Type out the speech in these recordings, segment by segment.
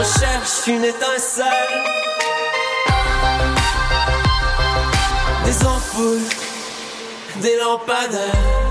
recherche une étincelle. Des ampoules, des lampadaires.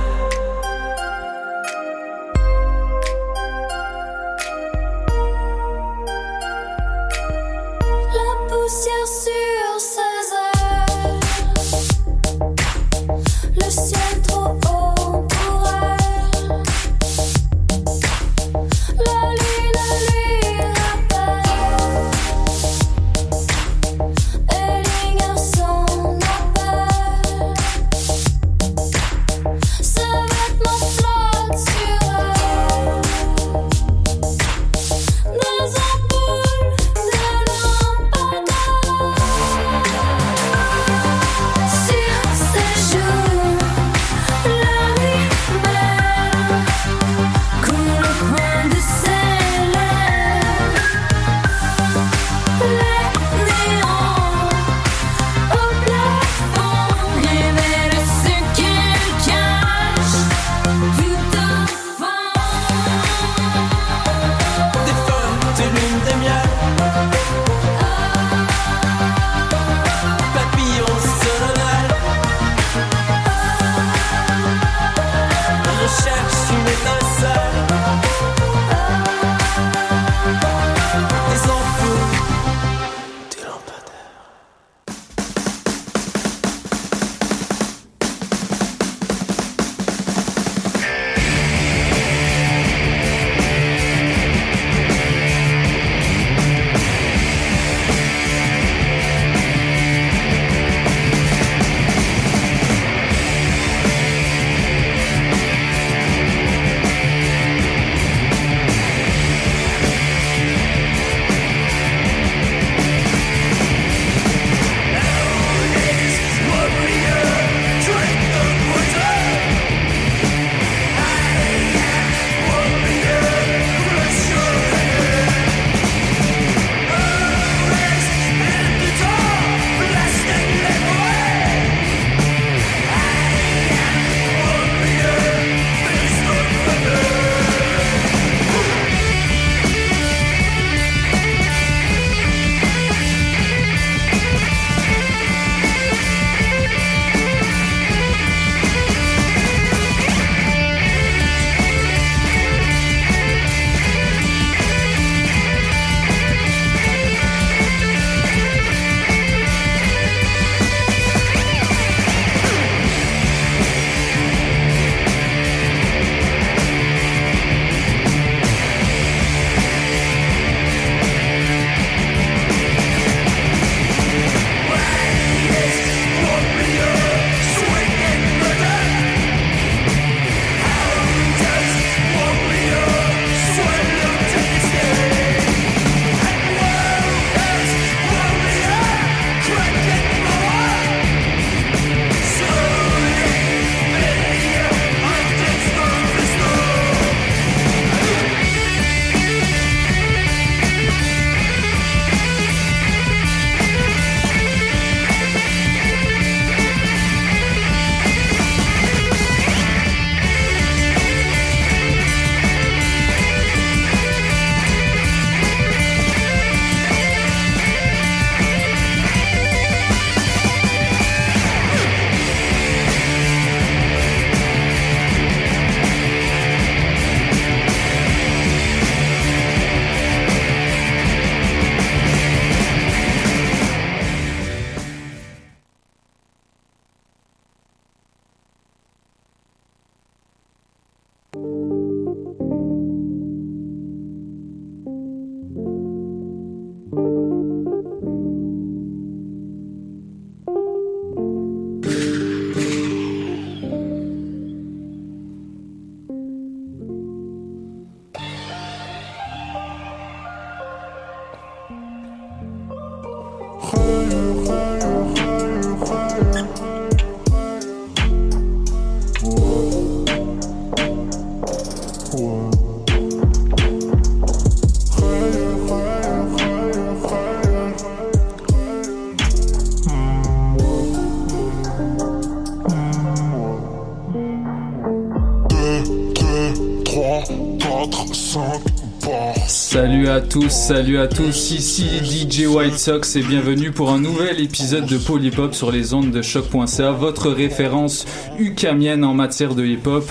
Tous, salut à tous, ici DJ White Sox et bienvenue pour un nouvel épisode de Polypop sur les ondes de choc.ca, votre référence ukamienne en matière de hip-hop.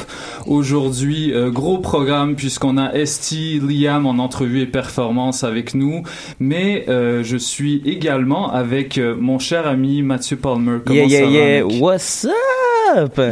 Aujourd'hui, euh, gros programme puisqu'on a ST Liam en entrevue et performance avec nous, mais euh, je suis également avec euh, mon cher ami Mathieu Palmer. Comment yeah, yeah, yeah. What's up?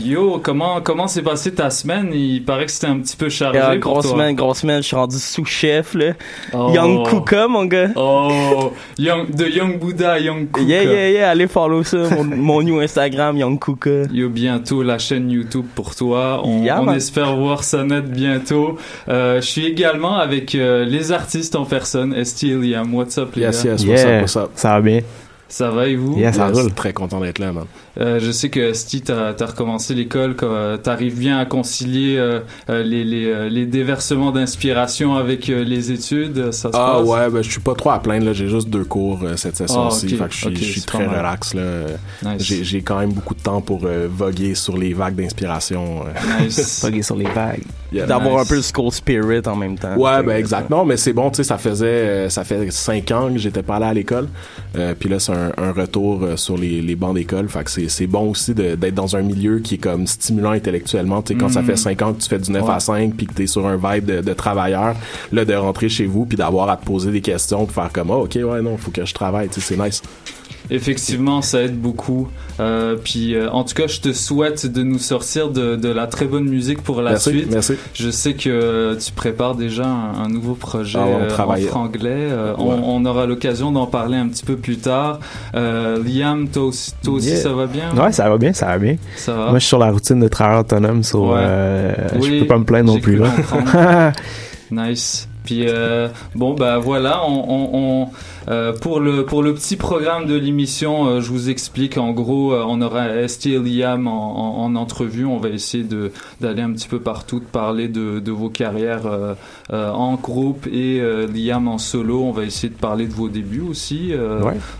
Yo, comment comment s'est passée ta semaine? Il paraît que c'était un petit peu chargé. Yeah, grosse semaine, grosse semaine. Je suis rendu sous-chef là. Oh. Young Kuka, mon gars. Oh, young, de Young Buddha, Young Kuka. Yeah, yeah, yeah. Allez follow ça, mon, mon new Instagram, Young Kuka. Yo, bientôt la chaîne YouTube pour toi. On, on espère voir ça net bientôt. Euh, je suis également avec euh, les artistes en personne. Esti Liam, what's up les yes, gars? Yes, what's up, what's up? Ça va bien? Ça va et vous? Yeah, ça roule. Très content d'être là, man. Euh, je sais que Sti, t'as as recommencé l'école, euh, t'arrives bien à concilier euh, les, les, les, déversements d'inspiration avec les études. Ça se ah ouais, ben je suis pas trop à plaindre là. J'ai juste deux cours cette session-ci, ah, fait que je suis, je suis très relax là. Nice. J'ai quand même beaucoup de temps pour voguer sur les vagues d'inspiration. Nice. voguer sur les vagues. D'avoir un peu le school spirit en même temps. Ouais, ben exactement. Mais c'est bon, tu sais, ça faisait ça fait cinq ans que j'étais pas allé à l'école. puis là, c'est un, un, retour sur les, les bancs d'école. Fait que c'est c'est bon aussi d'être dans un milieu qui est comme stimulant intellectuellement. Tu sais, quand ça mm. fait 5 ans que tu fais du 9 à 5 puis que t'es sur un vibe de, de, travailleur, là, de rentrer chez vous puis d'avoir à te poser des questions pour faire comme, oh, ok, ouais, non, faut que je travaille, tu sais, c'est nice. Effectivement, ça aide beaucoup. Euh, puis, euh, en tout cas, je te souhaite de nous sortir de, de la très bonne musique pour la suite. Merci. Je sais que tu prépares déjà un, nouveau projet ah, euh, en franglais. On, on, aura l'occasion d'en parler un petit peu plus tard. Liam, toi aussi, toi aussi ça va bien? Ouais, ça va bien, ça va bien. Ça va? Moi, je suis sur la routine de travail autonome, so, ouais. je peux pas me plaindre non plus. Là. nice. Puis bon bah voilà, on, on, on euh, pour le pour le petit programme de l'émission, euh, je vous explique. En gros, euh, on aura ST et Liam en, en, entrevue. On va essayer de d'aller un petit peu partout, de parler de, de vos carrières en groupe et Liam en solo. On va essayer de parler de vos débuts aussi.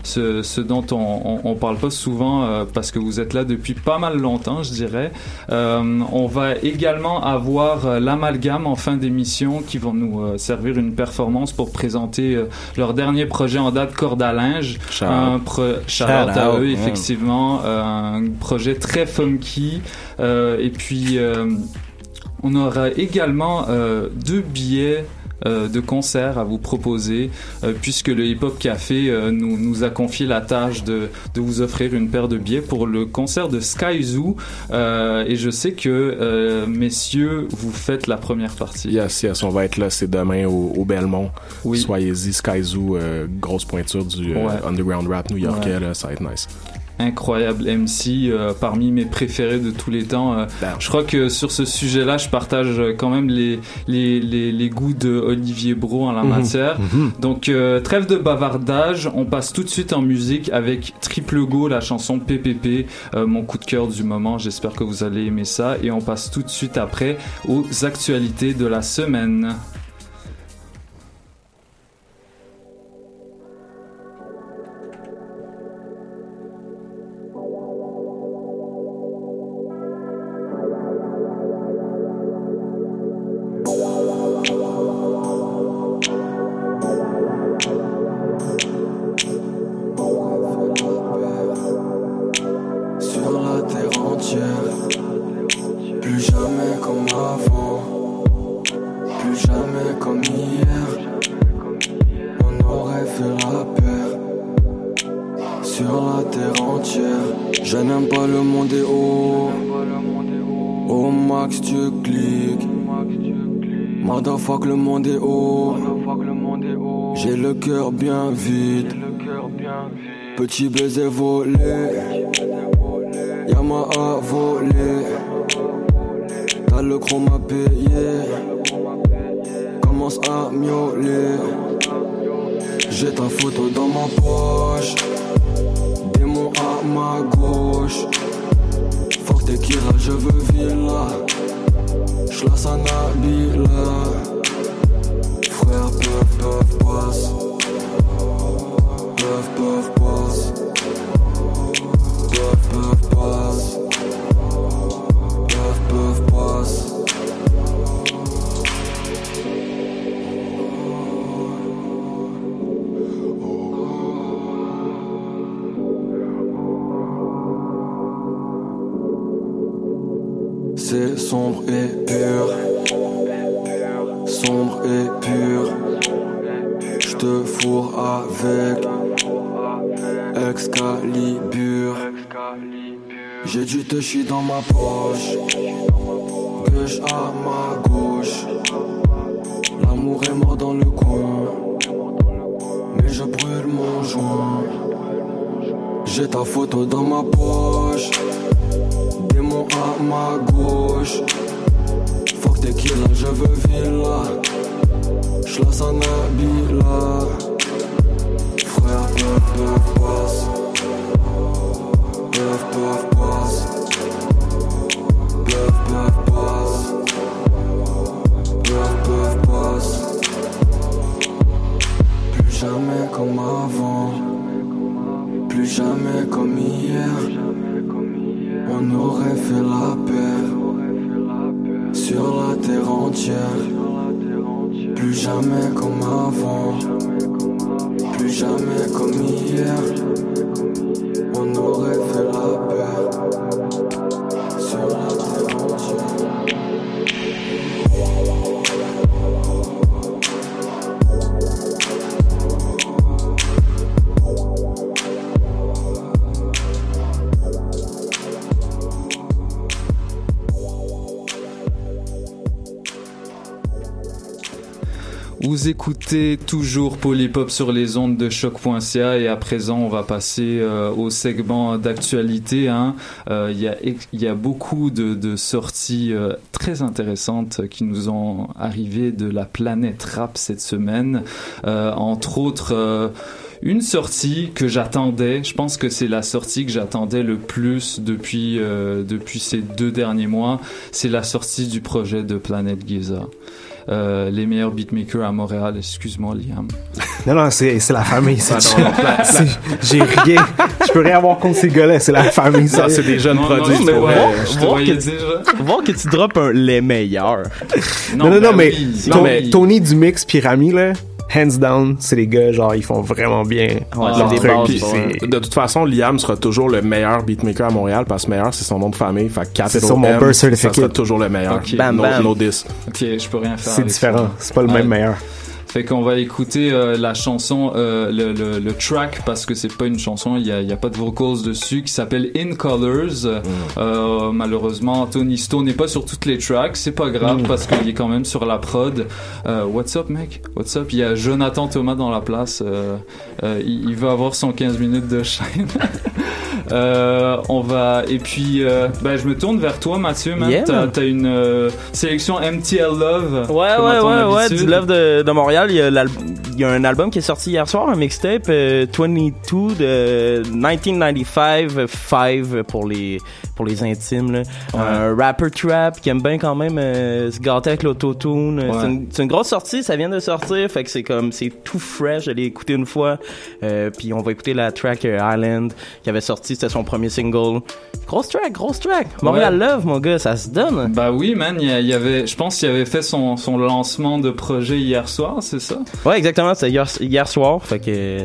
ce, ce, dont on, on, parle pas souvent parce que vous êtes là depuis pas mal longtemps, je dirais. on va également avoir l'amalgame en fin d'émission qui vont nous servir une performance pour présenter leur dernier projet en date corde à linge. Un pro à eux, effectivement. Euh, un projet très funky. Euh, et puis, euh, on aura également deux billets de concerts à vous proposer, euh, puisque le Hip Hop Café euh, nous, nous a confié la tâche de, de vous offrir une paire de billets pour le concert de Sky Zoo. et je sais que, messieurs, vous faites la première partie. Yes, yes, on va être là, c'est demain au, au Belmont. Oui. Soyez-y, Sky Zoo, grosse pointure du underground rap new-yorkais, ça va être nice incroyable MC, euh, parmi mes préférés de tous les temps. Euh, ben. je crois que sur ce sujet-là, je partage quand même les, les, les, les goûts de Olivier Bro en la mhm. matière. Mhm. Donc, euh, trêve de bavardage, on passe tout de suite en musique avec Triple Go, la chanson PPP, mon coup de cœur du moment. J'espère que vous allez aimer ça. Et on passe tout de suite après aux actualités de la semaine. Petit baiser jamais comme hier. On aurait fait Écoutez toujours Polypop sur les ondes de choc.ca et à présent on va passer euh, au segment d'actualité. Hein. Euh, Il y, a, beaucoup de, sorties euh, très intéressantes qui nous ont arrivé de la planète rap cette semaine. Entre autres une sortie que j'attendais. Je pense que c'est la sortie que j'attendais le plus depuis depuis ces deux derniers mois. C'est la sortie du projet de Planète Giza. Euh, les meilleurs beatmakers à Montréal. Excuse-moi, Liam. Non, non, c'est, la famille. J'ai rien. Je peux rien avoir contre ces gars-là. C'est la famille. Ça, c'est des jeunes produits. Non, mais voir, voir, que tu, voir que tu drops un, les meilleurs. Non, non, non, mais, Tony du mix Pyramide, là hands down, c'est les gars, genre, ils font vraiment bien ouais, leur truc. Bases, de toute façon, Liam sera toujours le meilleur beatmaker à Montréal parce que meilleur, c'est son nom de famille. Fait c'est sur mon birth certificate. Ça sera toujours le meilleur. Okay. Bam, no, bam. no diss. Ok, je peux rien faire. C'est différent. C'est pas le ouais. même meilleur. Fait qu'on va écouter euh, la chanson, euh, le, le, le, track, parce que c'est pas une chanson, il y a, y a, pas de vocals dessus, qui s'appelle In Colors. Mm. Euh, malheureusement, Tony Stone n'est pas sur toutes les tracks, c'est pas grave mm. parce qu'il est quand même sur la prod. Euh, what's up, mec? What's up? Il y a Jonathan Thomas dans la place. Euh, il, il, va avoir son 15 minutes de chaîne. on va et puis ben, je me tourne vers toi, Mathieu. Yeah. T'as, t'as une sélection MTL Love. Ouais, ouais, ouais, ouais, du Love de, de Montréal il y, a un album qui est sorti hier soir, un mixtape euh, 22 de 1995 5 pour les pour les intimes là. Ouais. Un rapper trap qui aime bien quand même euh, se gâter avec l'autotune. Ouais. C'est une, une, grosse sortie, ça vient de sortir, fait que c'est comme c'est tout fresh. Je l'ai écouté une fois, euh, puis on va écouter la track Island qui avait sorti, c'était son premier single. Grosse track, grosse track. Montréal ouais. Love, mon gars, ça se donne. Bah oui, man, il y, y, avait, je pense qu'il avait fait son son lancement de projet hier soir, c'est ça? Ouais, exactement, c'est hier, hier soir, fait que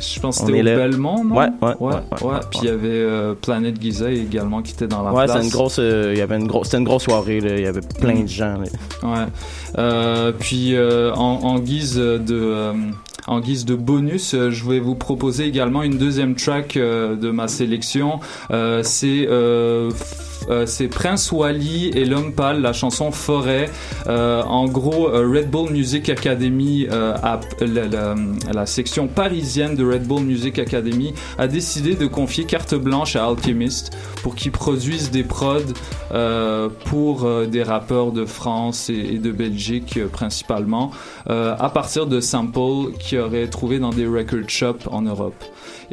je pense que c'était au Belmont, non? Ouais, ouais. ouais, ouais, ouais Puis il y avait euh, Planet Giza également qui était dans la ouais, place. Ouais, c'était une grosse, euh, il y avait une grosse, c'était une grosse soirée, là. Il y avait plein de gens, là. Ouais. Euh, puis euh, en, en, guise de, en guise de bonus, je vais vous proposer également une deuxième track de ma sélection. c'est euh, c'est Prince Wally et L'Homme Pâle, la chanson Forêt. Euh, en gros, euh, Red Bull Music Academy, la, section parisienne de Red Bull Music Academy, a décidé de confier carte blanche à Alchemist pour qu'ils produisent des prods pour des rappeurs de France et, de Belgique principalement, à partir de samples qu'ils auraient trouvé dans des record shops en Europe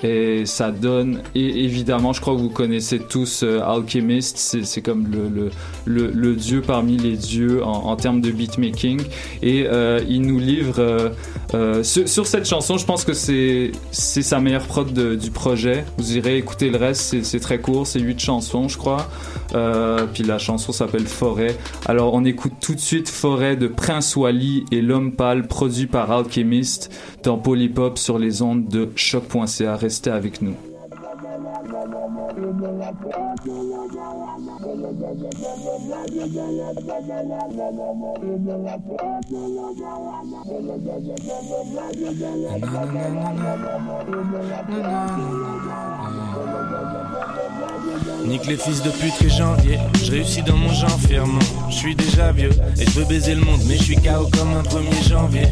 et ça donne et évidemment je crois que vous connaissez tous euh, Alchemist. C'est comme le, dieu parmi les dieux en, termes de beatmaking. Et euh, il nous livre euh, sur, cette chanson je pense que c'est sa meilleure prod du projet. Vous irez écouter le reste c'est très court c'est huit chansons je crois. Puis la chanson s'appelle Forêt. Alors on écoute tout de suite Forêt de Prince Wally et L'Homme Pâle produit par Alchemist dans Polypop sur les ondes de choc.ca restez avec nous. Nique les fils de pute que janvier. Je réussis dans mon genre fièrement. Je suis déjà vieux et je veux baiser le monde, mais je suis KO comme un 1er janvier.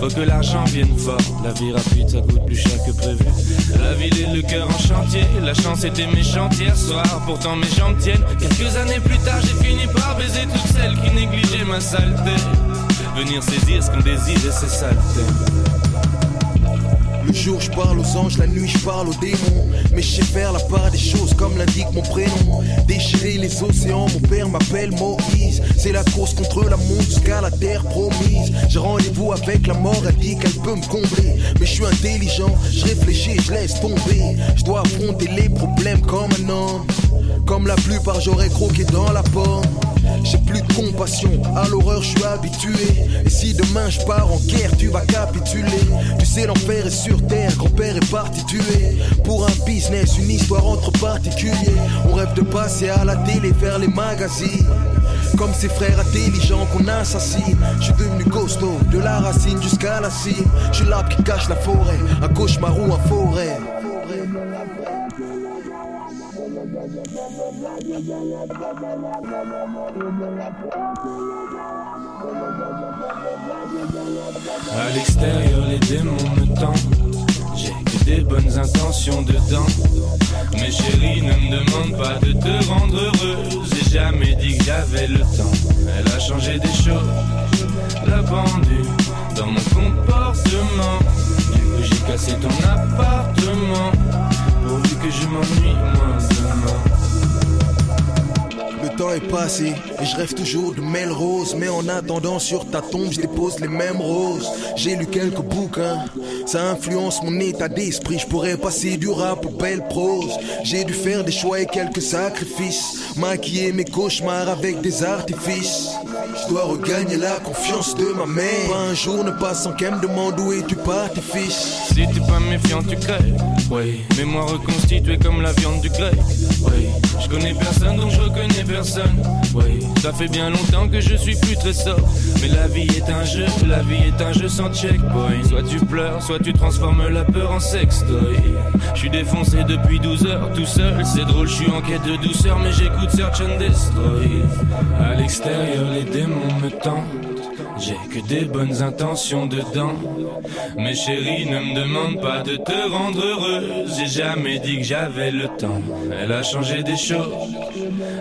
Faut que l'argent vienne fort. La vie rapide, ça coûte plus cher que prévu. La ville et le cœur en chantier. La chance était méchante hier soir. Pourtant mes jambes tiennent. Quelques années plus tard, j'ai fini par baiser toutes celles qui négligeaient ma saleté. Venir saisir ce qu'on désire et c'est saleté. Le jour je parle aux anges, la nuit je parle aux démons. Mais je sais faire la part des choses comme l'indique mon prénom. Déchirer les océans, mon père m'appelle Moïse. C'est la course contre la montre jusqu'à la terre promise. J'ai rendez-vous avec la mort, elle dit qu'elle peut me combler. Mais je suis intelligent, je réfléchis, je laisse tomber. Je dois affronter les problèmes comme un homme. Comme la plupart, j'aurais croqué dans la pomme. J'ai plus de compassion, à l'horreur je suis habitué. Et si demain je pars en guerre, tu vas capituler. Tu sais, l'enfer est sur terre, grand-père est parti tuer. Pour un business, une histoire entre particuliers. On rêve de passer à la télé, faire les magazines. Comme ces frères intelligents qu'on assassine. Je suis devenu costaud, de la racine jusqu'à la cime. Je suis l'arbre qui cache la forêt, un cauchemar ou un forêt. À l'extérieur, les démons me tentent. J'ai que des bonnes intentions dedans. Mais chérie, ne me demande pas de te rendre heureuse. J'ai jamais dit que j'avais le temps. Elle a changé des choses, la pendule dans mon comportement. Du coup, j'ai cassé ton appartement. Pourvu que je m'ennuie moins demain. Le temps est passé et je rêve toujours de Melrose. Mais en attendant, sur ta tombe, je dépose les mêmes roses. J'ai lu quelques bouquins, ça influence mon état d'esprit. Je pourrais passer du rap aux belles prose. J'ai dû faire des choix et quelques sacrifices. Maquiller mes cauchemars avec des artifices. Je dois regagner la confiance de ma mère. Pas un jour ne passe sans qu'elle me demande où es-tu tes fils. Si t'es pas méfiant, tu crèves. Oui, mais moi reconstitué comme la viande du grec. Oui, je connais personne donc je reconnais personne. Oui, ça fait bien longtemps que je suis plus très sobre. Mais la vie est un jeu, la vie est un jeu sans checkpoint. Soit tu pleures, soit tu transformes la peur en sextoy. Je suis défoncé depuis 12 heures tout seul. C'est drôle, je suis en quête de douceur, mais j'écoute Search and Destroy. À l'extérieur, les démons me tentent. J'ai que des bonnes intentions dedans. Mais chérie, ne me demande pas de te rendre heureuse. J'ai jamais dit que j'avais le temps. Elle a changé des choses,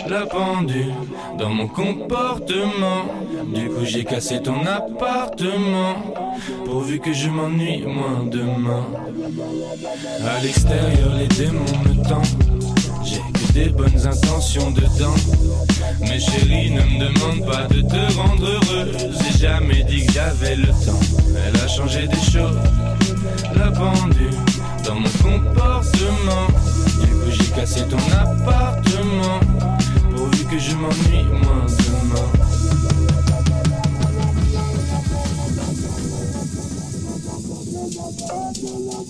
la pendule dans mon comportement. Du coup, j'ai cassé ton appartement. Pourvu que je m'ennuie moins demain. À l'extérieur, les démons me tentent des bonnes intentions dedans. Mais chérie, ne me demande pas de te rendre heureux. J'ai jamais dit que j'avais le temps. Elle a changé des choses, la pendule dans mon comportement. Du coup, j'ai cassé ton appartement. Pourvu que je m'ennuie moins demain.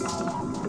Thank.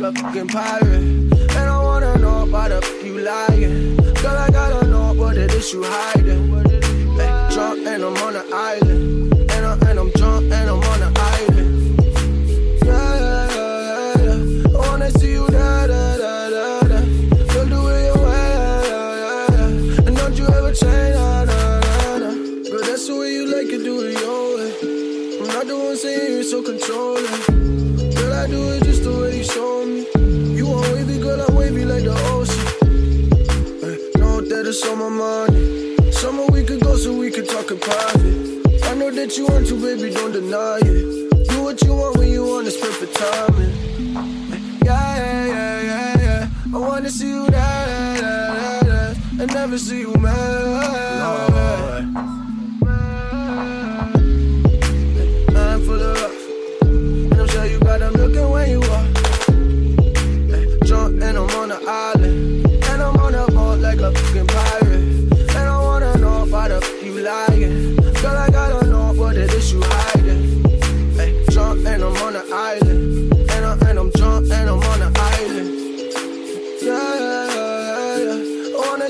like a fucking pirate.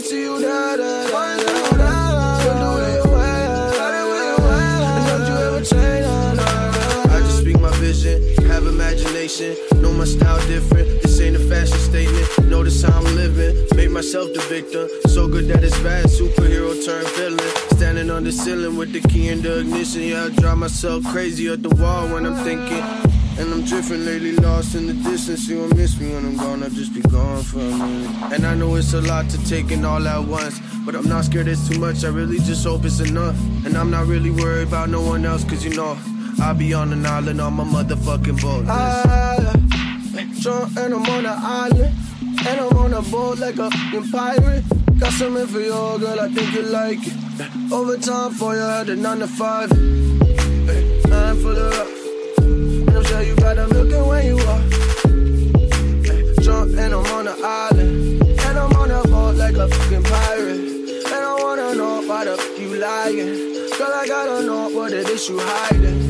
Know my vision you have imagination no my style different. This ain't a fashion statement. Notice how I'm living. Made myself the victim. So good that it's bad. Superhero turned villain. Standing on the ceiling with the key in the ignition. Yeah, I drive myself crazy at the wall when I'm thinking. And I'm drifting lately, lost in the distance. You won't miss me when I'm gone, I'll just be gone for a minute. And I know it's a lot to take in all at once. But I'm not scared it's too much, I really just hope it's enough. And I'm not really worried about no one else, cause you know. I'll be on an island on my motherfucking boat. Drunk and I'm on an island. And I'm on a boat like a pirate. Got something for your girl, I think you like it. Overtime for you, a 9 to 5. I'm of rock. Sure you got them looking where you are. Drunk and I'm on an island. And I'm on a boat like a fucking pirate. And I wanna know why the fuck you lying. Girl, I gotta know what it is you hiding.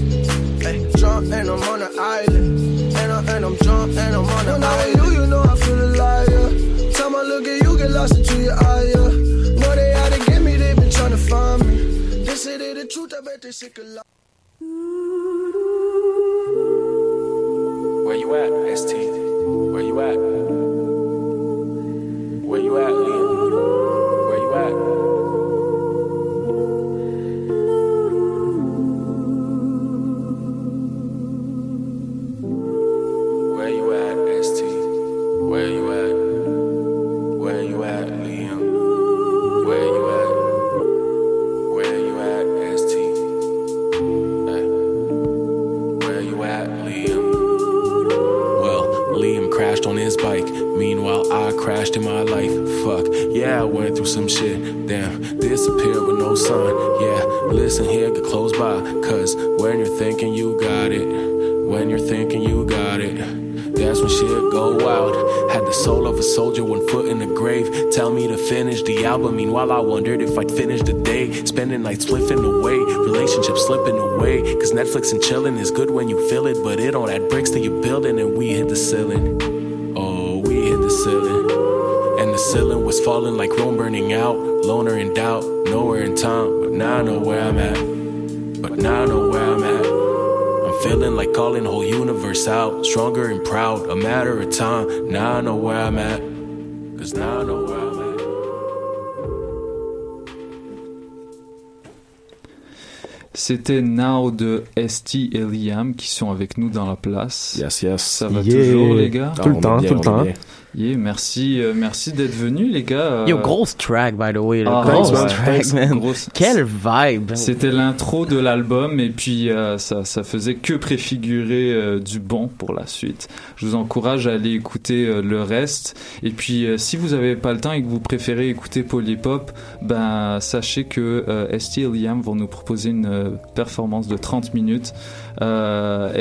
Hey, drunk and I'm on an island. And, I, and I'm drunk and I'm on an island. When I'm you know I feel a liar. Time I look at you, get lost into your eye. Yeah. Know they out to get me, they been trying to find me. They say they the truth, I bet they sick of lie. Where you at, ST? Where you at? Where you at, Liam? Crashed in my life. Fuck, yeah, I went through some shit. Damn, disappeared with no sign. Yeah, listen here, get close by. Cause when you're thinking you got it, when you're thinking you got it. That's when shit go wild. Had the soul of a soldier, one foot in the grave. Tell me to finish the album. Meanwhile, I wondered if I'd finish the day. Spending nights slipping away, relationships slipping away. Cause Netflix and chilling is good when you feel it, but it don't add bricks to your building, and we hit the ceiling. Oh, we hit the ceiling ceiling was falling like Rome burning out. Loner in doubt, nowhere in time. But now I know where I'm at. But now I know where I'm at. I'm feeling like calling the whole universe out. Stronger and proud, a matter of time. Now I know where I'm at. Cause now I know where I'm at. C'était Now de ST et Liam qui sont avec nous dans la place. Yes, yes. Ça va yeah. toujours, les gars? Tout le temps, tout le temps. Yeah, merci, euh, merci d'être venu, les gars. Euh... Yo, grosse track, by the way. Ah, grosse track, man. Grosse... Quelle vibe. C'était l'intro de l'album et puis euh, ça, ça faisait que préfigurer euh, du bon pour la suite. Je vous encourage à aller écouter euh, le reste. Et puis, si vous avez pas le temps et que vous préférez écouter Polypop, ben sachez que ST et Liam vont nous proposer une performance de 30 minutes.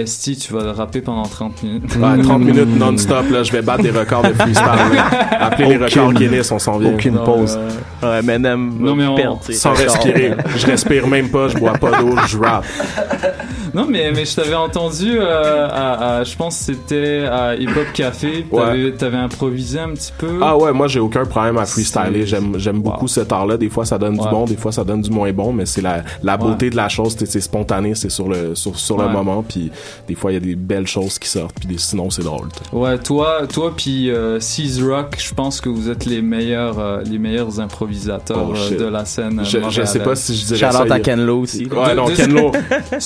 ST, tu vas rapper pendant 30 minutes. Ouais, 30 minutes non-stop, là. Je vais battre des records de freestyle. Appelez les records Guinness, on s'en vient. Aucune pause. Ouais, mais non, mais on... sans respirer. je respire même pas, je bois pas d'eau, je rap. Non, mais, mais je t'avais entendu euh, à, je pense c'était à Hip Hop Café. T'avais ouais. improvisé un petit peu? Ah ouais, moi j'ai aucun problème à freestyler. J'aime j'aime beaucoup cet art-là. Des fois ça donne du bon, des fois ça donne du moins bon, mais c'est la, la beauté de la chose. C'est spontané, c'est sur le sur, sur le moment. Puis des fois il y a des belles choses qui sortent. Puis sinon c'est drôle. Ouais, toi toi puis euh, Rock, je pense que vous êtes les meilleurs euh, les meilleurs improvisateurs oh, euh, de la scène. Je, je sais pas si je dirais Shout ça. à Ken Lo aussi. Ouais, non, Ken Lo.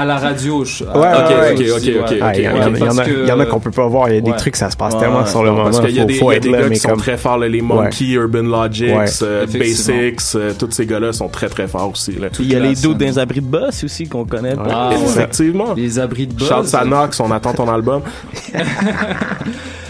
à, la radio. Je, ouais, ok, ok, ok, ok. Il y en a qu'on peut pas voir. Il y a des trucs, ça se passe tellement sur le moment. Parce qu'il y a des gars qui sont très forts, les Monkey, Urban Logics, euh, Basics, tous ces gars-là sont très très forts aussi. Il y a les doutes dans abris de boss aussi qu'on connaît. Effectivement. Les abris de boss. Charles Sanox, on attend ton album.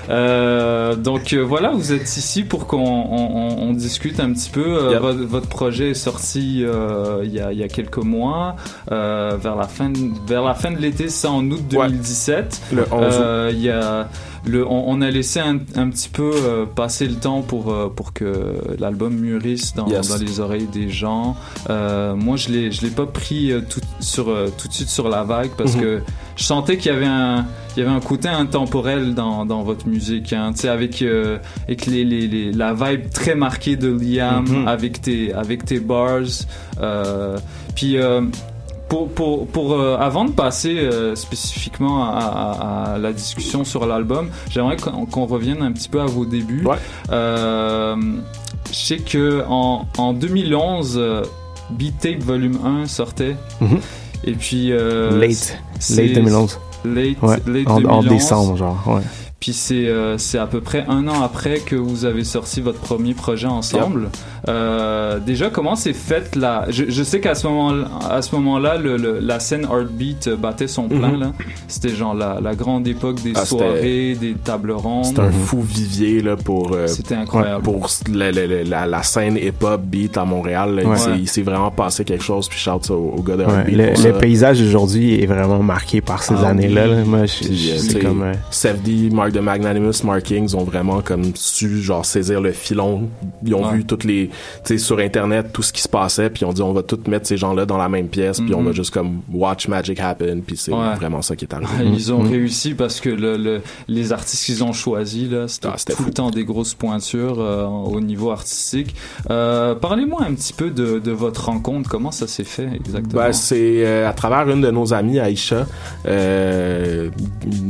Euh, donc euh, voilà, vous êtes ici pour qu'on on, on, discute un petit peu. Euh, votre, votre, projet est sorti euh, il, y a, il y a quelques mois, vers la fin vers la fin de l'été, c'est en août 2017. Le 11 il y a le, on, a laissé un, un petit peu passer le temps pour pour que l'album mûrisse dans, dans, les oreilles des gens. moi, je l'ai je l'ai pas pris tout sur tout de suite sur la vague parce mhm. que je sentais qu'il y avait un il y avait un côté intemporel dans, dans votre musique hein, avec euh, avec les, les, la vibe très marquée de Liam mhm. avec tes avec tes bars euh, puis euh, pour, pour, pour euh, avant de passer euh, spécifiquement à, à, la discussion sur l'album, j'aimerais qu'on revienne un petit peu à vos débuts. Ouais. Euh, je sais que en, en 2011, Beat Tape Volume 1 sortait. Mhm. Et puis. late. Late 2011. Late, late en, 2011. en décembre, genre. Ouais. Puis c'est euh, c'est à peu près un an après que vous avez sorti votre premier projet ensemble. Euh, déjà, comment s'est faite la je, je sais qu'à ce moment à ce moment-là, le, la scène Heartbeat battait son plein. Là. C'était genre la, la, grande époque des ah, soirées, des tables rondes. C'était un fou vivier là pour. Euh, C'était incroyable. Pour la, la, la, scène hip-hop beat à Montréal, il s'est vraiment passé quelque chose. Puis shout au, au gars de Heartbeat. Le, le paysage aujourd'hui est vraiment marqué par ces ah années-là. Moi, c'est comme. De Magnanimous Markings ont vraiment comme su genre saisir le filon. Ils ont vu toutes les, tu sais, sur internet tout ce qui se passait, puis ils ont dit on va tout mettre ces gens-là dans la même pièce, puis on va mhm. juste comme watch magic happen, puis c'est vraiment ça qui est arrivé. ils ont mhm. réussi parce que le, les artistes qu'ils ont choisis là, c'était ah, tout le temps des grosses pointures euh, au niveau artistique. Euh, Parlez-moi un petit peu de, de, votre rencontre. Comment ça s'est fait exactement? Ben, c'est euh, à travers une de nos amies, Aïcha euh,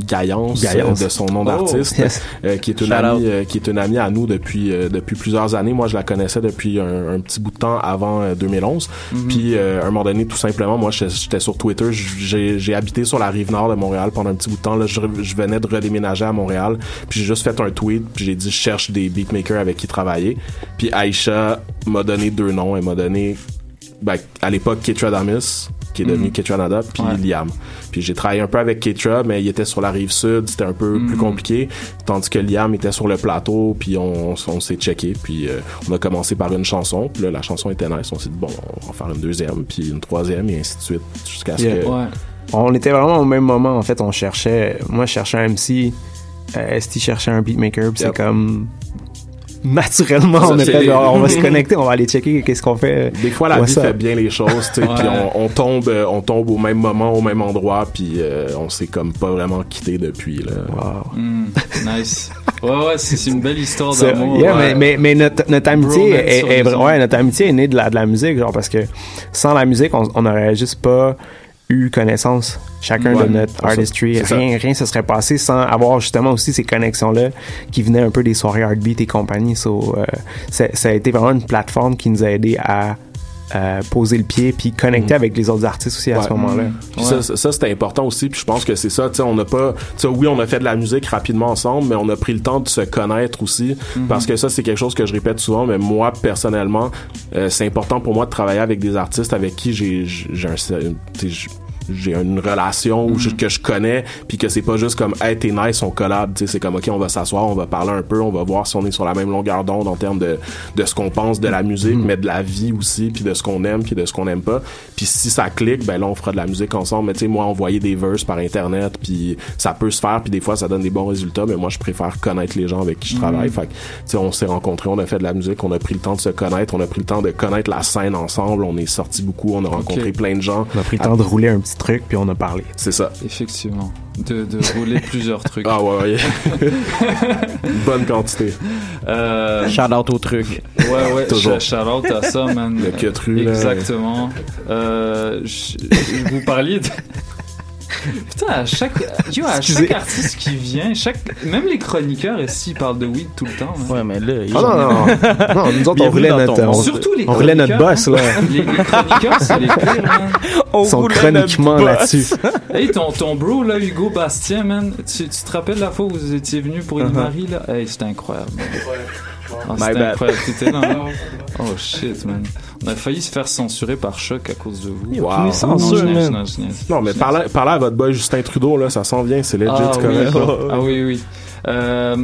Gaillance, de son nom Oh, artiste, euh, qui est une amie, euh, qui est une amie à nous depuis euh, depuis plusieurs années. Moi, je la connaissais depuis un, petit bout de temps avant 2011. Mhm. Puis à un moment donné, tout simplement, moi, j'étais sur Twitter. J'ai habité sur la rive nord de Montréal pendant un petit bout de temps. Là, je, venais de redéménager à Montréal. Puis j'ai juste fait un tweet. Puis j'ai dit, je cherche des beatmakers avec qui travailler. Puis Aisha m'a donné deux noms. Elle m'a donné ben, à l'époque Ketra Damis qui est devenu mm. Ketra Nada puis Liam. Puis j'ai travaillé un peu avec Ketra mais il était sur la rive sud c'était un peu plus mm. compliqué. Tandis que Liam était sur le plateau puis on, on, s'est checké puis euh, on a commencé par une chanson puis là la chanson était nice. On s'est dit bon on va faire une deuxième puis une troisième et ainsi de suite jusqu'à ce que on était vraiment au même moment en fait on cherchait moi je cherchais un MC euh, Esti cherchait un beatmaker puis c'est comme naturellement, on, on va se connecter, on va aller checker qu'est-ce qu'on fait. Des fois, la vie fait bien les choses, tu sais, puis on, on, tombe, euh, on tombe au même moment, au même endroit, puis euh, on s'est comme pas vraiment quitté depuis là. Wow. Mm, nice. Ouais, ouais, c'est une belle histoire d'amour. Yeah, mais, mais, mais, notre, notre amitié est, est, ouais, notre amitié est née de la, de la musique, genre parce que sans la musique, on, on aurait juste pas eu connaissance chacun de notre artistry. Rien, rien se serait passé sans avoir justement aussi ces connexions-là qui venaient un peu des soirées Heartbeat et compagnie. So, euh, ça a été vraiment une plateforme qui nous a aidé à euh, poser le pied puis connecter mm. avec les autres artistes aussi à ce moment-là. Ça, ça c'était important aussi puis je pense que c'est ça, tu sais on n'a pas tu sais oui, on a fait de la musique rapidement ensemble mais on a pris le temps de se connaître aussi mm-hmm. parce que ça c'est quelque chose que je répète souvent mais moi personnellement euh, c'est important pour moi de travailler avec des artistes avec qui j'ai j'ai un j'ai une relation ou je- que je connais puis que c'est pas juste comme hey t'es nice on collab tu sais c'est comme ok on va s'asseoir on va parler un peu on va voir si on est sur la même longueur d'onde en termes de de ce qu'on pense de la musique mais de la vie aussi puis de ce qu'on aime puis de ce qu'on aime pas. Puis si ça clique ben là on fera de la musique ensemble. Mais tu sais moi envoyer des verses par internet puis ça peut se faire puis des fois ça donne des bons résultats mais moi je préfère connaître les gens avec qui je travaille. Fait que tu sais on s'est rencontrés on a fait de la musique on a pris le temps de se connaître on a pris le temps de connaître la scène ensemble on est sorti beaucoup on a rencontré plein de gens. On a pris le temps de rouler un petit truc, puis on a parlé. c'est ça Effectivement. De, de rouler plusieurs trucs. ah ouais, ouais. Une bonne quantité Euh, Shout out au truc. ouais, ouais, Toujours. sh- shout out à ça, man. Le queutru, là. Exactement. Euh, je- je- vous parliez de... Putain, à chaque, yo, à chaque artiste qui vient, chaque, même les chroniqueurs ici, ils parlent de weed tout le temps. Ouais, mais là, il- Ah non, non, non. non nous autres, on dans notre, on. Surtout les on notre chroniqueurs. boss, là. Les, les chroniqueurs, c'est les pires, man. on Ils sont chroniquement là-dessus. Hey, ton, ton bro, là, Hugo Bastien, man, tu, tu te rappelles la fois où vous étiez venu pour une Marie, là? Hey, c'était incroyable. man. Ah, My bad. incroyable. T'étais là, hein? Oh shit, man. On a failli se faire censurer par choc à cause de vous. Wow. Censure, non, je niaise. non mais parlez, parlez à votre boy Justin Trudeau là ça s'en vient c'est legit Ah c'est oui, là. ah oui, oui. Euh,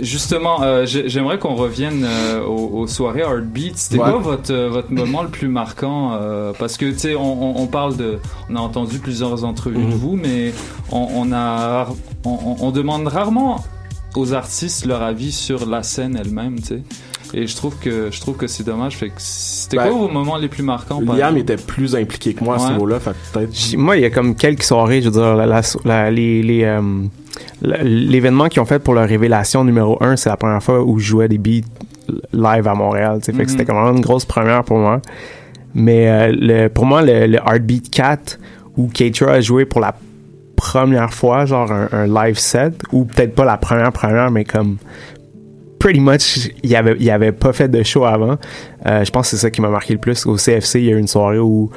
justement, euh, j'ai- j'aimerais qu'on revienne euh, aux, aux soirées Heartbeat. C'était Ouais. quoi votre, votre moment le plus marquant euh, Parce que, tu sais, on, on, on parle de... On a entendu plusieurs entrevues Mhm. de vous, mais on, on a... rar- On, on- on demande rarement aux artistes leur avis sur la scène elle-même, tu sais. Et je trouve que je trouve que c'est dommage. Fait que c'était Ben, quoi vos moments les plus marquants Liam était plus impliqué que moi à ce niveau-là fait que peut-être J- Moi, il y a comme quelques soirées, je veux dire, la- la- la- les, les, euh, la- l'événement qu'ils ont fait pour leur révélation numéro 1, c'est la première fois où je jouais des beats live à Montréal. que Mhm. c'était comme vraiment une grosse première pour moi. Mais euh, le, pour moi, le, le Heartbeat 4, où Keitra a joué pour la première fois, genre un, un live set, ou peut-être pas la première première, mais comme pretty much, il avait, il avait pas fait de show avant. Euh, je pense que c'est ça qui m'a marqué le plus. Au CFC, il y a eu une soirée où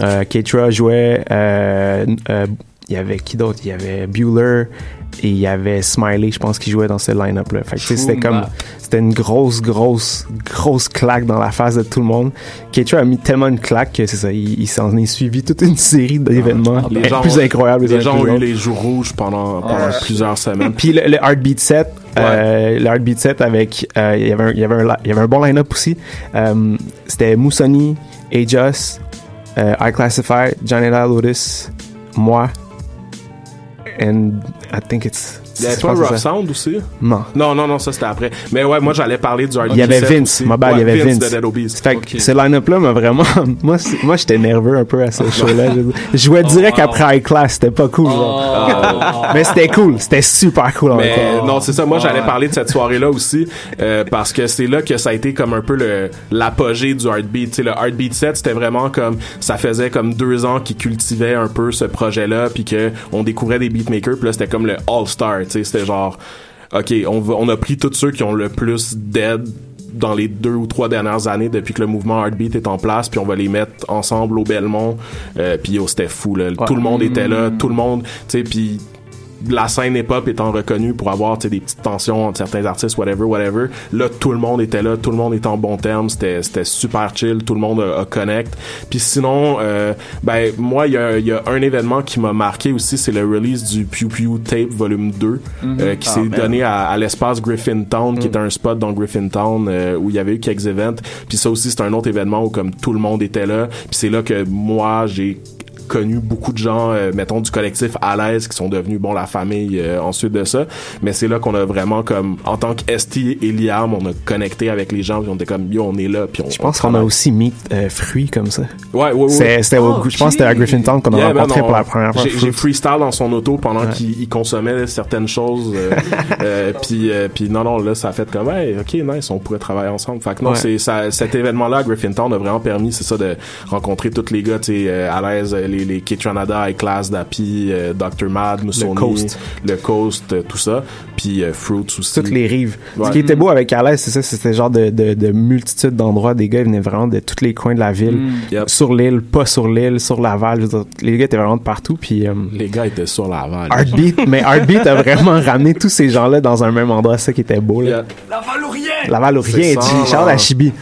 euh, Keitra jouait. euh, euh, il y avait qui d'autre? Il y avait Bueller et il y avait Smiley, je pense, qui jouait dans ce line-up là. Fait que, c'était comme c'était une grosse, grosse, grosse claque dans la face de tout le monde. Keitra a mis tellement une claque que c'est ça, il, il s'en est suivi toute une série d'événements Ah, les eh, gens- plus incroyables. les uns gens ont les eu les jours rouges pendant, plusieurs semaines Puis le, le Heartbeat set, euh, le Heartbeat set avec, euh, il y avait un, il y avait un, li- il y avait un bon line-up aussi. Euh, c'était Moussoni, Ajus, euh, I Classify, Janela Lotus, moi, and I think it's. Il y avait que Rough. Sound aussi? Non. non non non ça c'était après mais ouais moi j'allais parler du Il y avait Vince, ma bad, il y avait Vince. de Dead Obies Fait que ce line-up-là m'a vraiment. moi, j'étais nerveux un peu à ce show-là. Je, jouais Oh, direct après High Class, c'était pas cool. genre. Oh. Mais c'était cool, c'était super cool en même Mais temps. non, c'est ça. Moi, j'allais parler de cette soirée-là aussi euh, parce que c'est là que ça a été comme un peu le l'apogée du Heartbeat. Tu sais, le Heartbeat 7, c'était vraiment comme ça faisait comme deux ans qu'ils cultivaient un peu ce projet-là, puis que on découvrait des beatmakers. Puis là, c'était comme le All Star. Tu sais, c'était genre, ok, on va, on a pris tous ceux qui ont le plus d'aide dans les deux ou trois dernières années depuis que le mouvement Heartbeat est en place puis on va les mettre ensemble au Belmont. Euh, puis yo c'était fou là. Tout le monde était là tout le monde tu sais puis la scène hip-hop étant reconnue pour avoir des petites tensions entre certains artistes, whatever, whatever. Là, tout le monde était là, tout le monde était en bon terme, c'était c'était super chill, tout le monde a, a connect. Puis sinon, euh, ben moi, il y a, y a un événement qui m'a marqué aussi, c'est le release du Pew Pew Tape Volume 2, euh, qui s'est donné à, à l'espace Griffintown, qui était un spot dans Griffintown euh, où il y avait eu quelques events. Puis ça aussi, c'est un autre événement où comme tout le monde était là. Puis c'est là que moi, j'ai connu beaucoup de gens, euh, mettons, du collectif à l'aise qui sont devenus, bon, la famille euh, ensuite de ça. Mais c'est là qu'on a vraiment, comme, en tant que ST et Liam, on a connecté avec les gens, puis on était comme, yo, on est là, puis on Je pense qu'on a aussi mis euh, fruits comme ça. Ouais, ouais, ouais. C'était au- Oh, je pense que c'était à. Griffintown qu'on a Yeah, ben rencontré non, pour la première fois. J'ai, freestyle dans son auto pendant Ouais. qu'il il consommait certaines choses. euh, euh, puis, euh, puis non, non, là, ça a fait comme, hey, ok, nice, on pourrait travailler ensemble. Fait que non, Ouais. c'est ça, cet événement-là à Griffintown a vraiment permis, c'est ça, de rencontrer tous les gars, tu sais, euh, à l'aise, les, les Kitranada, High Class, Dappy, euh, Dr. Mad, Moussoni, Coast. le Coast, euh, tout ça. Puis euh, Fruits aussi. toutes les rives. Ouais. Ce qui était beau avec Alès, c'est ça, c'était genre de, de, de multitude d'endroits. Des gars ils venaient vraiment de tous les coins de la ville. Mm. Yep. Sur l'île, pas sur l'île, sur Laval. Dire, les gars étaient vraiment de partout. Puis euh, Les gars étaient sur la valle. Heartbeat, mais Heartbeat a vraiment ramené tous ces gens-là dans un même endroit. C'est ça qui était beau. Là. Yeah. Laval ou rien? C'est ça, Charles là. à Chibi.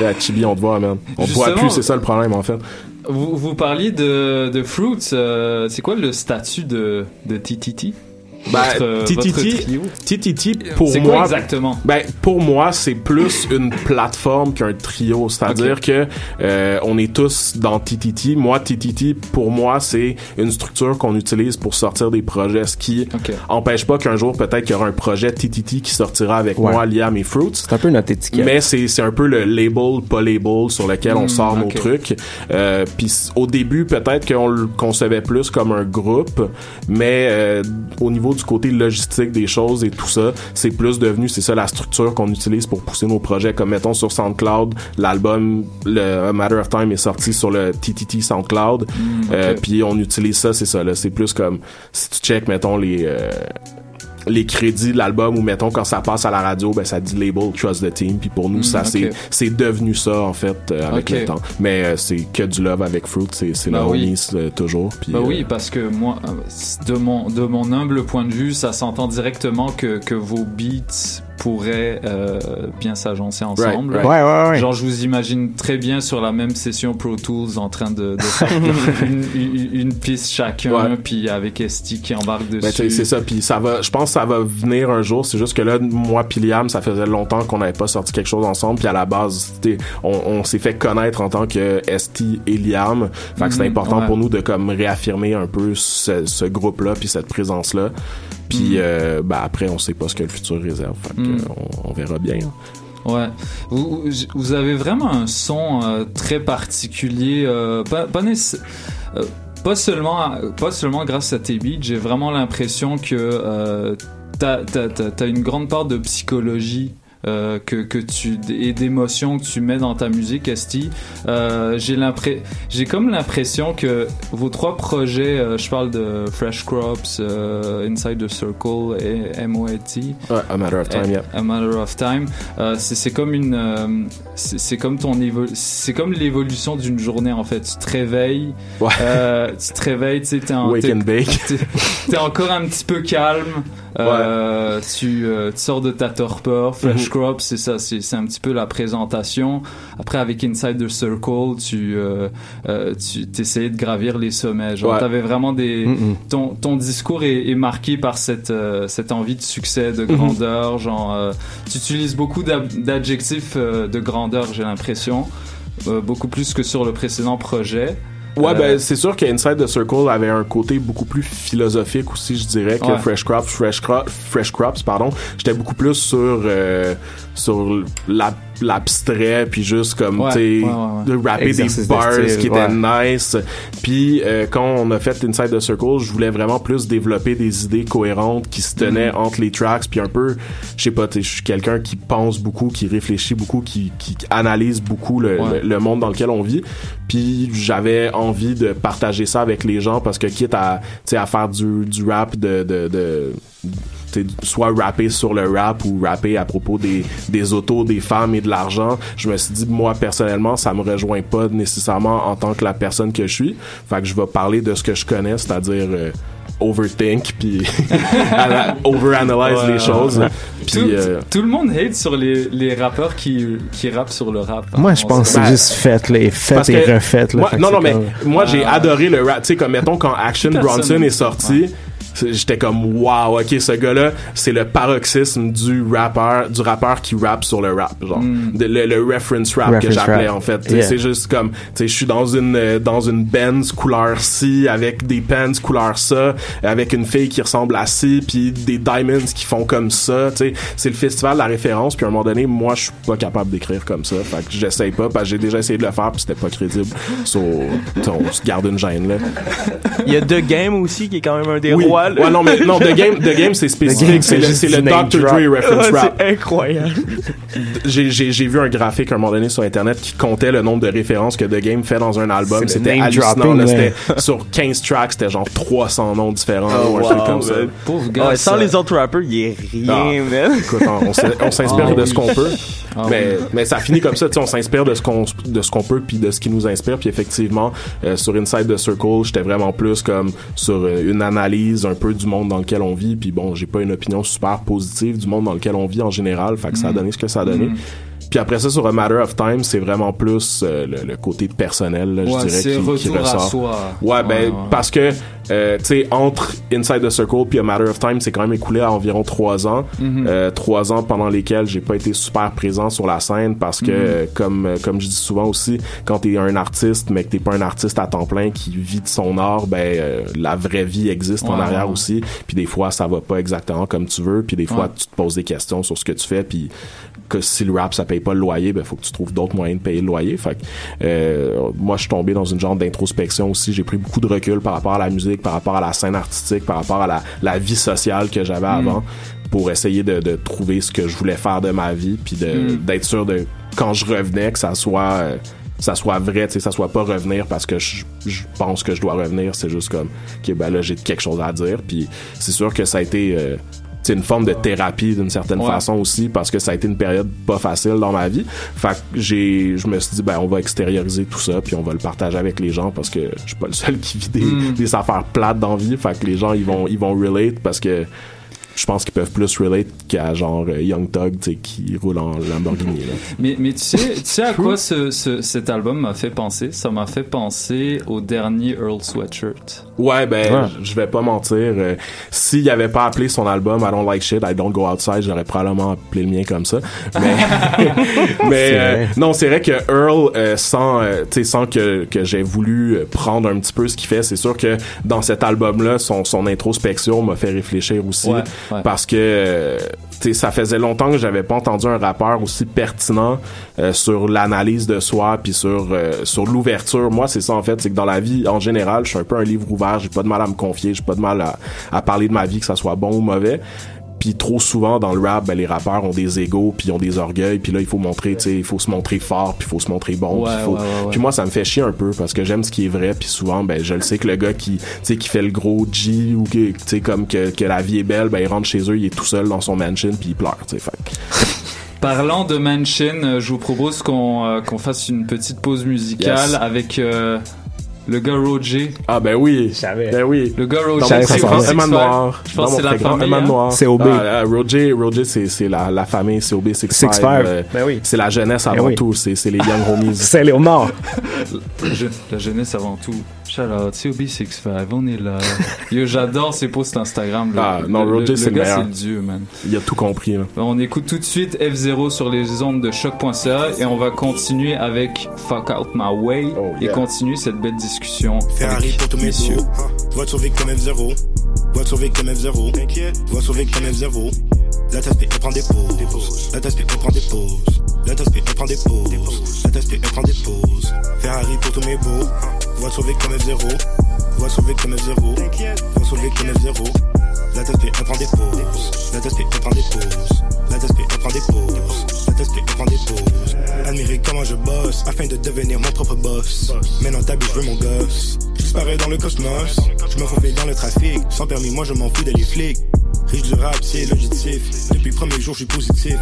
Yeah, Chibi, on te voit, man. On te voit plus, c'est ça le problème, en fait. Vous, vous parliez de, Fruits. euh, c'est quoi le statut de, de TTT Ben, Votre, euh. TTT, pour moi, exactement ben pour moi c'est plus une plateforme qu'un trio, c'est-à-dire que euh, on est tous dans TTT. Moi TTT pour moi c'est une structure qu'on utilise pour sortir des projets, ce qui empêche pas qu'un jour peut-être qu'il y aura un projet TTT qui sortira avec moi, Liam et Fruits. C'est un peu notre étiquette. Mais c'est c'est un peu le label pas label sur lequel on Hmm, sort nos trucs. Euh, Puis au début peut-être qu'on le concevait plus comme un groupe, mais euh, au niveau du côté logistique des choses et tout ça, c'est plus devenu c'est ça la structure qu'on utilise pour pousser nos projets. Comme mettons sur SoundCloud, l'album le A Matter of Time est sorti sur le TTT SoundCloud. Euh, ok. Puis on utilise ça, c'est ça là. C'est plus comme si tu check mettons les euh, les crédits de l'album ou mettons quand ça passe à la radio ben ça dit label trust the team puis pour nous Mm, ça ok. c'est c'est devenu ça en fait euh, avec le temps mais euh, c'est que du love avec Fruit c'est c'est Bah oui. euh, toujours puis Bah euh, oui, parce que moi, euh, de mon, de mon humble point de vue, ça s'entend directement que, que vos beats pourraient euh, bien s'agencer ensemble. right. Ouais, ouais, ouais. Genre, je vous imagine très bien sur la même session Pro Tools en train de, de faire une, une, une piste chacun, puis avec Esti qui embarque dessus. Ben, sais, c'est ça puis ça va je pense que ça va venir un jour c'est juste que là moi puis Liam ça faisait longtemps qu'on n'avait pas sorti quelque chose ensemble puis à la base on, on s'est fait connaître en tant que Esti et Liam fait que c'était Mhm, important pour nous de comme réaffirmer un peu ce, ce groupe là puis cette présence là puis euh, ben, après on sait pas ce que le futur réserve fait que, euh, on, on verra bien hein. Ouais. Vous, vous avez vraiment un son euh, très particulier, euh, pas, pas, nécess- euh, pas seulement, pas seulement grâce à tes beats, j'ai vraiment l'impression que t'as, t'as une grande part de psychologie. Euh, que, que tu et d'émotions que tu mets dans ta musique Esti euh, j'ai l'impression j'ai comme l'impression que vos trois projets euh, je parle de Fresh Crops euh, Inside the Circle et MOAT Ouais, a matter of time, yeah. A Matter of Time. Euh, c'est c'est comme une, euh, c'est comme ton c'est comme l'évolution d'une journée en fait. Tu te réveilles, Ouais. euh, tu te réveilles, tu sais, t'es en- t'es encore un petit peu calme. Euh, tu, euh, tu sors de ta torpeur. Fresh Mhm. Crops, c'est ça, c'est un petit peu la présentation. Après, avec Inside the Circle, tu, euh, euh, tu t'essayais de gravir les sommets. Genre, Ouais. t'avais vraiment des, Mm-mm. ton, ton discours est, est marqué par cette, euh, cette envie de succès, de grandeur. Genre, euh, tu utilises beaucoup d'adjectifs euh, de grandeur, j'ai l'impression, euh, beaucoup plus que sur le précédent projet. Ouais, Euh, ben c'est sûr que Inside the Circle avait un côté beaucoup plus philosophique aussi, je dirais, que Ouais. Fresh Crops. Fresh, Cro- Fresh Crops, pardon. J'étais beaucoup plus sur euh, sur la- l'abstrait, puis juste comme, Ouais, tu sais, ouais, ouais, ouais. de rapper Exercice des de bars qui étaient nice. Puis euh, quand on a fait Inside the Circle, je voulais vraiment plus développer des idées cohérentes qui se tenaient Mhm. entre les tracks, puis un peu, je sais pas, je suis quelqu'un qui pense beaucoup, qui réfléchit beaucoup, qui, qui analyse beaucoup le, le- le monde dans lequel on vit. Puis j'avais envie de partager ça avec les gens parce que quitte à, tu sais, à faire du, du rap de, de, de soit rapper sur le rap ou rapper à propos des, des autos, des femmes et de l'argent, je me suis dit, moi, personnellement, ça me rejoint pas nécessairement en tant que la personne que je suis. Fait que je vais parler de ce que je connais, c'est-à-dire euh, overthink, puis ana- overanalyze Ouais, les choses. ouais. Tout, euh, tout le monde hate sur les, les rappeurs qui, qui rappent sur le rap. hein. Moi, je pense que c'est juste fait, là, et fait parce et que refait. Là, moi, Fait que non, non, mais comme- moi, j'ai Ah. adoré le rap. Tu sais, comme mettons quand Action Personne Bronson est sorti. J'étais comme wow, ok, ce gars-là, c'est le paroxysme du rappeur, du rappeur qui rappe sur le rap, genre Mm. De- le, le reference rap que j'appelais en fait. Yeah. C'est juste comme, tu sais, je suis dans une euh, dans une Benz couleur ci avec des pants couleur ça, avec une fille qui ressemble à ci, puis des diamonds qui font comme ça. Tu sais, c'est le festival de la référence. Puis à un moment donné, moi, je suis pas capable d'écrire comme ça, fait que j'essaye pas, parce que j'ai déjà essayé de le faire, puis c'était pas crédible. So, on se garde une gêne là. Il y a The Game aussi qui est quand même un des Oui. rois. Ouais, non, mais non, The Game, The Game c'est spécifique. C'est le, le Dr. Dre reference Ouais, rap. c'est incroyable. J'ai, j'ai, j'ai vu un graphique à un moment donné sur Internet qui comptait le nombre de références que The Game fait dans un album. C'était hallucinant. là. sur 15 tracks, c'était genre 300 noms différents ou un wow, truc comme ça. man. Pauvre gars. Ouais, sans ça- les autres rappers, il est rien, Ah. man. Écoute, on, on s'in- on s'inspire Ah de oui. ce qu'on peut. Ah mais, oui. mais ça finit comme ça, on s'inspire de ce qu'on de ce qu'on peut puis de ce qui nous inspire puis effectivement euh, sur Inside the Circle, j'étais vraiment plus comme sur euh, une analyse un peu du monde dans lequel on vit puis bon, j'ai pas une opinion super positive du monde dans lequel on vit en général, fait que ça a Mm. donné ce que ça a donné. Mm. Puis après ça, sur A Matter of Time, c'est vraiment plus euh, le, côté personnel, là, je dirais, qui, qui ressort. À soi. Ouais, ben, parce que, euh, tu sais, entre Inside the Circle puis A Matter of Time, c'est quand même écoulé à environ trois ans. Mhm. euh, trois ans pendant lesquels j'ai pas été super présent sur la scène parce que, Mhm. euh, comme, euh, comme je dis souvent aussi, quand t'es un artiste, mais que t'es pas un artiste à temps plein qui vit de son art, ben, euh, la vraie vie existe en arrière aussi. Puis des fois, ça va pas exactement comme tu veux. Puis des fois, tu te poses des questions sur ce que tu fais. Puis que si le rap ça paye pas le loyer, ben faut que tu trouves d'autres moyens de payer le loyer. Fait que, euh, moi je suis tombé dans une genre d'introspection aussi. J'ai pris beaucoup de recul par rapport à la musique, par rapport à la scène artistique, par rapport à la, la vie sociale que j'avais Mm. avant, pour essayer de, de trouver ce que je voulais faire de ma vie, puis Mm. d'être sûr de quand je revenais que ça soit euh, ça soit vrai, tu sais, ça soit pas revenir parce que je, je pense que je dois revenir, c'est juste comme que ben là j'ai quelque chose à dire, puis c'est sûr que ça a été euh, c'est une forme de thérapie d'une certaine Ouais. façon aussi parce que ça a été une période pas facile dans ma vie. Fait que j'ai je me suis dit ben on va extérioriser tout ça puis on va le partager avec les gens parce que je suis pas le seul qui vit des, Mm. des affaires plates dans la vie. Fait que les gens ils vont ils vont relate parce que je pense qu'ils peuvent plus relate qu'à genre euh, Young Thug tu sais qui roule en Lamborghini là. Mais, mais tu sais, tu sais à quoi ce, ce- cet album m'a fait penser? Ça m'a fait penser au dernier Earl Sweatshirt. Ouais, ben, Ouais. je vais pas mentir. euh, S'il avait pas appelé son album I Don't Like Shit, I Don't Go Outside, j'aurais probablement appelé le mien comme ça. Mais, mais euh, non, c'est vrai que Earl, euh, sans, euh, tu sais, sans que, que j'ai voulu prendre un petit peu ce qu'il fait, c'est sûr que dans cet album-là, son, son introspection m'a fait réfléchir aussi. Ouais, Parce que, ça faisait longtemps que j'avais pas entendu un rappeur aussi pertinent euh, sur l'analyse de soi puis sur euh, sur l'ouverture. Moi, c'est ça en fait, c'est que dans la vie en général, je suis un peu un livre ouvert, j'ai pas de mal à me confier, j'ai pas de mal à, à parler de ma vie que ça soit bon ou mauvais. Puis trop souvent dans le rap, ben, les rappeurs ont des égos, puis ils ont des orgueils, puis là il faut montrer, tu sais, il faut se montrer fort, puis il faut se montrer bon, puis faut- ouais, moi ça me fait chier un peu parce que j'aime ce qui est vrai, puis souvent ben je le sais que le gars qui tu sais qui fait le gros G ou que tu sais comme que, que la vie est belle, ben il rentre chez eux, il est tout seul dans son mansion puis il pleure, tu sais. Parlant de Mansion, euh, je vous propose qu'on euh, qu'on fasse une petite pause musicale Yes. avec euh, le gars Roger. Ah ben oui, savais. ben oui. Le gars Roger, venait. aimant noir. Je pense que c'est la famille, hein. noir. C'est OB. Ah, Roger, Roger c'est c'est la, la famille, c'est OB 65. Six Five. euh, Ben oui. C'est la jeunesse Ben avant oui. tout, c'est c'est les Young Homies. C'est Léonard. La, je- la jeunesse avant tout. Shout out, COB65, on est là. Yo, j'adore ses posts Instagram. Le- Ah, non, le- Roger, le c'est le gars, meilleur. c'est le dieu, man. Il a tout compris là. On écoute tout de suite F0 sur les ondes de choc.ca et on va continuer avec Fuck Out My Way Oh, et yeah. continuer cette belle discussion. Ferrari avec pour tous mes messieurs. beaux. Voiture victime F0. Voiture victime F0. T'inquiète. Voiture victime F0. La tasse elle prend des pauses. La tasse elle prend des pauses. La tasse elle prend des pauses. La tasse elle prend des pauses. Ferrari pour tous mes beaux. Voiture victime F0. Voiture victime F0. T'inquiète. Voiture victime F0. La tasse elle prend des pauses. La tasse elle prend des pauses. La tasse elle prend des pauses. La tasse elle prend des pauses. Admirer comment je bosse afin de devenir mon propre boss. Maintenant t'habilles, je veux mon gosse. J'parais dans le cosmos. Je me faufile dans le trafic. Sans permis, moi je m'en fous des flics. Riche du rap, c'est logitif. Depuis le premier jour, je suis positif.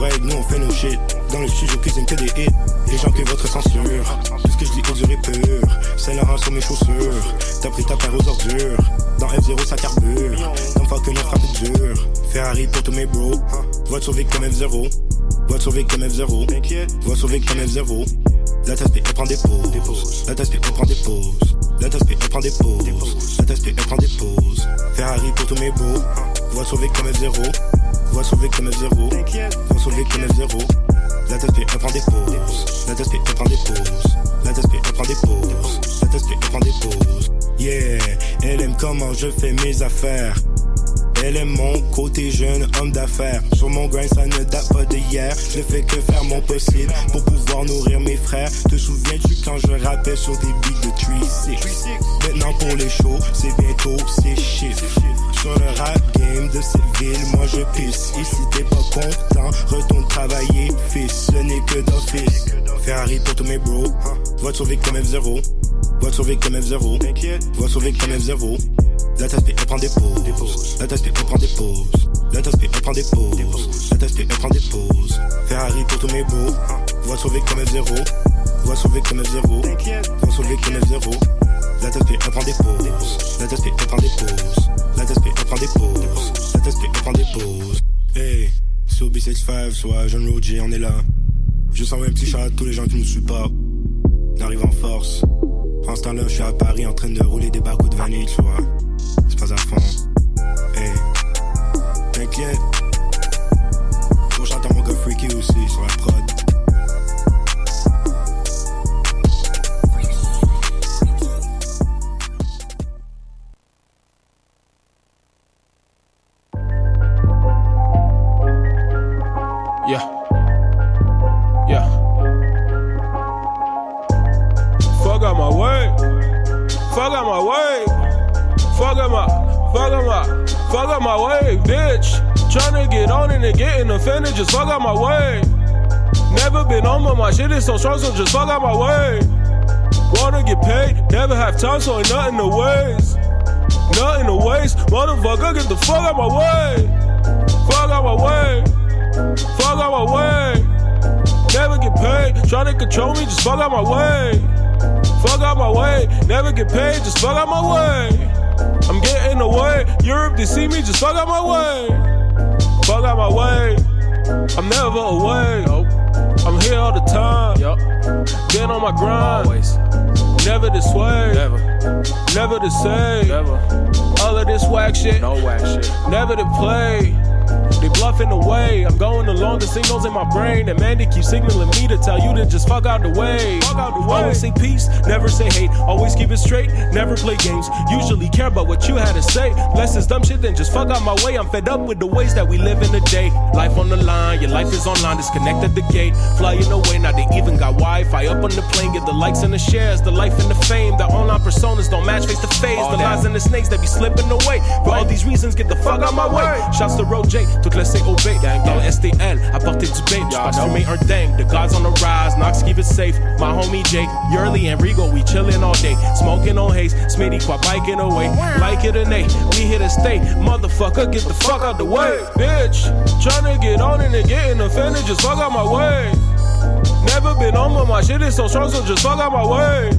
Règles, nous on fait nos shit. Dans le studio, cuisine que des hits. Les gens que votre censure. Tout ce que je dis est dur et pur. C'est Laurent sur mes chaussures. T'as pris ta paire aux ordures. Dans F0, ça carbure. Comme fuck une frappe dur. Ferrari pour tous mes bros. Voiture victime F0. Voiture victime F0. Voiture victime F0. La tasse elle prend des pauses. La tasse elle prend des pauses. La tasse elle prend des pauses. La tasse elle prend des pauses. Ferrari pour tous mes beaux. Voiture victime F0. Voiture victime F0. Voiture victime F0. La tasse elle prend des pauses. La tasse elle prend des pauses. La tasse elle prend des pauses. Tasse elle prend des pauses. Yeah, elle aime comment je fais mes affaires. Elle aime mon côté jeune homme d'affaires. Sur mon grind, ça ne date pas d'hier. Je fais que faire mon possible pour pouvoir nourrir mes frères. Te souviens-tu quand je rappais sur des beats de 3-6? Maintenant pour les shows, c'est bientôt c'est chiffres. Sur le rap game de cette ville, moi je pisse. Et si t'es pas content, retourne travailler, fils. Ce n'est que d'office. Ferrari pour tous mes bros. Voiture victime F0. Voiture victime F0. Voiture victime F0. La tasse elle prend des pauses. La tasse elle prend des pauses. La tasse elle prend des pauses. La tasse elle prend des pauses. Ferrari pour tous mes beaux. Voiture victime F0. Voiture victime F0. Voiture victime F0. La tasse elle prend des pauses. La tasse elle prend des pauses. Tasse elle prend des pauses. Tasse elle prend des pauses. Hey, so B65, soit jeune Roger, on est là. Je sens un petit chat tous les gens qui nous supportent. J'arrive en force. En ce temps-là, je suis à Paris en train de rouler des barcos de vanille, tu vois. C'est pas à fond. Hey, t'inquiète. Faut chanter mon gars freaky aussi sur la prod. So strong, so just fuck out my way. Wanna get paid, never have time, so ain't nothing to waste. Nothing to waste. Motherfucker, get the fuck out my way. Fuck out my way. Fuck out my way. Never get paid. Tryna control me, just fuck out my way. Fuck out my way. Never get paid, just fuck out my way. I'm getting away. Europe, they see me, just fuck out my way. Fuck out my way. I'm never away. I'm here all the time. Yup. Been on my grind. Always. Never this way. Never. Never the same. Never. All of this whack shit. No whack shit. Never to play. Bluffing away. I'm going along the signals in my brain. And man, they keep signaling me to tell you to just fuck out the way. Fuck out the way. Always say peace, never say hate. Always keep it straight, never play games. Usually care about what you had to say. Less is dumb shit then just fuck out my way. I'm fed up with the ways that we live in the day. Life on the line, your life is online, disconnected the gate. Flying away, now they even got Wi Fi up on the plane. Get the likes and the shares, the life and the fame. The online personas don't match face to face. The lies and the snakes that be slipping away. For all these reasons, get the fuck out my way. Shouts to Road J, toute le COB. Dans le STL, apporter du bait. J'passe fumer un dang. The gods on the rise, Knox keep it safe. My homie Jake, Yurley and Rigo, we chillin' all day. Smoking on haze, Smitty quite biking away. Like it or nay, we here to stay. Motherfucker, get the fuck out the way. Bitch, tryna get on it and getting offended, just fuck out my way. Never been on but my shit is so strong, so just fuck out my way.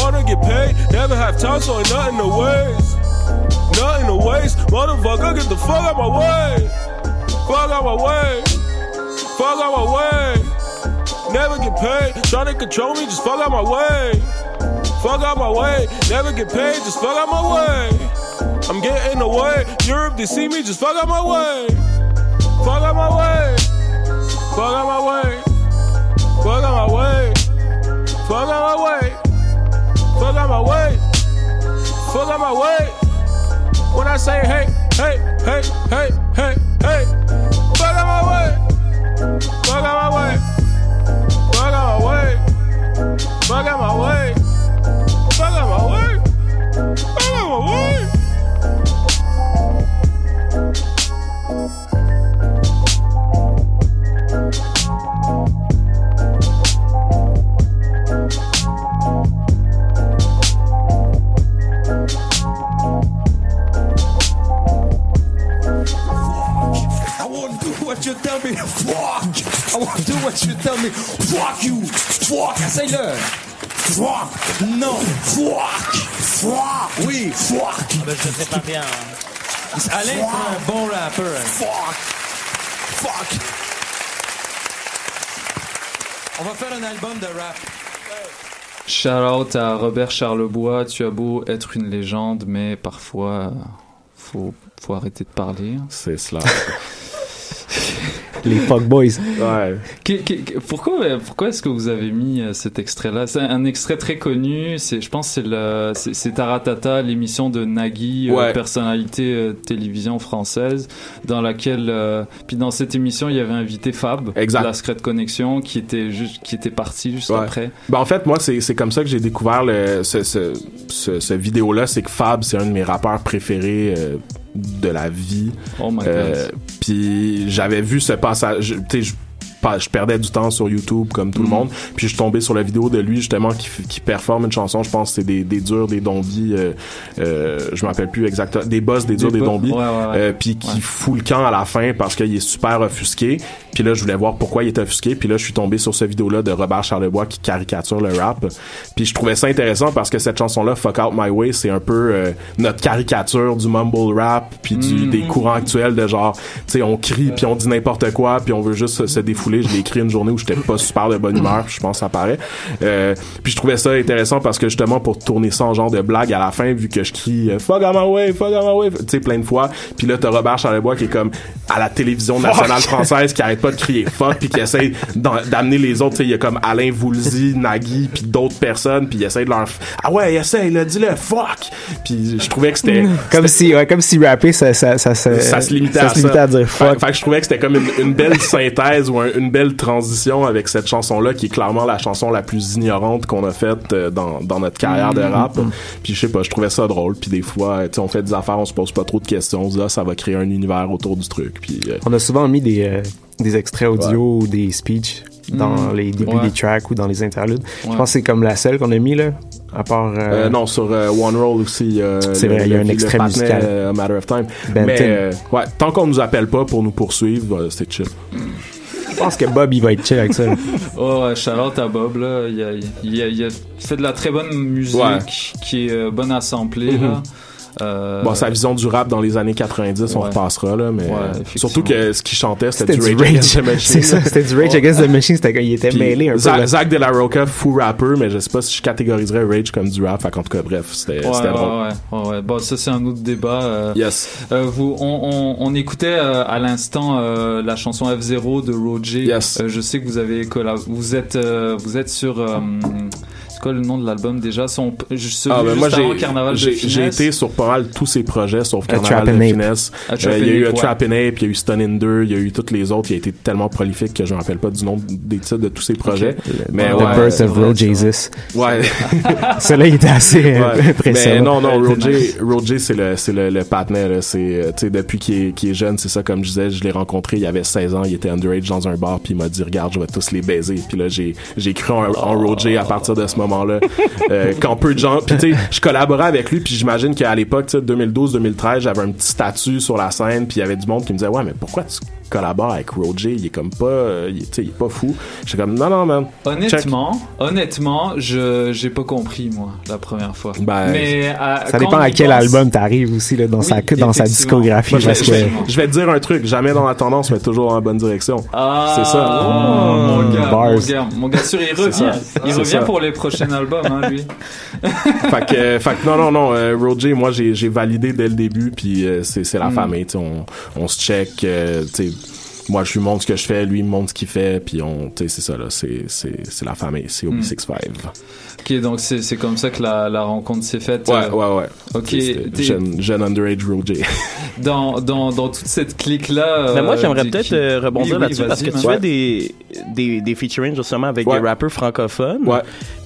Wanna get paid, never have time, so ain't nothing to waste. Nothing to waste, motherfucker, get the fuck out my way. Fuck my way. Fuck my way. Never get paid, tryna control me, just fuck out my way. Fuck out my way, never get paid, just fuck out my way. I'm getting away, Europe, they see me, just fuck out my way. Fuck out my way. Fuck out my way. Fuck out my way. Fuck out my way. Fuck out my way. Fuck out my way. When I say hey, hey, hey, hey, hey, hey. Fuck out my way. Fuck out my way. Fuck out my way. Fuck out my way. Fuck out my way. Fuck out my way. Je sais pas bien. hein. Alain, c'est un bon rappeur. hein. Fuck. Fuck. On va faire un album de rap. Shout out à Robert Charlebois. Tu as beau être une légende, mais parfois faut faut arrêter de parler. C'est cela. Les fuckboys. Ouais. Qui- qui- pourquoi pourquoi est-ce que vous avez mis euh, cet extrait-là? C'est un extrait très connu. C'est je pense que c'est c'est Taratata, l'émission de Nagui, euh, Ouais. personnalité euh, télévision française, dans laquelle euh, puis dans cette émission il y avait invité Fab, Exact. de la Secret Connexion, qui était juste qui était parti juste Ouais. après. Ben, en fait, moi, c'est, c'est comme ça que j'ai découvert le, ce, ce, ce, ce vidéo-là. C'est que Fab, c'est un de mes rappeurs préférés euh, de la vie. Oh my Euh, god. Puis j'avais vu ce passage. Tu sais, je perdais du temps sur YouTube comme tout le Mhm. monde. Puis je suis tombé sur la vidéo de lui justement qui, qui performe une chanson. Je pense c'est des, des durs, des dombies. Euh, euh, je me rappelle plus exactement. Des boss, des durs, des, bo- dombies. ouais, ouais, ouais. Euh, puis qui fout le camp à la fin parce qu'il est super offusqué. Puis là, je voulais voir pourquoi il était offusqué. Puis là, je suis tombé sur cette vidéo-là de Robert Charlebois qui caricature le rap. Puis je trouvais ça intéressant parce que cette chanson-là, Fuck Out My Way, c'est un peu euh, notre caricature du mumble rap puis du, Mhm. des courants actuels de genre, tu sais, on crie puis on dit n'importe quoi puis on veut juste se, se défouler Je l'ai écrit une journée où j'étais pas super de bonne humeur. Je pense que ça paraît. Euh, puis je trouvais ça intéressant parce que justement pour tourner ça en genre de blague à la fin, vu que je crie euh, fuck on my way, fuck on my way, tu sais plein de fois. Puis là t'as Robert Charlebois qui est comme à la télévision nationale française qui arrête pas de crier fuck puis qui essaie d'amener les autres. Tu sais il y a comme Alain Voulzy, Nagui puis d'autres personnes puis il essaie de leur ah ouais essaye là dis-le fuck. Puis je trouvais que c'était Comme si, ouais, comme si rapper, ça, ça, ça, ça, ça se limitait à se limitait ça. à dire Fait, fuck. fait que je trouvais que c'était comme une, une belle synthèse ou un- une belle transition avec cette chanson-là qui est clairement la chanson la plus ignorante qu'on a faite euh, dans, dans notre carrière de Mm-hmm. rap. Puis je sais pas, je trouvais ça drôle. Puis des fois, tu sais, on fait des affaires, on se pose pas trop de questions. On se dit, ah, ça va créer un univers autour du truc. Puis euh, On a souvent mis des, euh, des extraits audio ou des speeches dans Mm. les débuts Ouais. des tracks ou dans les interludes. Je pense que c'est comme la seule qu'on a mis, là. À part. euh, Euh, non, sur euh, One Roll aussi. il y a C'est vrai, il y a le- un extrait musical. euh, Matter of Time. Mais euh, ouais, tant qu'on nous appelle pas pour nous poursuivre, euh, c'est chill. Je pense que Bob, il va être chill avec ça. Oh, ouais, shout-out à Bob, là. Il a, il, a, il a fait de la très bonne musique Ouais. qui est euh, bonne à sampler, là. Euh, Bon, sa vision du rap dans les années 90, on Ouais. repassera, là, mais Ouais, surtout que ce qu'il chantait, c'était du Rage Against the Machine. C'est ça, c'était du Rage. Against the Machine. C'était, il était Puis mêlé un peu. Zach, là. Zach De La Rocca, fou rapper, mais je sais pas si je catégoriserais Rage comme du rap. Qu'en tout cas, bref, c'était Ouais, c'était ouais, drôle. ouais, ouais, ouais. Bon, ça c'est un autre débat. euh. Yes. Euh, vous, on, on, on écoutait euh, à l'instant euh, la chanson F0 de Roger. Yes. Euh, je sais que vous avez collab- vous êtes euh, vous êtes sur euh, quoi le nom de l'album déjà? Son juste, Ah, ben, juste moi, avant j'ai- Carnaval de j'ai j'ai Finesse. été sur pas mal tous ses projets, sauf A Carnaval Trap de. Finesse. Euh, Il y a eu A Ape, Trap and Ape, il y a eu Stun in 2, il y a eu tous les autres. Il a été tellement prolifique que je me rappelle pas du nom des titres de tous ses projets. Mais The ouais, Birth c'est of vrai. Jesus. Ouais. Celui-là, il était assez euh, Ouais. impressionnant. Mais non, non, Ouais, Roger, c'est le, c'est le, le. C'est, euh, tu sais, depuis qu'il est, jeune, c'est ça, comme je disais, je l'ai rencontré, il avait 16 ans, il était underage dans un bar, puis il m'a dit, regarde, je vais tous les baiser. Puis là, j'ai, j'ai cru en, en Roger à partir de ce moment-là. Euh, quand peu de gens, puis tu sais, je collaborais avec lui, puis j'imagine qu'à l'époque, tu sais, 2012-2013, j'avais un petit statut sur la scène, puis il y avait du monde qui me disait, ouais, mais pourquoi tu collabores avec Roger? Il est comme pas, euh, il, est- tu sais, il est pas fou. J'étais comme, non, non, man. Honnêtement, honnêtement, je j'ai pas compris moi la première fois. Ben, Mais euh, Ça quand dépend à quel pense- album t'arrives aussi, là, dans, sa, dans sa discographie. Moi, je, vais, parce je, vais, que- je vais te dire un truc, jamais dans la tendance, mais toujours dans la bonne direction. Ah, C'est ça. oh, mon gars, mon gars, mon gars sûr, il revient. Il revient ça. pour les prochains albums, hein, lui. fait que, euh, fait que non, non, non, euh, Roger, moi, j'ai, j'ai validé dès le début, puis euh, c'est, c'est la Mm. famille, tu sais, on, on se check, euh, tu sais, moi, je lui montre ce que je fais, lui, il me montre ce qu'il fait, puis on, tu sais, c'est ça, là, c'est, c'est, c'est la famille, c'est Mm. OB65. Ok, donc c'est c'est comme ça que la, la rencontre s'est faite. Ouais, euh, ouais, ouais. Ok, jeune, jeune underage Roger. dans, dans, dans toute cette clique-là. Mais moi, euh, j'aimerais des- peut-être qui- euh, rebondir Oui, oui, là-dessus parce que tu fais des, des, des featuring justement avec Ouais. des rappeurs francophones. Ouais.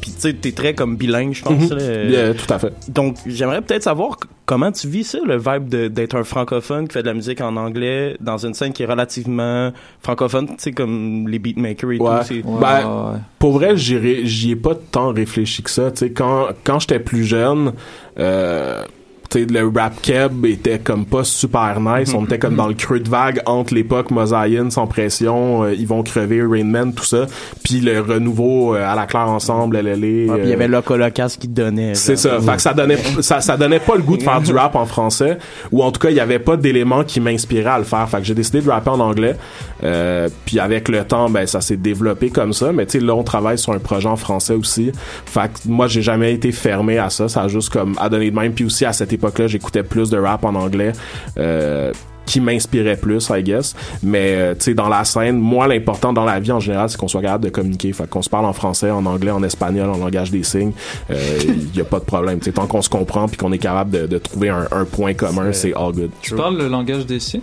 Puis tu sais, t'es très comme bilingue, je pense. Là. Yeah, tout à fait. Donc, j'aimerais peut-être savoir comment tu vis ça, le vibe de- d'être un francophone qui fait de la musique en anglais dans une scène qui est relativement francophone, tu sais, comme les beatmakers et Ouais. tout. Ouais, Ben, ouais. Pour vrai, j'y ai pas tant réfléchi que ça. Tu sais, quand quand j'étais plus jeune, euh, tu sais, le rap keb était comme pas super nice. On était comme dans le creux de vague entre l'époque Mosaïen, sans pression, euh, ils vont crever, Rain Man, tout ça, puis le renouveau euh, à la claire ensemble, LLA. Ouais, il y euh, avait Loco Locas qui donnait. c'est ça. Fait que ça donnait, ça, ça donnait pas le goût de faire du rap en français, ou en tout cas, il y avait pas d'éléments qui m'inspiraient à le faire. Fait que j'ai décidé de rapper en anglais. Euh, puis avec le temps, ben ça s'est développé comme ça. Mais tu sais, là, on travaille sur un projet en français aussi. Fait que moi, j'ai jamais été fermé à ça. Ça a juste comme à donner de même. Puis aussi à cette époque-là, j'écoutais plus de rap en anglais. Euh, qui m'inspirait plus, I guess. Mais, euh, tu sais, dans la scène, moi, l'important dans la vie en général, c'est qu'on soit capable de communiquer. Fait qu'on se parle en français, en anglais, en espagnol, en langage des signes. Il y a pas de problème. Tu sais, tant qu'on se comprend puis qu'on est capable de, de trouver un, un point commun, c'est all good. Tu parles le langage des signes?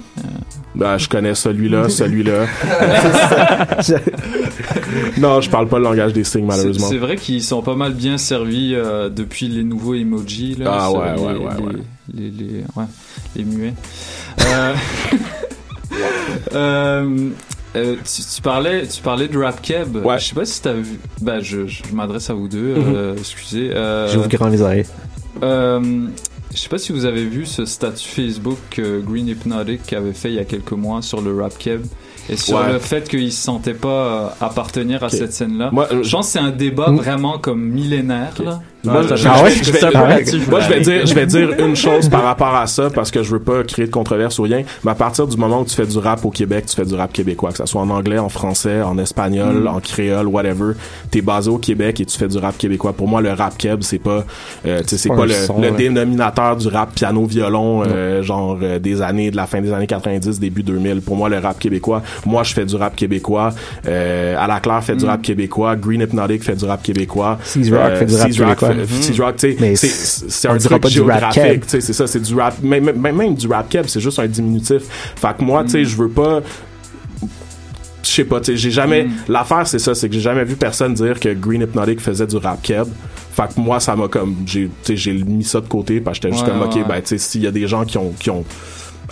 Ben, je connais celui-là, celui-là. non, je parle pas le langage des signes, malheureusement. c'est vrai qu'ils sont pas mal bien servis euh, depuis les nouveaux emojis. Là, Ah ouais, les, ouais, ouais, les, ouais. Les, les- ouais, les muets. Euh, euh, euh, tu, tu parlais, tu parlais de rap keb. Ouais. Je sais pas si t'as vu. Ben, je, je m'adresse à vous deux. Mhm. euh, excusez. Euh, J'ouvre grand les oreilles. euh, je sais pas si vous avez vu ce statut Facebook que Green Hypnotic avait fait il y a quelques mois sur le rap keb et sur Ouais. le fait qu'il se sentait pas euh, appartenir à cette scène-là. Moi, Je pense que c'est un débat vraiment comme millénaire. Là. Moi, je, vais- dire, je vais dire une chose par rapport à ça parce que je veux pas créer de controverse ou rien. Mais à partir du moment où tu fais du rap au Québec, tu fais du rap québécois, que ça soit en anglais, en français, en espagnol, Mm. en créole, whatever. T'es basé au Québec et tu fais du rap québécois. Pour moi, le rap keb, c'est pas, euh, c'est pas le, son, le là. dénominateur du rap piano violon, euh, genre euh, des années de la fin des années 90, début 2000. Pour moi, le rap québécois. Moi, je fais du rap québécois. Euh, à la Claire fait du Mm. rap québécois. Green Hypnotic fait du rap québécois. Rock Euh, fait du rap québécois. Rock, tu sais, Mais c'est- un truc géographique, keb. tu sais, c'est ça, c'est du rap, même, même, même du rap keb, c'est juste un diminutif. Fait que moi, tu sais, je veux pas, je sais pas, tu sais, j'ai jamais, l'affaire c'est ça, c'est que j'ai jamais vu personne dire que Green Hypnotic faisait du rap keb. Fait que moi, ça m'a comme, j'ai, j'ai mis ça de côté parce que j'étais juste comme, ok, ouais. ben, tu sais, s'il y a des gens qui ont, qui ont,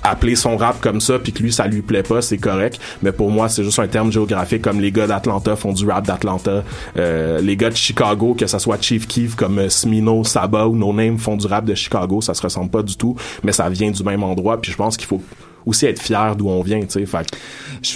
appelé son rap comme ça puis que lui ça lui plaît pas c'est correct. Mais pour moi c'est juste un terme géographique comme les gars d'Atlanta font du rap d'Atlanta. Euh, les gars de Chicago que ça soit Chief Keef comme euh, Smino Saba ou No Name font du rap de Chicago ça se ressemble pas du tout mais ça vient du même endroit puis je pense qu'il faut aussi être fier d'où on vient tu sais fait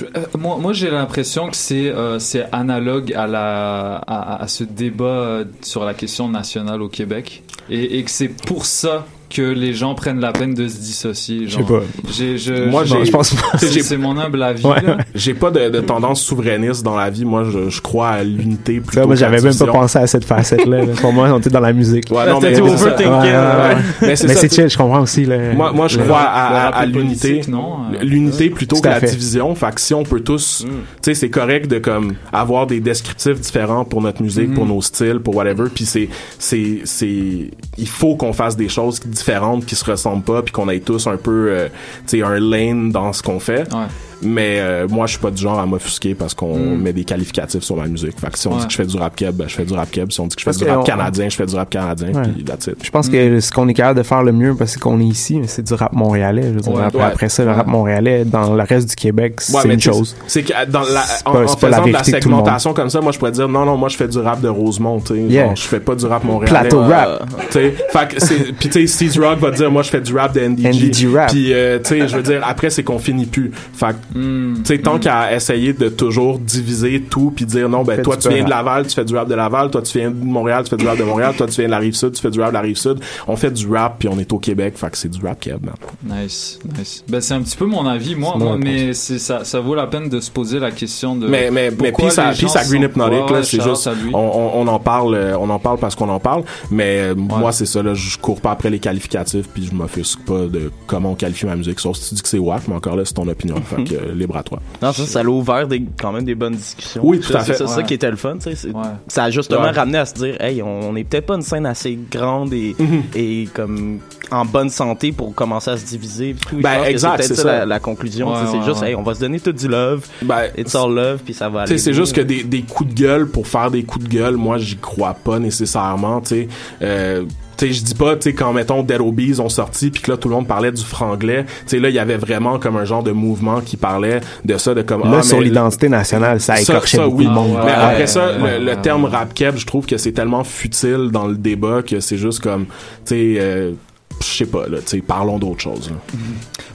euh, moi, moi j'ai l'impression que c'est euh, c'est analogue à la à, à ce débat euh, sur la question nationale au Québec. Et, et que c'est pour ça que les gens prennent la peine de se dissocier. Je sais genre. pas. J'ai- je- Moi, je- j'ai- je pense pas. c'est j'ai- c'est mon humble avis. Ouais. j'ai pas de, de tendance souverainiste dans la vie moi je, je crois à l'unité plutôt Ça, moi, j'avais même pas pensé à cette facette-là. là. Pour moi, on était dans la musique. Ouais, non, mais mais c'est ça. overthinking. Ouais, ouais, ouais. mais c'est Mais ça, c'est tu sais. chill, je comprends aussi. Là, Moi, moi, je crois à, l'unité? Euh, l'unité plutôt que la division. Fait que si on peut tous, tu sais, c'est correct de comme avoir des descriptifs différents pour notre musique, pour nos styles, pour whatever. Puis c'est, c'est, c'est, il faut qu'on fasse des choses différentes qui se ressemblent pas, puis qu'on ait tous un peu, euh, tu sais, un lane dans ce qu'on fait. Ouais. Mais euh, moi, je suis pas du genre à m'offusquer parce qu'on Mm. met des qualificatifs sur ma musique. Fait que si on Ouais. dit que je fais du rap keb, ben, je fais du rap keb. Si on dit que je fais Parce du rap on- canadien, je fais du rap canadien. Ouais. Puis that's it. Je pense que ce qu'on est capable de faire le mieux, parce qu'on est ici, c'est du rap montréalais. Je veux dire, Ouais. après, ça, le rap montréalais, dans le reste du Québec, c'est une chose. C'est que dans la, en, pas- en la faisant de la segmentation comme ça, moi je pourrais dire non non, moi je fais du rap de Rosemont, tu sais, Yeah. genre, je fais pas du rap montréalais. Plateau Euh, rap. tu sais, fait que puis tu sais Steez Rock va dire moi je fais du rap de NDG. NDG rap. Puis euh, tu sais, je veux dire après c'est qu'on finit plus. Fait tu sais tant qu'à essayer de toujours diviser tout puis dire non ben toi tu viens de. Laval, tu fais du rap de Laval, toi tu viens de Montréal, tu fais du rap de Montréal, toi tu viens de la rive sud, tu fais du rap de la rive sud. On fait du rap puis on est au Québec, fait que c'est du rap keb. man. Nice, nice. Ben, c'est un petit peu mon avis, moi, mais ça, ça vaut la peine de se poser la question de. mais mais mais puis ça puis ça Green Hypnotic Ouais, là c'est juste on, on, on en parle euh, on en parle parce qu'on en parle mais euh, moi c'est ça là je cours pas après les qualificatifs puis je m'offusque pas de comment on qualifie ma musique sauf si tu dis que c'est wack mais encore là c'est ton opinion fait que euh, libre à toi Non, ça, ça a ouvert des, quand même des bonnes discussions. Oui, tout à C'est fait. ça, ça qui était le fun, tu sais. c'est- Ouais. Ça a justement Ouais. ramené à se dire, hey, on, on est peut-être pas une scène assez grande et, Mhm. et comme en bonne santé pour commencer à se diviser. tout. Ben, exact, c'est peut-être c'est ça, ça. La, la conclusion. C'est juste, ouais. hey, on va se donner tout du love. ben It's all love, puis ça va aller. c'est juste que des, des coups de gueule pour faire des coups de gueule, moi, j'y crois pas nécessairement, tu sais. Euh, tu sais, je dis pas, tu sais, quand, mettons, Dead Obies ont sorti, puis que là, tout le monde parlait du franglais, tu sais, là, il y avait vraiment comme un genre de mouvement qui parlait de ça, de comme... Là, ah, sur mais- l'identité nationale, ça Ça- écorchait ça, beaucoup oui. de monde. Ah, Mais Ouais, après ça, ouais, le, le terme ouais. rap keb, je trouve que c'est tellement futile dans le débat que c'est juste comme, tu sais, euh, je sais pas, là, tu sais, parlons d'autre chose. là.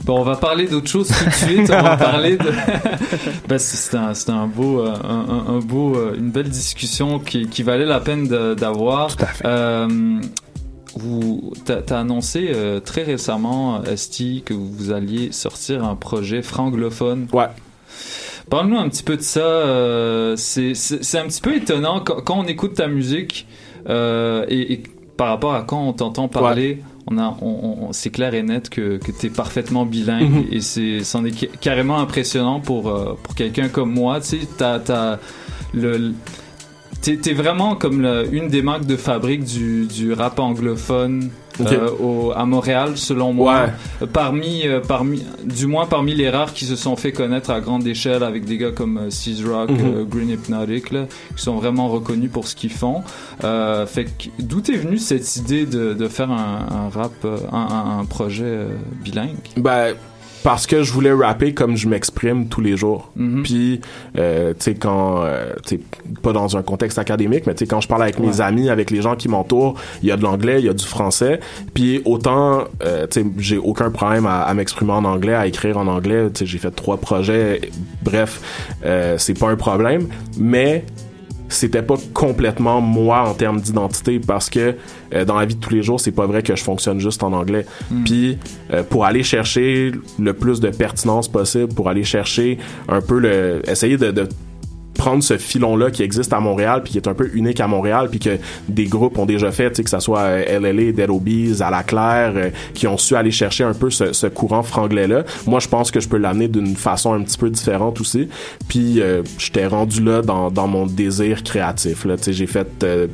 Bon, on va parler d'autre chose tout de suite. On va parler de. ben, c'est- c'était un, beau, euh, un, beau, euh, une belle discussion qui, qui valait la peine d'avoir. Tout à fait. Euh, vous, t'as, annoncé euh, très récemment, Esti, que vous alliez sortir un projet franglophone. Ouais. Parle-nous un petit peu de ça. euh, c'est, un petit peu étonnant quand, quand on écoute ta musique euh, et, et par rapport à quand on t'entend parler. On a, on, on- c'est clair et net que, que tu es parfaitement bilingue Mhm. et c'est, c'en est ca- carrément impressionnant pour, euh, pour quelqu'un comme moi. Tu sais, t'as le, t'es, t'es vraiment comme le- une des marques de fabrique du, du rap anglophone euh, au- à Montréal, selon moi. Parmi, euh, parmi, du moins parmi les rares qui se sont fait connaître à grande échelle avec des gars comme euh, Seas Rock, Mhm. euh, Green Hypnotic, là, qui sont vraiment reconnus pour ce qu'ils font. Euh, fait que, d'où est venue cette idée de, de faire un, un rap, euh, un, un- un projet euh, bilingue? Ben, parce que je voulais rapper comme je m'exprime tous les jours. Mhm. Puis, euh, tu sais, quand, euh, tu sais, pas dans un contexte académique, mais tu sais, quand je parle avec mes amis, avec les gens qui m'entourent, il y a de l'anglais, il y a du français. Puis, autant, euh, tu sais, j'ai aucun problème à, à m'exprimer en anglais, à écrire en anglais. Tu sais, j'ai fait trois projets. Bref, euh, c'est pas un problème. Mais, c'était pas complètement moi en termes d'identité parce que euh, dans la vie de tous les jours c'est pas vrai que je fonctionne juste en anglais Mm. puis euh, pour aller chercher le plus de pertinence possible pour aller chercher un peu le essayer de, de prendre ce filon là qui existe à Montréal puis qui est un peu unique à Montréal puis que des groupes ont déjà fait tu sais que ça soit euh, LLA, Dead Obies, à la Claire euh, qui ont su aller chercher un peu ce, ce courant franglais là moi je pense que je peux l'amener d'une façon un petit peu différente aussi. Puis euh, j'étais rendu là dans, dans mon désir créatif là. Tu sais j'ai fait euh,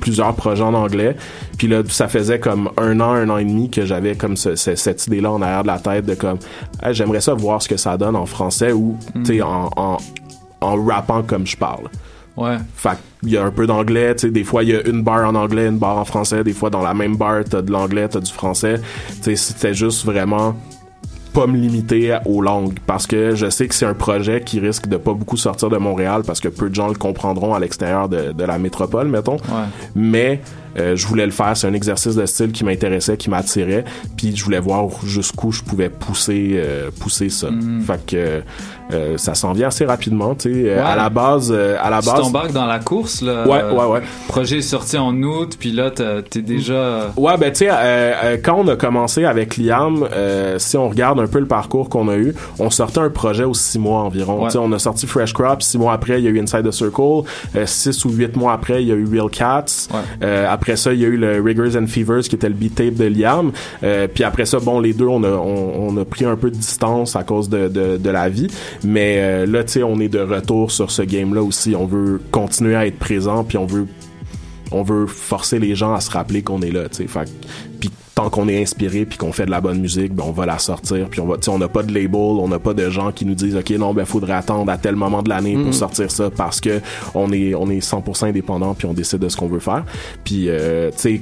plusieurs projets en anglais. Puis là ça faisait comme un an un an et demi que j'avais comme ce- ce- cette idée là en arrière de la tête de comme Hey, j'aimerais ça voir ce que ça donne en français ou tu sais en, en en rappant comme je parle. Ouais. Fait il y a un peu d'anglais, tu sais, des fois il y a une barre en anglais, une barre en français, des fois dans la même barre t'as de l'anglais, t'as du français. Tu sais, c'était juste vraiment pas me limiter aux langues parce que je sais que c'est un projet qui risque de pas beaucoup sortir de Montréal parce que peu de gens le comprendront à l'extérieur de, de la métropole, mettons. Mais euh, je voulais le faire, c'est un exercice de style qui m'intéressait, qui m'attirait, puis je voulais voir jusqu'où je pouvais pousser euh, pousser ça. Fait que euh, ça s'en vient assez rapidement, tu sais. Euh, Ouais. À la base, euh, à la Tu base. t'embarques dans la course, là. Ouais, euh, ouais, ouais. Le projet est sorti en août, puis là, t'es déjà. Ouais, ben tu sais, euh, euh, quand on a commencé avec Liam, euh, si on regarde un peu le parcours qu'on a eu, on sortait un projet aux six mois environ. Ouais. Tu sais, on a sorti Fresh Crop, six mois après, il y a eu Inside the Circle, euh, six ou huit mois après, il y a eu Real Cats. Euh, après ça, il y a eu le Riggers and Fevers qui était le beat tape de Liam. Euh, puis après ça, bon, les deux, on a, on, a pris un peu de distance à cause de, de, la vie. Mais euh, là, tu sais, on est de retour sur ce game-là aussi. On veut continuer à être présent, puis on veut on veut forcer les gens à se rappeler qu'on est là, tu sais. Tant qu'on est inspiré puis qu'on fait de la bonne musique, ben on va la sortir puis on va tu sais on n'a pas de label, on n'a pas de gens qui nous disent OK non ben faudrait attendre à tel moment de l'année pour sortir ça parce que on est on est 100% indépendant puis on décide de ce qu'on veut faire. Puis euh, tu sais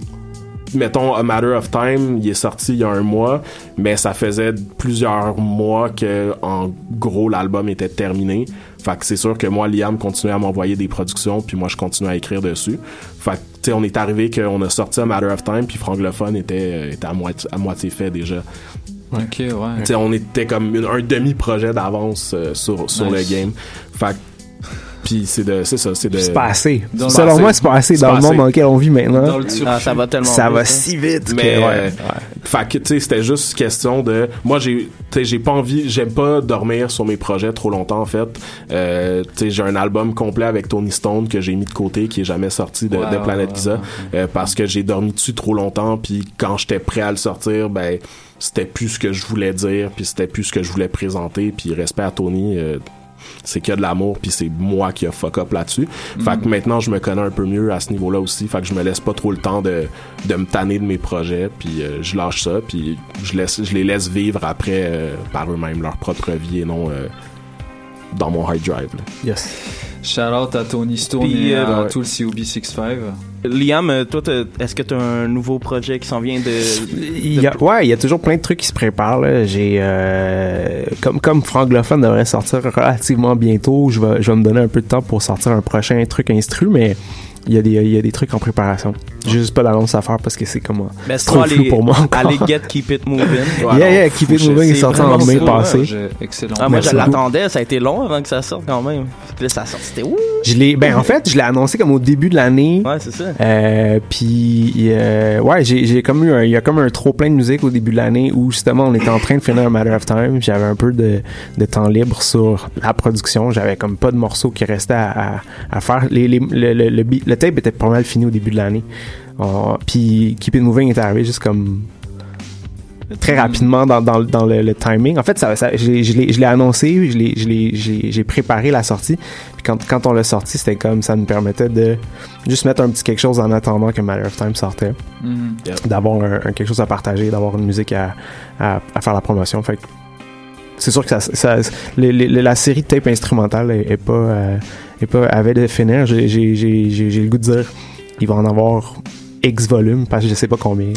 mettons A Matter of Time, il est sorti il y a un mois, mais ça faisait plusieurs mois que en gros l'album était terminé. Fait que c'est sûr que moi Liam continuait à m'envoyer des productions puis moi je continuais à écrire dessus. Fait que tu sais on est arrivé qu'on a sorti A Matter of Time puis Franglophone était euh, était à moitié à moitié fait déjà. Ok, ouais. Tu sais, on était comme une- un demi-projet d'avance euh, sur sur Nice. le game. Fait que- puis c'est de c'est ça, c'est de C'est pas assez. Selon passé. moi, c'est pas assez dans pas le monde assez. dans lequel on vit maintenant. Dans le turfu. Ah, ça va tellement Ça vite, va hein. si vite que, mais ouais. euh, fait que tu sais c'était juste question de moi j'ai tu sais j'ai pas envie j'aime pas dormir sur mes projets trop longtemps en fait euh, tu sais j'ai un album complet avec Tony Stone que j'ai mis de côté qui est jamais sorti de, ouais, Giza euh, parce que j'ai dormi dessus trop longtemps puis quand j'étais prêt à le sortir ben c'était plus ce que je voulais dire puis c'était plus ce que je voulais présenter puis respect à Tony euh, c'est qu'il y a de l'amour puis c'est moi qui a fuck up là-dessus. Fait que maintenant je me connais un peu mieux à ce niveau-là aussi. Fait que je me laisse pas trop le temps de, de me tanner de mes projets puis euh, je lâche ça puis je laisse je les laisse vivre après euh, par eux-mêmes leur propre vie et non euh, dans mon hard drive. là. Yes. Shout out à Tony Stone Puis, et à ouais. tout le COB65. Liam, euh, toi, est-ce que tu as un nouveau projet qui s'en vient de. A, ouais, il y a toujours plein de trucs qui se préparent. là. J'ai euh, comme comme Franglophone devrait sortir relativement bientôt. Je vais je vais me donner un peu de temps pour sortir un prochain truc instru, mais il y a des il y a des trucs en préparation. J'ai juste pas d'annonce à faire parce que c'est comme Ben, c'est trop flou allez- pour moi. encore. Allez, get Keep It Moving. Yeah, yeah, Keep It Moving est sorti en mai passé. Excellent. Ah, moi, je Merci l'attendais, ça a été long avant que ça sorte quand même. Puis là, ça sort, c'était ouh! Je l'ai, ben en fait, je l'ai annoncé comme au début de l'année. Ouais, c'est ça. Euh, puis euh, ouais, j'ai j'ai comme eu un, il y a comme un trop plein de musique au début de l'année où justement on était en train de finir un Matter of Time. J'avais un peu de, de temps libre sur la production. J'avais comme pas de morceaux qui restaient à, à, à faire. Les, les- le, le, le, beat- le tape était pas mal fini au début de l'année. Euh, puis Keep It Moving est arrivé juste comme très rapidement dans, dans, dans le, le timing. En fait, ça, ça, je, l'ai- je annoncé, j'ai préparé la sortie. Puis quand, quand on l'a sorti, c'était comme ça me permettait de juste mettre un petit quelque chose en attendant que Matter of Time sortait. Mhm. D'avoir un, un quelque chose à partager, d'avoir une musique à, à, à faire la promotion. Fait c'est sûr que ça, ça les- les- la série de tape instrumentale est, est pas, euh, est pas avait de finir. J'ai j'ai- j'ai- j'ai- j'ai le goût de dire il va en avoir X volumes parce que je sais pas combien.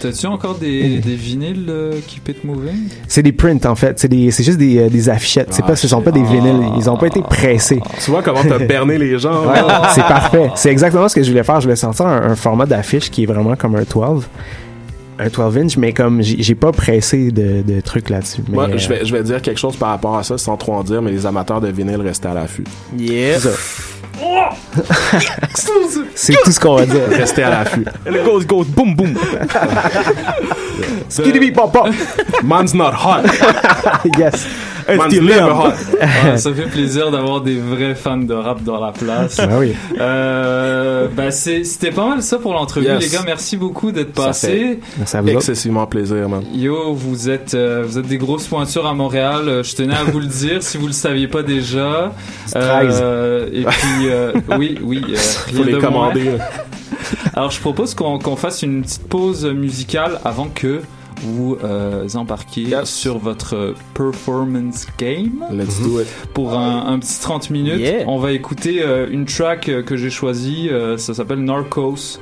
T'as-tu encore des, des vinyles euh, Keep It Moving? C'est des prints en fait, c'est des c'est juste des, euh, des affichettes, c'est Ah, pas ce sont pas des vinyles, ils ont pas été pressés. Tu vois comment t'as berné les gens. Ouais, c'est parfait. C'est exactement ce que je voulais faire. Je voulais sortir un, un format d'affiche qui est vraiment comme un 12. Un 12 inch, mais comme j'ai pas pressé de, de trucs là-dessus. Moi, euh, je vais, je vais dire quelque chose par rapport à ça sans trop en dire, mais les amateurs de vinyle restaient à l'affût. Yeah. c'est tout ce qu'on va dire. Restez à l'affût. Le ghost goes boom boom. Skiddy pop pop. Man's not hot. yes. Ça fait plaisir d'avoir des vrais fans de rap dans la place. Ben oui. Euh, ben c'est- c'était pas mal ça pour l'entrevue, Yes. les gars. Merci beaucoup d'être Ça passés. Merci à vous autres. Excessivement plaisir, man. Yo, vous êtes, euh, vous êtes des grosses pointures à Montréal. Euh, Je tenais à vous le dire si vous le saviez pas déjà. Euh, et puis, euh, oui, oui, euh, Faut les commander. Alors, je propose qu'on qu'on fasse une petite pause musicale avant que vous euh, embarquiez Yes. sur votre performance game Let's do it. pour un, un petit 30 minutes. Yeah. On va écouter euh, une track euh, que j'ai choisie. euh, ça s'appelle Narcos.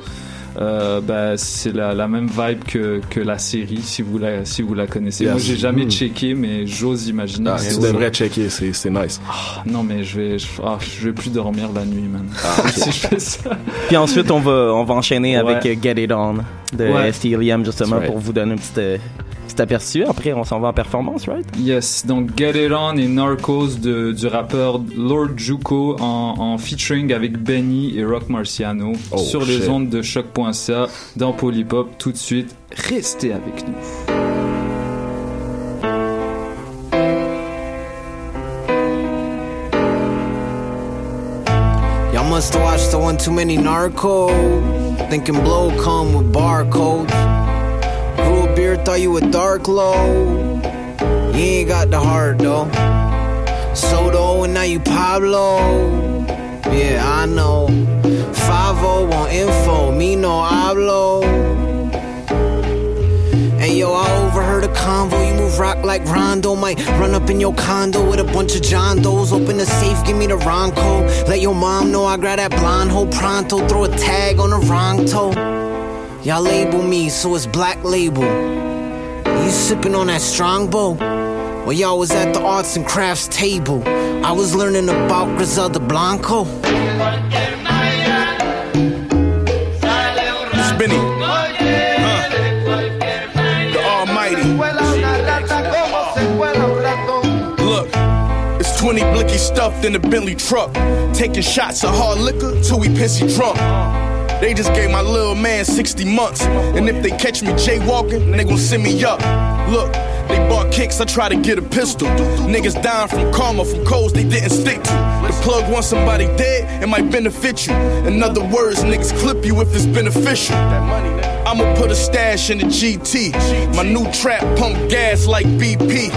Euh, bah, c'est la, la même vibe que, que la série si vous la, si vous la connaissez. Yes. Moi j'ai jamais Mm. checké mais j'ose imaginer. Ah, tu devrais checker, c'est c'est nice. ça. Non mais je vais je, ah, je vais plus dormir la nuit man. Ah, si je fais ça. Puis ensuite, on va, on va enchaîner Ouais. avec Get It On de Ouais. Justement, right. pour vous donner un petit, euh, petit aperçu. Après, on s'en va en performance, right? Yes, donc Get It On et Narcos de, du rappeur Lord Juco en, en featuring avec Benny et Rock Marciano Oh, sur les ondes de choc.ca dans Polypop tout de suite. Restez avec nous. Y'all must have watched the one too many narco. Thinking blow come with barcodes. Thought you a dark low. You ain't got the heart though. Soto and now you Pablo. Yeah, I know. 5 on info, me no hablo. Hey yo, I overheard a convo. You move rock like Rondo. Might run up in your condo with a bunch of John Does. Open the safe, give me the Ronco. Let your mom know I grab that blonde hoe pronto. Throw a tag on the wrong toe. Y'all label me, so it's black label. You sipping on that strongbow? While y'all was at the arts and crafts table, I was learning about Griselda Blanco. Huh. The Almighty. Look, it's 20 blicky stuffed in a Bentley truck. Taking shots of hard liquor till we pissy drunk. They just gave my little man 60 months. And if they catch me jaywalking, they gon' send me up. Look, they bought kicks, I try to get a pistol. Niggas dying from karma, from codes they didn't stick to. The plug wants somebody dead, it might benefit you. In other words, niggas clip you if it's beneficial. I'ma put a stash in the GT. My new trap pump gas like BP.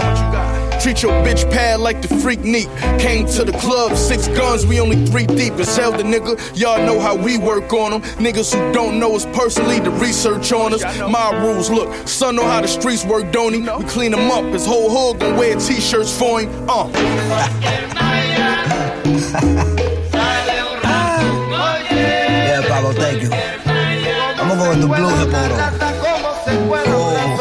Treat your bitch pad like the freak neat. Came to the club, six guns, we only three deep. It's hell the nigga, y'all know how we work on them. Niggas who don't know us personally, the research on us. My rules, look, son know how the streets work, don't he? We clean him up, his whole hood gon' wear t-shirts for him. Uh. Yeah, Pablo, thank you. I'm gonna go with the blue hippo though.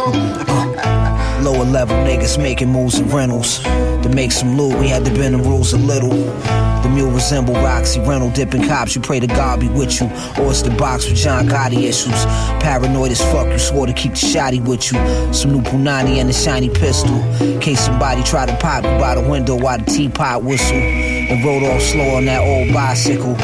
Lower level niggas making moves and rentals. To make some loot, we had to bend the rules a little. The mule resemble Roxy Rental dipping cops. You pray to God be with you. Or it's the box with John Gotti issues. Paranoid as fuck, you swore to keep the shotty with you. Some new Punani and a shiny pistol. Case somebody try to pop you by the window while the teapot whistle. And rode off slow on that old bicycle.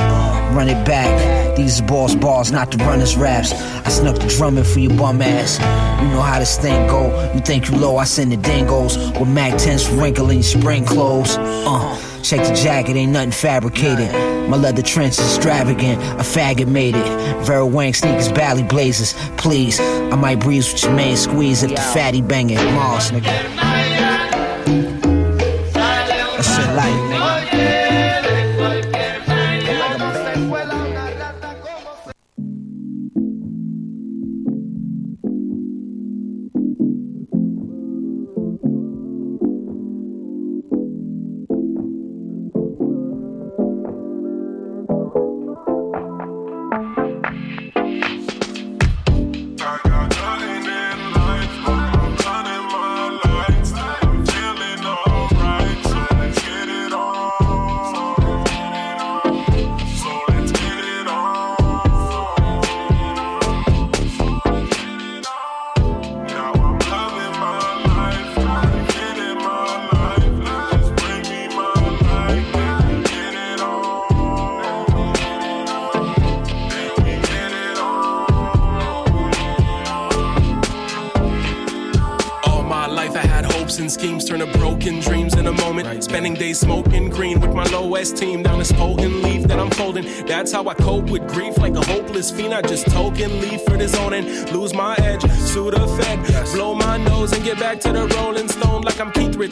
Run it back. These boss bars, not the runners raps. I snuck the drumming for your bum ass. You know how this thing go. You think you low, I send the dingoes with Mac 10s wrinkling spring clothes. Uh, check the jacket, ain't nothing fabricated. My leather trench is extravagant. A faggot made it. Vera Wang sneakers, Bally Blazers. Please, I might breeze with your man squeeze if the fatty banging. Moss, nigga.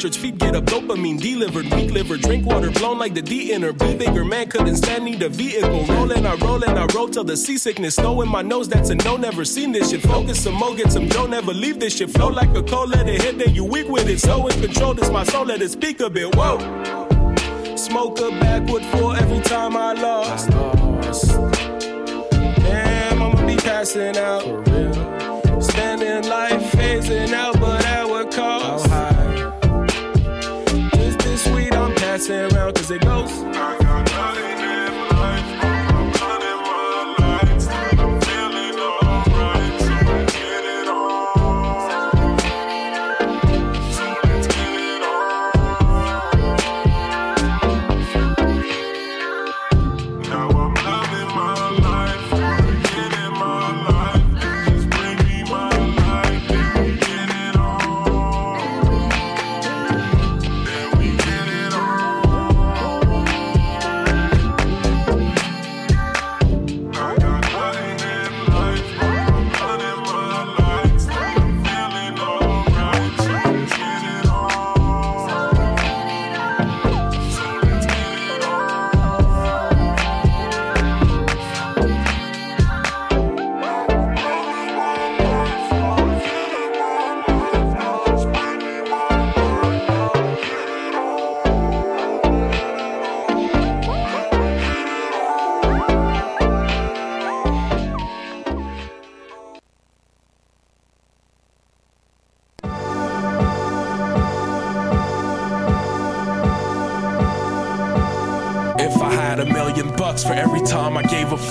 Richards. Feet get up, dopamine delivered, weak liver, drink water blown like the D inner. Be bigger, man couldn't stand need a vehicle. Rolling, I roll and I roll till the seasickness snow in my nose. That's a no, never seen this shit. Focus some more, get some dough, never leave this shit. Flow like a cold, let it hit, then you weak with it. So in control, this my soul, let it speak a bit. Whoa. Smoke a backward for every time I lost. Damn, I'ma be passing out. Spending life phasing out, but at what cost? Sweet, I'm passing around, cause it goes.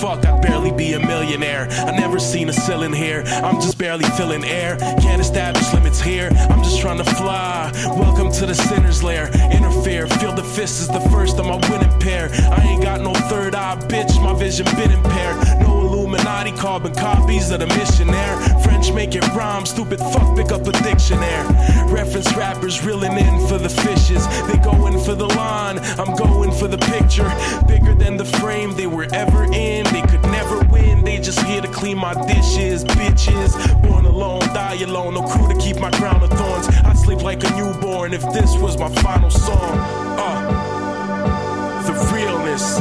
Fuck, I'd barely be a millionaire. I never seen a ceiling here, I'm just barely filling air. Can't establish limits here, I'm just trying to fly. Welcome to the sinner's lair. Interfere, feel the fist is the first of my winning pair. I ain't got no third eye, bitch, my vision been impaired. No Illuminati carbon copies of the missionaire. French make it rhyme, stupid fuck, pick up a dictionary. Reference rappers reeling in for the fishes. They going for the line, I'm going for the picture. Bigger than the frame they were ever in. They could never win, they just here to clean my dishes. Bitches, born alone, die alone, no crew to keep my crown of thorns. I sleep like a newborn if this was my final song. Uh, the realness.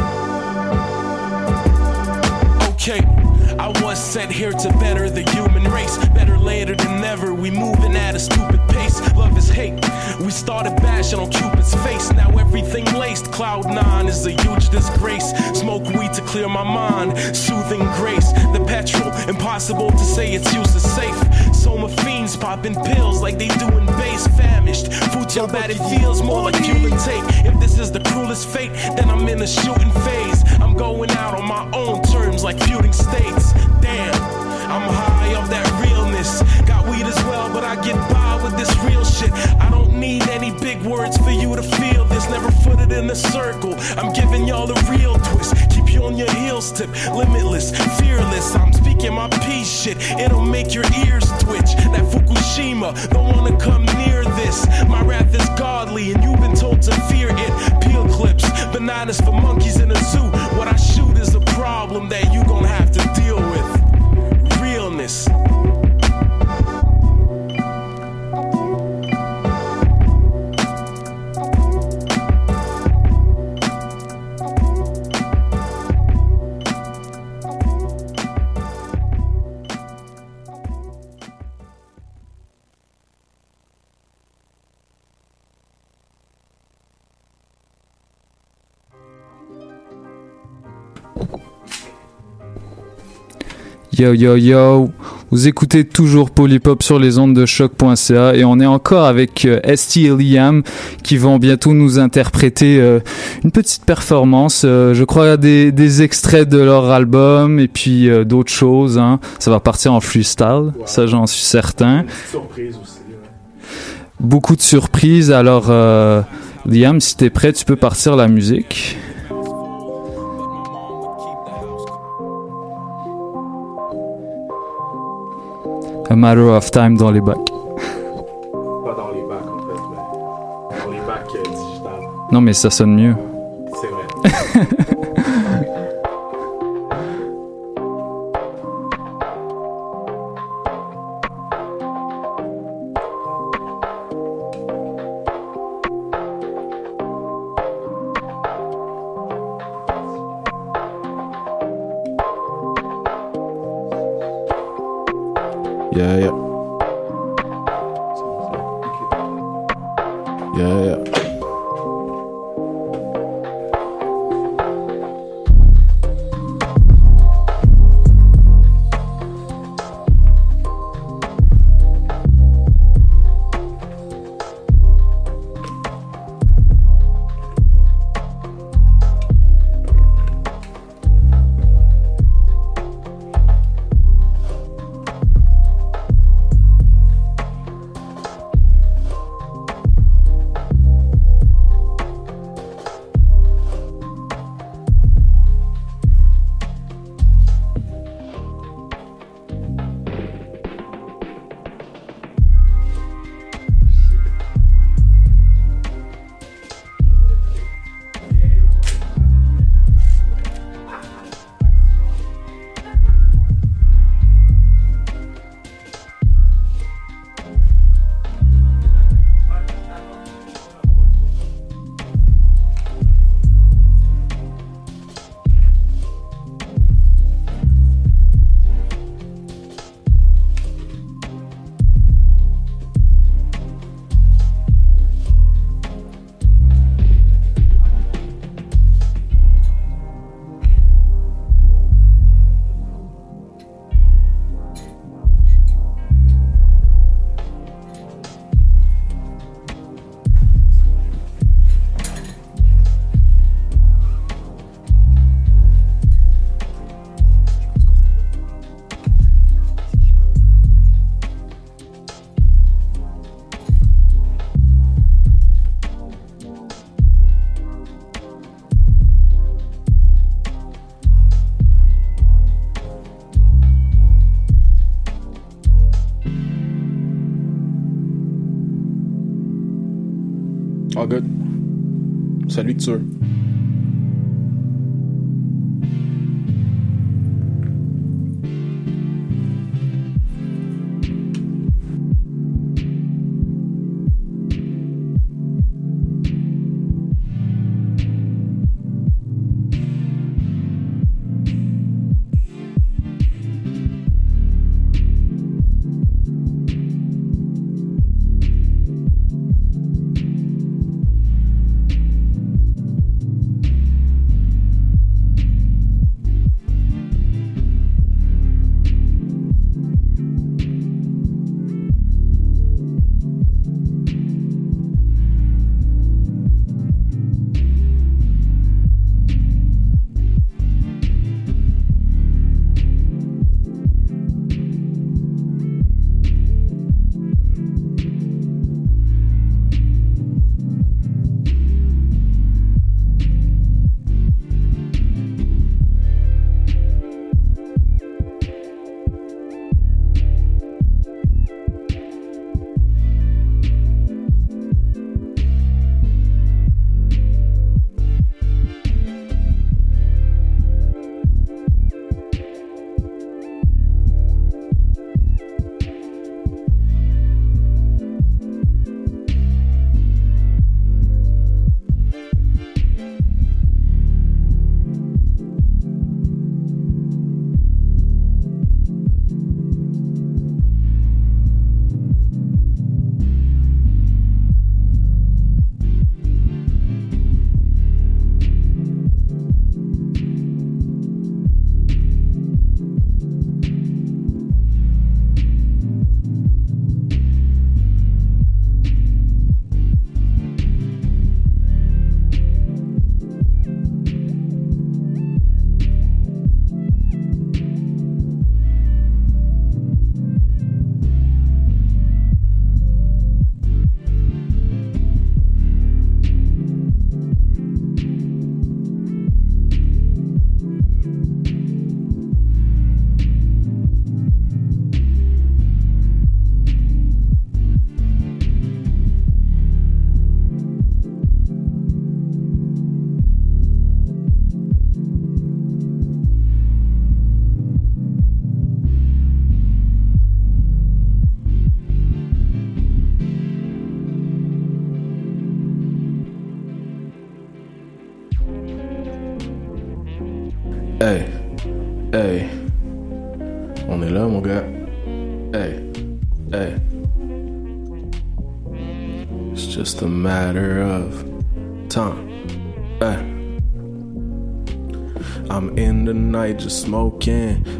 Okay. I was sent here to better the human race. Better later than never. We moving at a stupid pace. Love is hate. We started bashing on Cupid's face. Now everything laced. Cloud nine is a huge disgrace. Smoke weed to clear my mind. Soothing grace. The petrol. Impossible to say it's useless safe. Soma fiends popping pills like they do in base. Famished. Food so bad it feels more like Cuban tape. If this is the cruelest fate, then I'm in a shooting phase. I'm going out on my own terms like feuding states. Damn, I'm high off that realness. Got weed as well, but I get by with this real shit. I don't need any big words for you to feel this. Never footed in a circle. I'm giving y'all a real on your heels tip. Limitless, fearless. I'm speaking my peace shit. It'll make your ears twitch. That Fukushima, don't wanna come near this. My wrath is godly, and you've been told to fear it. Peel clips, bananas for monkeys in a zoo. What I shoot is a problem that you gon' have to deal with. Yo yo yo, vous écoutez toujours Polypop sur les ondes de choc.ca et on est encore avec euh, ST et Liam qui vont bientôt nous interpréter euh, une petite performance, euh, je crois des, des extraits de leur album et puis euh, d'autres choses. Hein. Ça va partir en freestyle, ça j'en suis certain. Surprise aussi. Beaucoup de surprises. Alors Liam, si t'es prêt, tu peux partir la musique. A Matter of Time dans les bacs. Pas dans les bacs, en fait, mais dans les bacs euh, digitales. Non, mais ça sonne mieux. C'est vrai.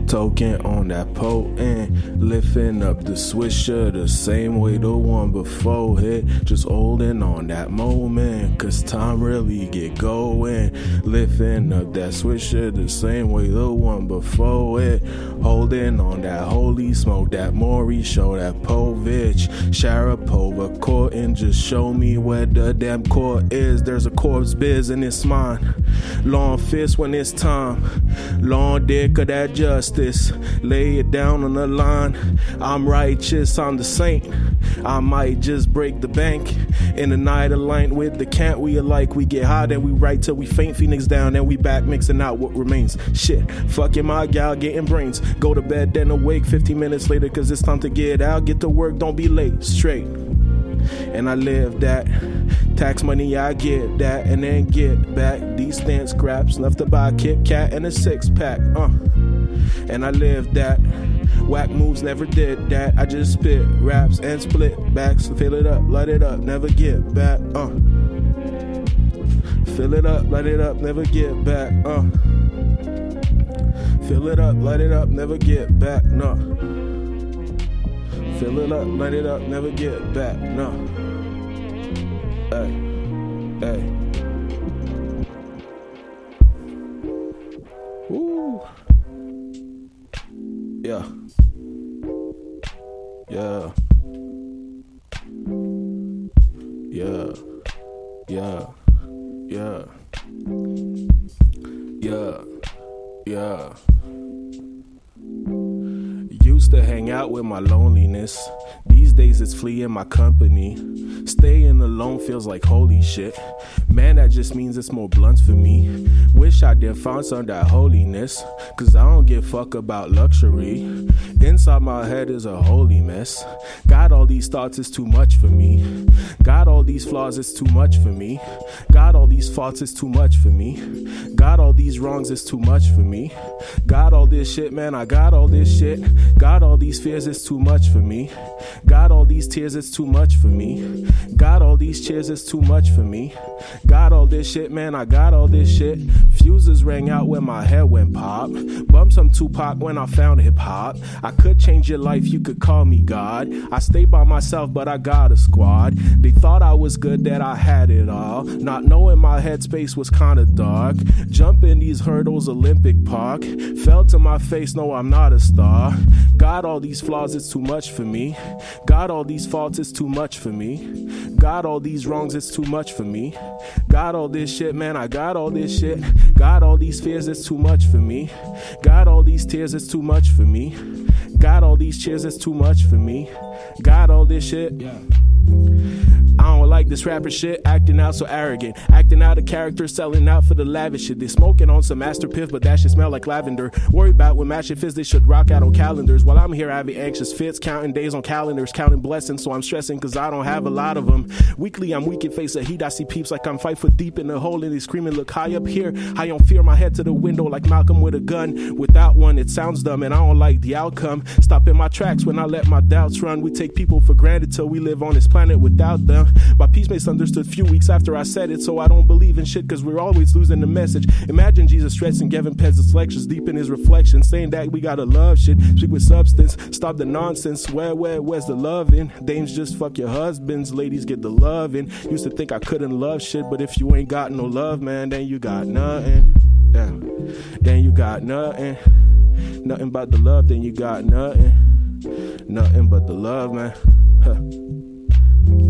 token on that potent, lifting up the swisher the same way the one before hit, just holding on that moment, cause time really get going, lifting up that swisher the same way the one before it, holding on that holy smoke, that Maury show, that Povich, Sharapova court and just show me where the damn court is, there's a corpse biz and it's mine, long fist when it's time. Long dick of that justice. Lay it down on the line. I'm righteous, I'm the saint. I might just break the bank. In the night aligned with the can't we alike. We get high, then we right till we faint. Phoenix down, then we back mixing out what remains. Shit, fucking my gal, getting brains. Go to bed, then awake 15 minutes later, cause it's time to get out. Get to work, don't be late. Straight. And I live that. Tax money, I get that, and then get back. These stand scraps left to buy a Kit Kat and a six pack. Uh, and I live that. Whack moves never did that. I just spit raps and split backs. Fill it up, light it up, never get back. Uh, fill it up, light it up, never get back. Uh, fill it up, light it up, never get back. No. Fill it up, light it up, never get back. No. Hey, hey. Woo. Yeah. Yeah. Yeah. With my loneliness. These days it's fleeing my company. Staying alone feels like holy shit. Man, that just means it's more blunt for me. Wish I did find some that holiness. Cause I don't give fuck about luxury. Inside my head is a holy mess. Got all these thoughts, it's too much for me. Got all these flaws, it's too much for me. Got all these faults, it's too much for me. Got all these wrongs, it's too much for me. Got all this shit, man, I got all this shit. Got all these fears, it's too much for me. Got all these tears, it's too much for me. Got all these cheers, it's too much for me. Got all this shit, man, I got all this shit. Fuses rang out when my head went pop. Bumped some Tupac when I found hip hop. I could change your life, you could call me God. I stay by myself, but I got a squad. They thought I was good, that I had it all. Not knowing my headspace was kinda dark. Jumping these hurdles, Olympic Park. Fell to my face, no, I'm not a star. Got all these flaws, it's too much for me. Got all these faults, it's too much for me. Got all these wrongs, it's too much for me. Got all this shit, man, I got all this shit. Got all these fears, it's too much for me. Got all these tears, it's too much for me. Got all these cheers, it's too much for me. Got all this shit. Yeah. I don't like this rapper shit, acting out so arrogant. Acting out of character, selling out for the lavish shit. They smoking on some master piff, but that shit smell like lavender. Worry about when matching fits, they should rock out on calendars. While I'm here having anxious fits, counting days on calendars, counting blessings, so I'm stressing cause I don't have a lot of them. Weekly, I'm weak in face of heat. I see peeps like I'm five foot deep in the hole and they screaming, look high up here. High on fear, my head to the window like Malcolm with a gun. Without one, it sounds dumb and I don't like the outcome. Stopping my tracks when I let my doubts run. We take people for granted till we live on this planet without them. My peace misunderstood few weeks after I said it, so I don't believe in shit cause we're always losing the message. Imagine Jesus stressing Gavin Pezz's lectures deep in his reflection, saying that we gotta love shit, speak with substance, stop the nonsense. Where, where, where's the loving? Dames just fuck your husbands, ladies get the loving. Used to think I couldn't love shit, but if you ain't got no love, man, then you got nothing. Yeah. Then you got nothing. Nothing but the love, then you got nothing. Nothing but the love, man. Huh.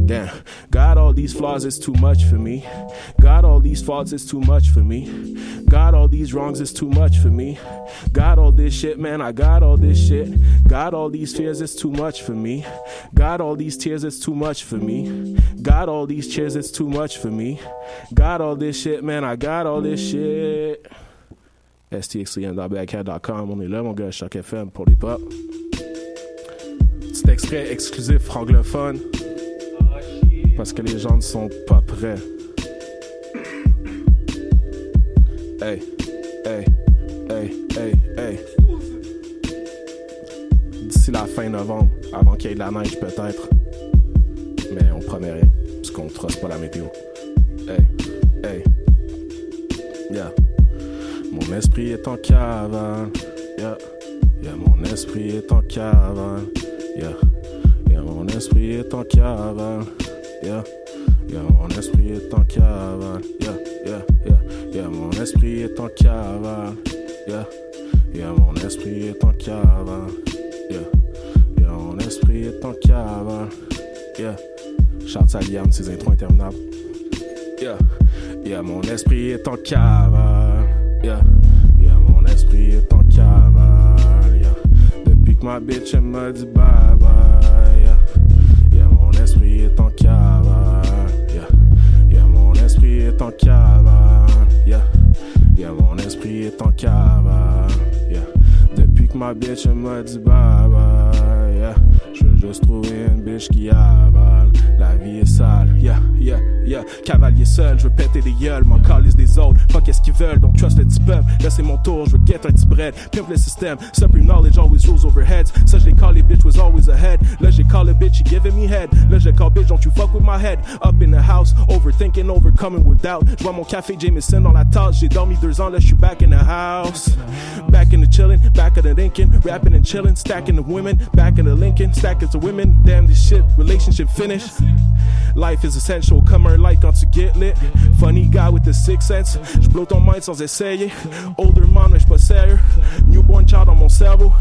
Damn, got all these flaws, is too much for me. God, all these faults, is too much for me. God, all these wrongs, is too much for me. God, all this shit, man, I got all this shit. God, all these fears, is too much for me. God, all these tears, is too much for me. God, all these cheers, is too much for me. God, all this shit, man, I got all this shit. stxcn.badcat.com, on est là, mon gars, chaque FM pour les pop. Petit extrait exclusif francophone. Parce que les gens ne sont pas prêts. Hey, hey, hey. Hey, hey. D'ici la fin novembre, avant qu'il y ait de la neige peut-être. Mais on promet rien, parce qu'on trosse pas la météo. Hey, hey. Yeah. Mon esprit est en cavale. Yeah. Yeah, mon esprit est en cavale. Yeah. Yeah, mon esprit est en cavale. Yeah. Yeah, mon esprit est en cavale. Yeah, yeah, yeah. Yeah, mon esprit est en cavale. Yeah. Yeah, mon esprit est en cavale. Yeah. Yeah, mon esprit est en cavale. Yeah. Shout à Liam, ses intros interminables. Yeah. Yeah, mon esprit est en cavale. Yeah. Yeah, mon esprit est en cavale. Yeah. Depuis que ma bitch elle m'a dit bye bye. Yeah. Yeah, mon esprit est en cavale. Est en. Yeah. Mon esprit est en cavale. Yeah. Depuis que ma bitch m'a dit bye bye. Yeah. Je veux juste trouver une bitch qui avale. La vie est sale, yeah, yeah, yeah. Cavalier seul, je veux péter des gueules, m'en calisse des autres. Fuck qu'est-ce qu'ils veulent, donc trust le petit peuple. Là c'est mon tour, je veux get un petit bread. Pimp le système, supreme knowledge always rules over heads. Ça je l'ai callé bitch was always ahead. Là j'ai callé bitch, he giving me head. Là j'ai call bitch, don't you fuck with my head? Up in the house, overthinking, overcoming with doubt. Je vois mon café Jameson dans la tasse. J'ai dormi deux ans, là je suis back in the house. Back in the chillin', back in the thinking. Rapping and chillin', stacking the women. Back in the Lincoln, stacking the women. Damn this shit, relationship finished. Life is essential, comme un light quand tu get lit. Funny guy with the sixth sense. J'blow ton mind sans essayer. Older man, mais j'suis pas sérieux. Newborn child dans mon cerveau.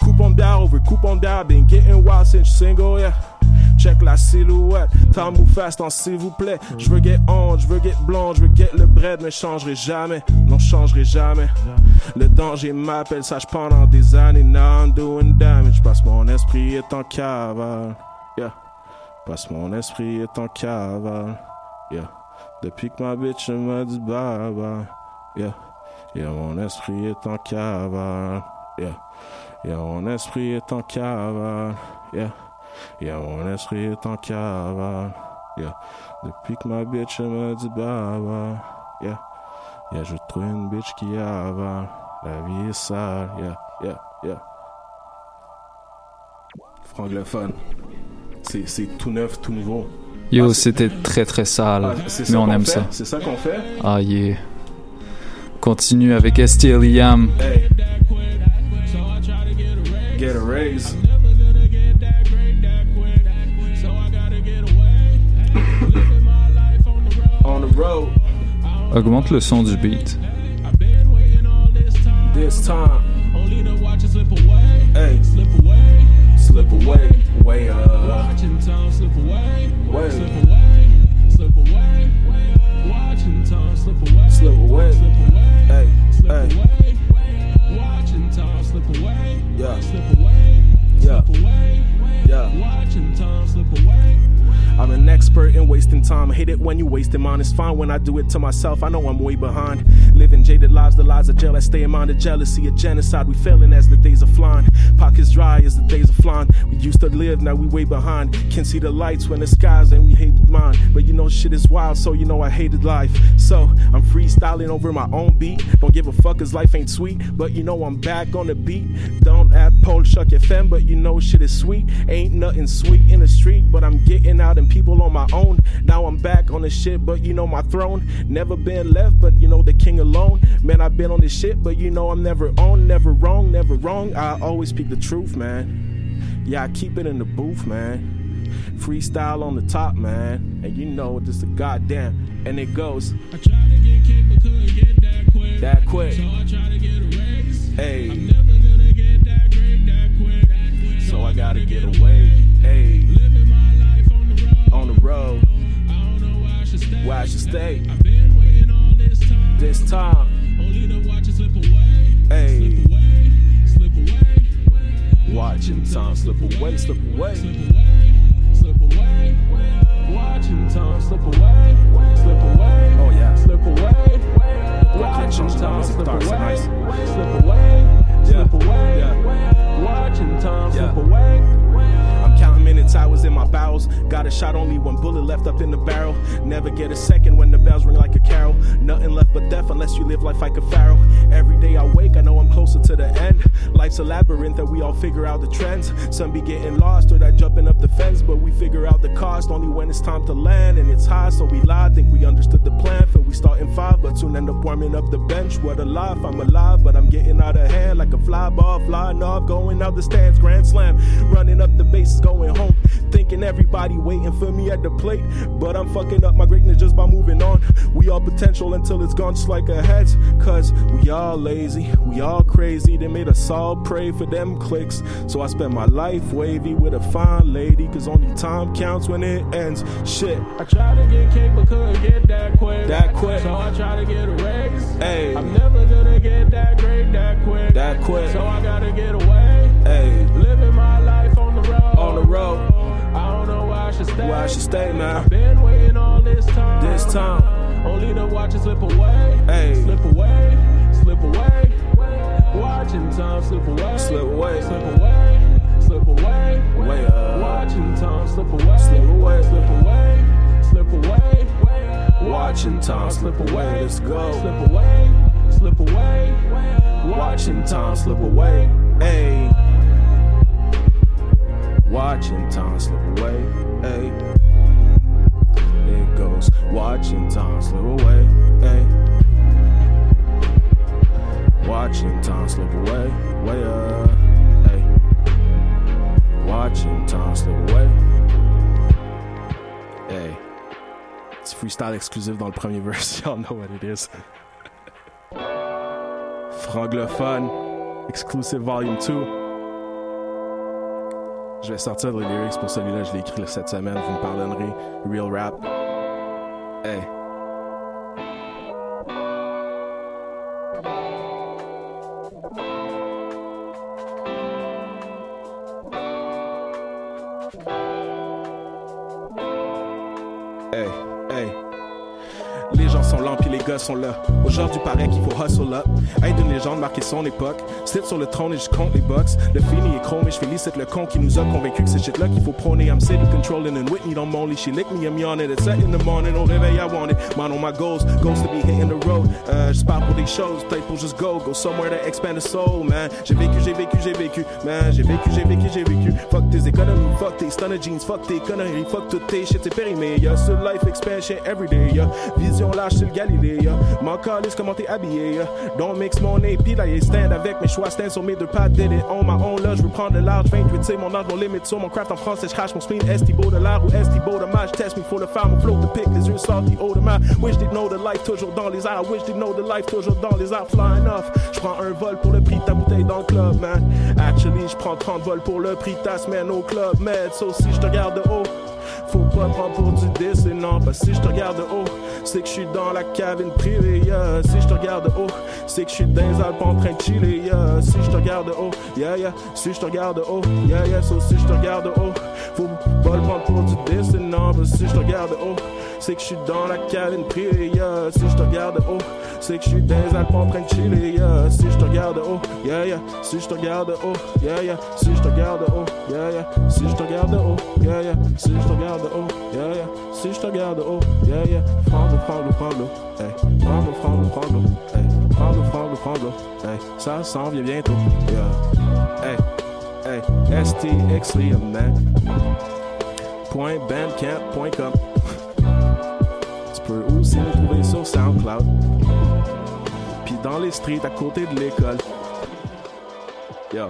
Coupon down over coupon down. Been getting wild since single, yeah. Check la silhouette, time move fast s'il vous plaît. Je get on, je veux get blonde, je veux get le bread, mais changerai jamais. Non, changerai jamais. Le danger m'appelle, sache pendant des années. Now I'm doing damage. Que mon esprit est en cavale. Yeah. Que mon esprit est en cavale. Yeah. Depuis que ma bitch m'a dit bye bye. Yeah. Yeah, mon esprit est en cavale. Yeah. Yeah, mon esprit est en cavale. Yeah. Yeah, mon esprit est en cavale. Yeah. Depuis que ma bitch m'a dit bye. Yeah. Yeah, je trouve une bitch qui avale. La vie est sale. Yeah, yeah, yeah. Franglophone. C'est, c'est tout neuf, tout nouveau. Yo, Ah, c'était très très sale, Ah, mais on aime fait? ça. C'est ça qu'on fait? Ah yeah. Continue avec ST Liam. Hey. Get a raise. Augmente le son du beat. This time. Hey. Slip away. Way up. Watching time slip away. Way. Slip away. Slip away. Watching time slip away. Slip away. Slip away. Hey. Slip Hey. away. Watching time slip away. Yeah. Slip away. Yeah. Slip away. Yeah. Watching time slip away. I'm an expert in wasting time. Hate it when you wasting mine. It's fine when I do it to myself. I know I'm way behind. Living jaded lives, the lies of jail. I stay in mind of jealousy, of genocide. We failing as the days are flying. Pockets dry as the days are flying. We used to live, now we way behind. Can see the lights when the skies and we hate mine. But you know shit is wild, so you know I hated life. So I'm freestyling over my own beat. Don't give a fuck cause life ain't sweet. But you know I'm back on the beat. Don't add Shuck FM, but you know shit is sweet. Ain't nothing sweet in the street, but I'm getting out and people on my own. Now I'm back on the shit, but you know my throne. Never been left, but you know the king alone. Man, I've been on this shit, but you know I'm never on, never wrong, never wrong. I always speak the truth, man. Yeah, I keep it in the booth, man. Freestyle on the top, man. And you know just a goddamn. And it goes. I tried to get cake, but couldn't get that quick. That quick. So I tried to get a raise. Hey. Figure out the trends. Some be getting lost or that jumping up the figure out the cost only when it's time to land. And it's high, so we lie, think we understood the plan. For we start in five, but soon end up warming up the bench. What a life, I'm alive, but I'm getting out of hand like a fly ball, flying off, going out the stands, grand slam. Running up the bases, going home. Thinking everybody waiting for me at the plate, but I'm fucking up my greatness just by moving on. We all potential until it's gone just like a heads, cause we all lazy, we all crazy. They made us all pray for them clicks. So I spend my life wavy with a fine lady, cause only time counts when it ends. Shit. I tried to get cake but couldn't get that quick. That quick. So I tried to get a raise. Hey. I'm never gonna get that great that quick. That quick. So I gotta get away. Hey. Living my life on the road. On the road. I don't know why I should stay. Why I should stay, man. I've been waiting all this time. This time. Only to watch it slip away. Hey. Slip away. Slip away. Watching time slip away. Slip away. Slip away. Slip away. Way up. Watching time slip away. Slip away. Slip away. Slip away. Watching time slip away. Let's go. Slip away. Slip away. Watching time slip away. Hey. Watching time slip away. Hey. It goes. Watching time slip away. Hey. Watching time slip away. Way up. Watching time slip away. Hey. Petit freestyle exclusif dans le premier verse. Y'all know what it is. Franglophone. Exclusive Volume 2. Je vais sortir les lyrics pour celui-là, je l'ai écrit cette semaine, vous me pardonnerez. Real rap. Hey, sont là. Aujourd'hui, paraît qu'il faut hustle up. Être une légende, marquer son époque. Sit sur le trône et je compte les box. Le fini est chrome et je félicite le con qui nous a convaincus que c'est shit là qu'il faut prôner. I'm city controlling and Whitney don't moan. She lick me, I'm yawning. It's set in the morning. Au réveil, I want it. Man on my goals. Goals to be hitting the road. Euh, je pars pour des choses. Peut-être pour just go. Go somewhere to expand the soul, man. J'ai vécu, j'ai vécu, j'ai vécu. Man, j'ai vécu, j'ai vécu, j'ai vécu. Fuck tes économies. Fuck tes stunner jeans. Fuck tes conneries. Fuck toutes tes shit, c'est périmé. Y'a ce life expansion everyday. Y'a vision lâche, c'est le Galilée. Y'a m'en calisse comment t'es habillé. Y'a don't mix mon épi là. Stand avec mes choix. Stand sur mes deux pattes. Did it on my own. Là, je veux prendre le large. 28, c'est mon âge, mon limite. Sur mon craft en français, je crache mon spleen. Estibo de l'art ou Estibo de match. Test me for the fire. Mon flow de pic. Les yeux salty. Haut de ma. Wish did know the life toujours dans les airs. Wish did know the life toujours dans les airs. Flying off. Je prends un vol pour le prix de ta bouteille dans le club, man. Actually, je prends 30 vols pour le prix de ta semaine au club, man. So si je te regarde de haut. Faut pas prendre pour du et non, parce si je te regarde de haut, c'est que je suis dans la cabine privée, yeah. Si je te regarde de haut, c'est que je suis dans les Alpes en train de chiller, yeah. Si je te regarde de haut, yeah, yeah. Si je te regarde de haut, yeah, yeah. So si je te regarde de haut, faut pas le prendre pour du que si je te regarde de haut, c'est que je suis dans la cabine privée, yeah. Si je te regarde de haut, c'est que je suis dans les Alpes en train de chiller, yeah. Si je te regarde de haut, yeah, yeah. Si je te regarde de haut, yeah, yeah. Si je te regarde de haut, yeah, yeah. Si je te regarde de haut, yeah, yeah. Si je te regarde de haut, yeah. Si je te regarde de haut, yeah, yeah. Prends-le, prends-le, prends-le, hey. Prends-le, prends-le, prends-le, hey. Prends-le, prends-le. Ça s'en vient bientôt, yeah. Hey, hey. STX. Point bandcamp.com. Tu peux aussi nous trouver sur SoundCloud. Puis dans les streets à côté de l'école. Yo,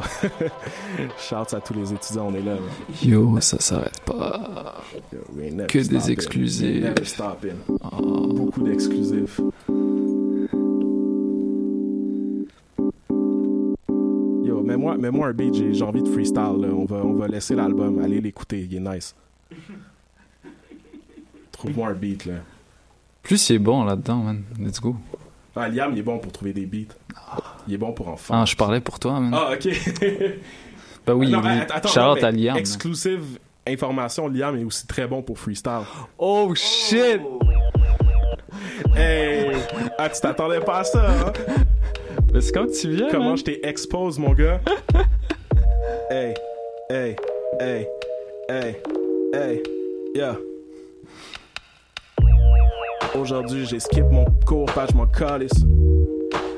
shouts à tous les étudiants, on est là. man. Yo, ça s'arrête pas. Yo, we ain't never Que des stopping. exclusifs. We ain't never stopping. Beaucoup d'exclusifs. Yo, mets-moi mets un beat, j'ai envie de freestyle. là. On, va, on va laisser l'album, allez l'écouter, il est nice. Trouve-moi un beat là. Plus il est bon là-dedans, man. Let's go. Ah, Liam, il est bon pour trouver des beats. Il est bon pour en faire. Ah, je parlais pour toi, man. Ah, ok. Bah oui, Non, att- attends, Shout-out non, à Liam. Exclusive information, Liam est aussi très bon pour freestyle. Oh shit! Hey! Ah, tu t'attendais pas à ça, hein? Mais c'est quand tu viens, Comment man? je t'ai expose, mon gars? hey, hey, hey, hey, hey, yeah. Aujourd'hui, j'ai skip mon cours, pas je m'en calisse.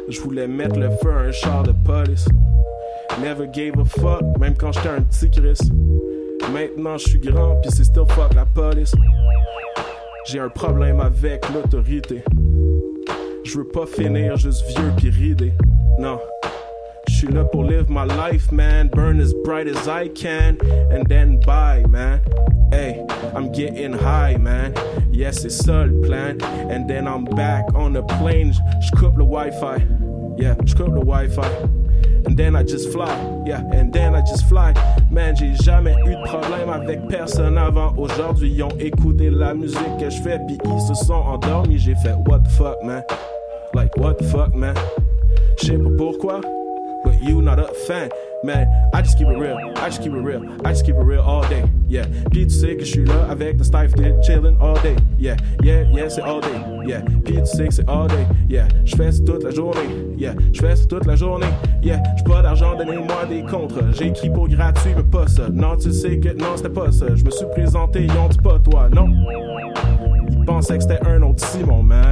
Je voulais mettre le feu à un char de police. Never gave a fuck, même quand j'étais un petit Chris. Maintenant, je suis grand, pis c'est still fuck la police. J'ai un problème avec l'autorité. Je veux pas finir juste vieux pis ridé. Non. Là pour live my life, man. Burn as bright as I can. And then bye, man. Hey, I'm getting high, man. Yes, c'est ça le plan. And then I'm back on the plane. J'coupe le Wi-Fi. Yeah, j'coupe le Wi-Fi. And then I just fly, yeah, and then I just fly. Man, j'ai jamais eu de problème avec personne avant. Aujourd'hui, ils ont écouté la musique que je fais, puis ils se sont endormis. J'ai fait what the fuck, man? Like what the fuck, man? Je sais pas pourquoi, you not a fan. Man, I just keep it real, I just keep it real, I just keep it real all day, yeah. Sais que je suis là avec le staff chillin' all day, yeah, yeah, yeah, c'est all day, yeah. Sais que c'est all day, yeah. Je fais toute la journée, yeah. Je fais ça toute la journée, yeah. J'ai pas d'argent, donnez-moi des contrats. J'ai écrit pour gratuit, mais pas ça. Non, tu sais que non, c'était pas ça. Je me suis présenté, ils ont dit pas toi, non. Ils pensaient que c'était un autre Simon, man.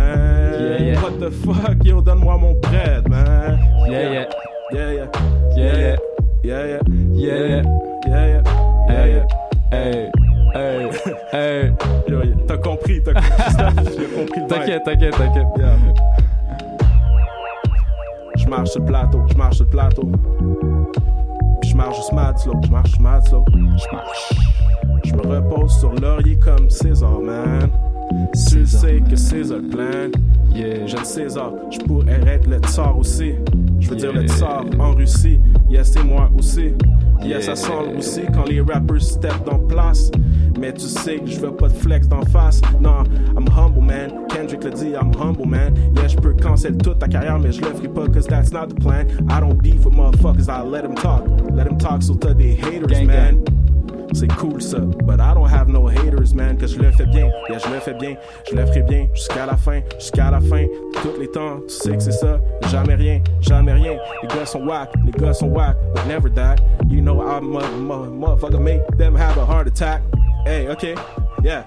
Yeah, yeah. What the fuck, yo, donne-moi mon bread, man. Yeah, yeah. Yeah, yeah. Yeah, yeah. Yeah, yeah. Yeah, yeah. Hey, hey, T'as compris, t'as compris, j'ai compris le T'inquiète, t'inquiète, t'inquiète. Yeah. Je marche sur le plateau, je marche sur le plateau. Puis je marche juste mad slow, je marche mad slow. Je marche. Je me repose sur laurier comme César, man. Tu sais que César le plan. Yeah. J'aime César, je pourrais être le tsar aussi. Je veux dire le Yeah. tsar en Russie. Yes, c'est moi aussi. Yes, ça sent aussi quand les rappers step dans place. Mais tu sais que je veux pas de flex d'en face. Non, I'm humble, man. Kendrick le dit, I'm humble, man. Yeah, je peux cancel toute ta carrière, mais je le ferai pas, cause that's not the plan. I don't beef with motherfuckers, I let them talk. Let them talk, so t'as des haters, Gang, man. C'est cool ça, but I don't have no haters, man, que je le fais bien, yeah, je le fais bien, je le ferai bien, jusqu'à la fin, jusqu'à la fin, tous les temps, tu sais que c'est ça, jamais rien, jamais rien, les gars sont whack, les gars sont whack, but never that, you know I'm a mo- motherfucker, make them have a heart attack, hey, ok, yeah,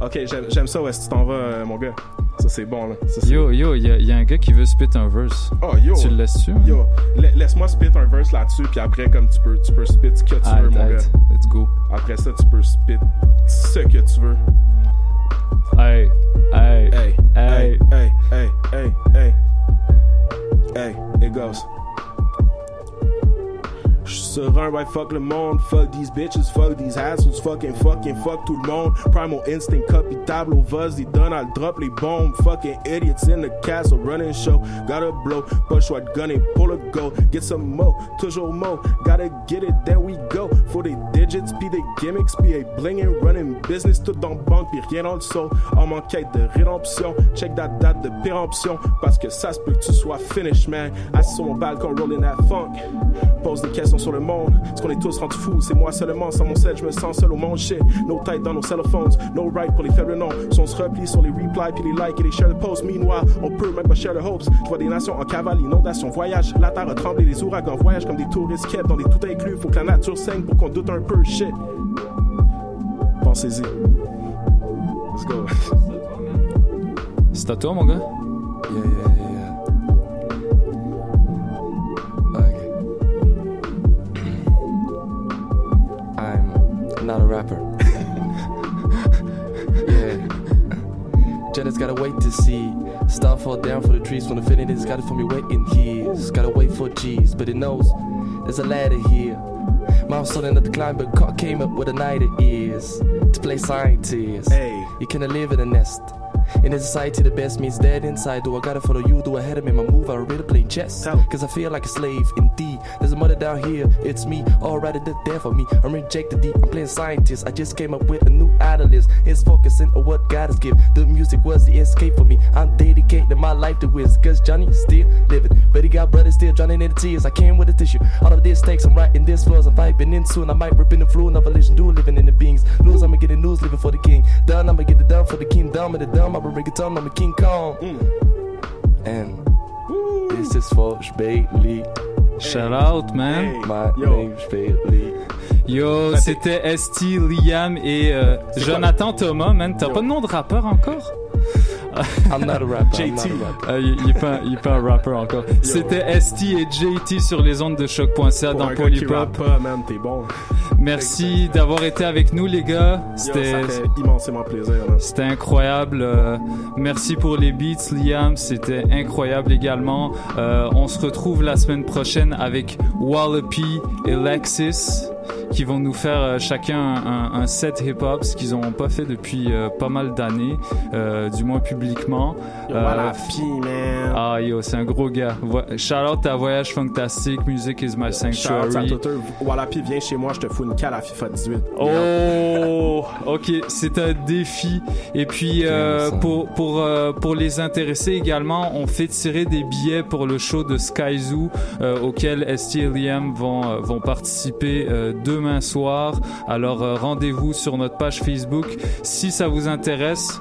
ok, j'aime ça, ouais, si tu t'en vas, euh, mon gars, ça c'est bon, là, Ça, Yo, yo, il y, a- y a un gars qui veut spit un verse. Oh, yo. Tu le laisses-tu? Yo, la- laisse-moi spit un verse là-dessus, puis après, comme tu peux, tu peux spit ce que tu veux, mon gars. Let's go. Après ça, tu peux spit ce que tu veux. Hey, hey, Hey, hey. hey, hey, hey, hey, hey. Hey, it goes. J'suis serein, right, fuck le monde. Fuck these bitches, fuck these hassles. Fucking, fucking, fuck tout le monde. Primal instinct, copy tableau, buzz, ils donnent, I'll drop les bombes. Fucking idiots in the castle, running show. Gotta blow, push what gun and pull a go. Get some mo, toujours mo. Gotta get it, then we go. For des digits, pis des gimmicks, pis a blingin' running business. Tout dans banque, pis rien dans le sol. En quête de rédemption. Check that date de péremption. Parce que ça se peut que tu sois finish, man. Assis sur mon balcon, rolling that funk. Pose des questions sur le monde. Est-ce qu'on est tous rendus fous? C'est moi seulement, sans mon sel, je me sens seul au monde. Shit, no tête dans nos cellophones. No right pour les faibles noms. Si on se replie sur les replies, puis les likes et les share the posts. Meanwhile, on peut même pas share the hopes. Je vois des nations en cavale, inondation, voyage. La terre a tremblé, les ouragans voyagent comme des touristes kept dans des tout inclus. Faut que la nature saigne pour qu'on doute un peu. Shit. Pensez-y. Let's go. C'est à toi, mon gars? Yeah, yeah, yeah, not a rapper. yeah. Jealous gotta wait to see. Star fall down for the trees when is got it for me waiting here. Gotta wait for G's, but it knows there's a ladder here. Mom starting at the climb, but cock came up with a night it is to play scientist. Hey. You cannot live in a nest. In a society, the best means dead inside. Do I gotta follow you? Do I had to make my move? I really play chess. Cause I feel like a slave indeed. There's a down here, it's me. Alright, the death for me. I'm rejected deep. I'm playing scientist. I just came up with a new idolist. It's focusing on what God has given. The music was the escape for me. I'm dedicating my life to Wiz. Cause Johnny still living. But he got brothers still drowning in the tears. I came with a tissue. All of this takes, I'm writing this floors. I'm vibing in soon. I might rip in the flu. Another legend do living in the beings. Lose, I'ma get the news living for the king. Done, I'ma get it done for the kingdom. And the dumb, I'ma bring it down, I'm a King Kong. Mm. And this is for Bailey. Shout out, man. My name's Bailey. Yo, c'était ST, Liam et euh, Jonathan Thomas, man. T'as pas de nom de rappeur encore? I'm not a rapper. JT. not a rapper. Ah, il, il est pas, il est pas un rapper encore. C'était ST et JT sur les ondes de choc.ca dans Polypop. bon. Merci d'avoir été avec nous, les gars. C'était, ça fait immensément plaisir, c'était incroyable. Euh, merci pour les beats, Liam. C'était incroyable également. Euh, on se retrouve la semaine prochaine avec Wallopy et Lexis qui vont nous faire euh, chacun un, un set hip-hop, ce qu'ils n'ont pas fait depuis euh, pas mal d'années, euh, du moins publiquement. Yo, Wallopy, man. Ah yo, c'est un gros gars. Shout out à Voyage Fantastique, Music is my Shout out à sanctuary. Tutter. Wallapi, viens chez moi, je te fous une cale à FIFA 18. Oh, ok, c'est un défi. Et puis euh, pour pour euh, pour les intéressés également, on fait tirer des billets pour le show de Sky Zoo euh, auquel ST et Liam vont vont participer euh, demain soir. Alors euh, rendez-vous sur notre page Facebook si ça vous intéresse.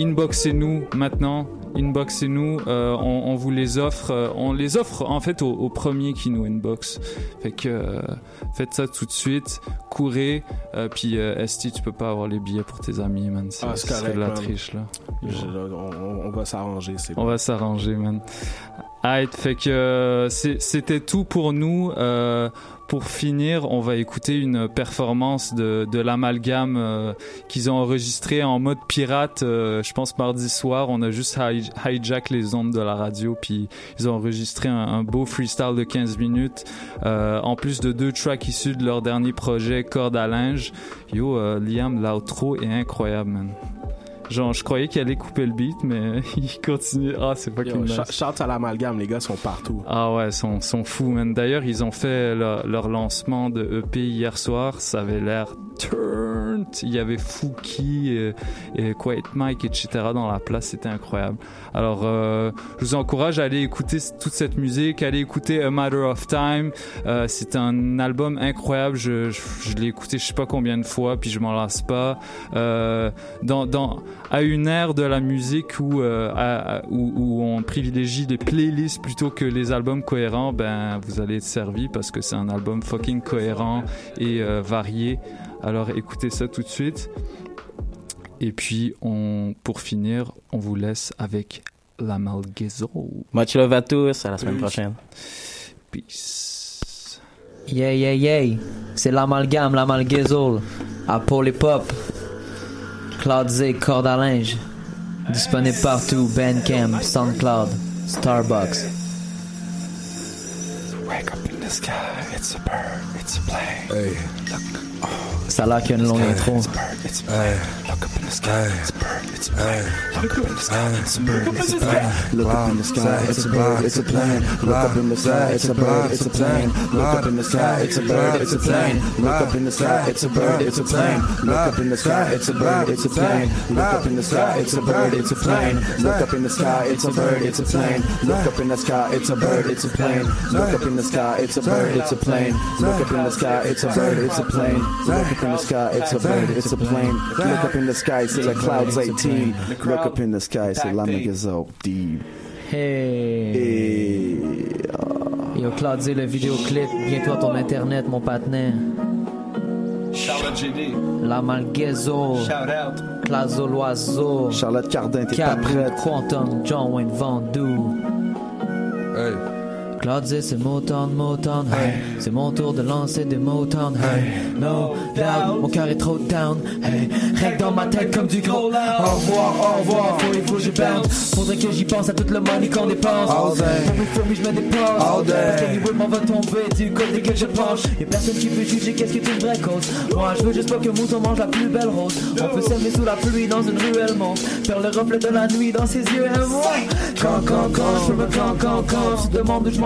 Inboxez-nous maintenant. Inboxez-nous, euh, on, on vous les offre, euh, on les offre en fait au, au premier qui nous inbox. Fait que euh, faites ça tout de suite, courez, puis Esti, tu peux pas avoir les billets pour tes amis, man. C'est Ah, c'est correct, de la man. triche là. Je- on, va s'arranger, c'est On va s'arranger, man. Alright, fait que c'était tout pour nous. Pour finir, on va écouter une performance de, de l'amalgame euh, qu'ils ont enregistré en mode pirate. euh, je pense mardi soir, on a juste hi- hijack les ondes de la radio, puis ils ont enregistré un, un beau freestyle de 15 minutes. euh, en plus de deux tracks issus de leur dernier projet, Corde à linge. Yo, euh, Liam, l'outro est incroyable, man. Genre, je croyais qu'il allait couper le beat, mais il continue. Ah, c'est pas nice. shout- à l'amalgame, les gars sont partout. Ah ouais, sont, sont fous, man. D'ailleurs, ils ont fait leur, leur lancement de EP hier soir. Ça avait l'air turned. Il y avait Fouki et, et Quiet Mike, etc. dans la place. C'était incroyable. Alors, euh, je vous encourage à aller écouter toute cette musique, aller écouter A Matter of Time. Euh, c'est un album incroyable. Je, je, je l'ai écouté je sais pas combien de fois, puis je m'en lasse pas. Euh, dans, dans, à une ère de la musique où, euh, à- où, où on privilégie les playlists plutôt que les albums cohérents, ben vous allez être servi parce que c'est un album fucking cohérent et euh, varié. Alors écoutez ça tout de suite. Et puis on, pour finir, on vous laisse avec la. Much love à tous, à la semaine prochaine. Peace. Yeah, yeah, yeah. C'est l'amalgame, l'amalgazole. À Polypop. Cloud Z, corde à linge. Disponible partout. Bandcamp, SoundCloud, Starbucks. Wake up in the sky, it's a bird, it's a plane. Ça a l'air qu'il y a une longue intro. It's a bird, it's a plane. Look up in the sky, it's a bird, it's a plane. Look up in the sky, it's a bird, it's a plane. Look up in the sky, c'est le Clouds 18. Look up in the sky, c'est l'Amagazo Deep. Hey. Yo, Cloud Z, le vidéoclip. Bientôt à ton internet, mon patinet. Charlotte GD. L'amalgazo. Shout out. Clazo l'oiseau. Charlotte Cardin, t'es pas prête. Quantum, John Wayne Vendoux. Hey. Claude c'est Motown, Motown, hey. C'est mon tour de lancer des Motown, hey. No doubt, mon cœur est trop down, hey. Règle dans ma tête comme du gros. Au revoir, au revoir, faut, il faut que je bounce. Faudrait que j'y pense à tout le money qu'on dépense. All day. Pour mes je me dépose. All day. Parce que va tomber du côté que je penche. Y'a personne qui peut juger qu'est-ce qui est une vraie cause. Moi, je veux juste pas que Mouton mange la plus belle rose. On peut s'aimer sous la pluie dans une ruelle monte. Faire le reflet de la nuit dans ses yeux et moi. Quand, quand, quand, je me quand, quand, quand. Tu demandes où je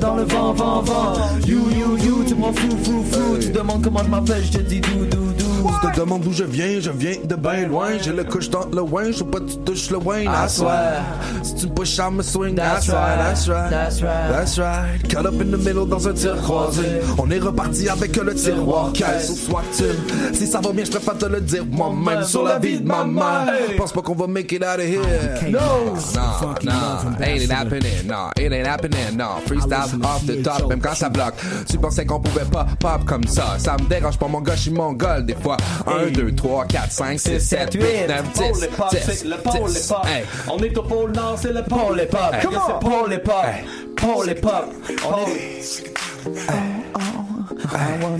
dans le vent, vent, vent. You, you, you, tu m'en fous, fou, fou. Tu demandes comment je m'appelle, je te dis dou, dou, dou. Je te demande d'où je viens, je viens de bien loin. J'ai le couche dans le win, je veux pas que tu touches le win. I That's right. Si tu me pushes, I'ma swing. That's That's right, that's right. That's right. That's right. Cut up in the middle dans un tir croisé. On est reparti avec le tiroir caisse au swatine. Si ça va bien, je préfère te le dire moi-même sur la vie de ma mère. Pense pas qu'on va make it out of here. No. Nah, nah, ain't it happening, nah, it ain't happening, nah. Freestyle off the top, même quand ça bloque. Tu pensais qu'on pouvait pas pop comme ça. Ça me dérange pas, mon gars, je suis mongol. Des fois, quoi 1, 2, 3, 4, 5, 6, 7, 8, 9, 10. Pôle hip c'est le pôle hip hop. On est au pôle Nord, c'est le pôle hip hop. Come C'est pôle hip hop. Pôle hip hop. On est.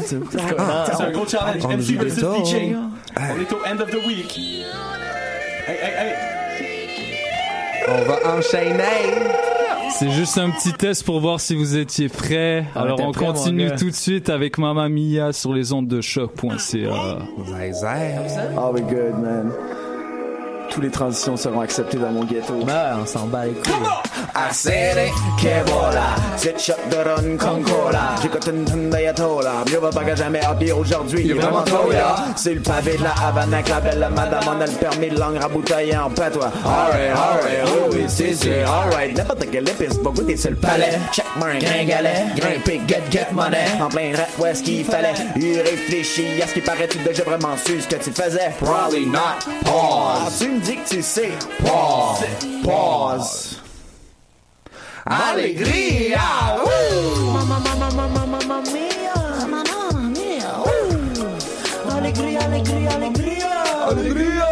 C'est un gros challenge. MC versus. DJ. On est au end of the week. Hey, hey, hey. On va enchaîner. C'est juste un petit test pour voir si vous étiez prêts. On Alors était on prêts, mon continue gars. tout de suite avec Mamma Mia sur les ondes de choc.ca. Ah, we good, man. Tous les transitions seront acceptées dans mon ghetto. on s'en bat les couilles. I said it, que voilà. C'est shot de run con cola. J'écoute une tonne d'ayatollah. Mieux va pas que jamais à pire aujourd'hui. Il est vraiment trop là. C'est le pavé de la Havane avec la belle madame. On a le permis de langue raboutaillée en patois. Alright, alright, oh oui, c'est c'est alright. N'importe quelle épice va goûter sur le palais. Check-moi un gringalet. Grimper, get, get money. En plein rap, où est-ce qu'il fallait? Il réfléchit à ce qui paraît. Tu déjà vraiment su ce que tu faisais? Probably not. Pause. Ah, tu me dis que tu sais. Pause. Pause. Alegria! Mamma, mamma, mamma, mamma mia. Mamma mia. Alegria, alegria, alegria. Alegria. Y'a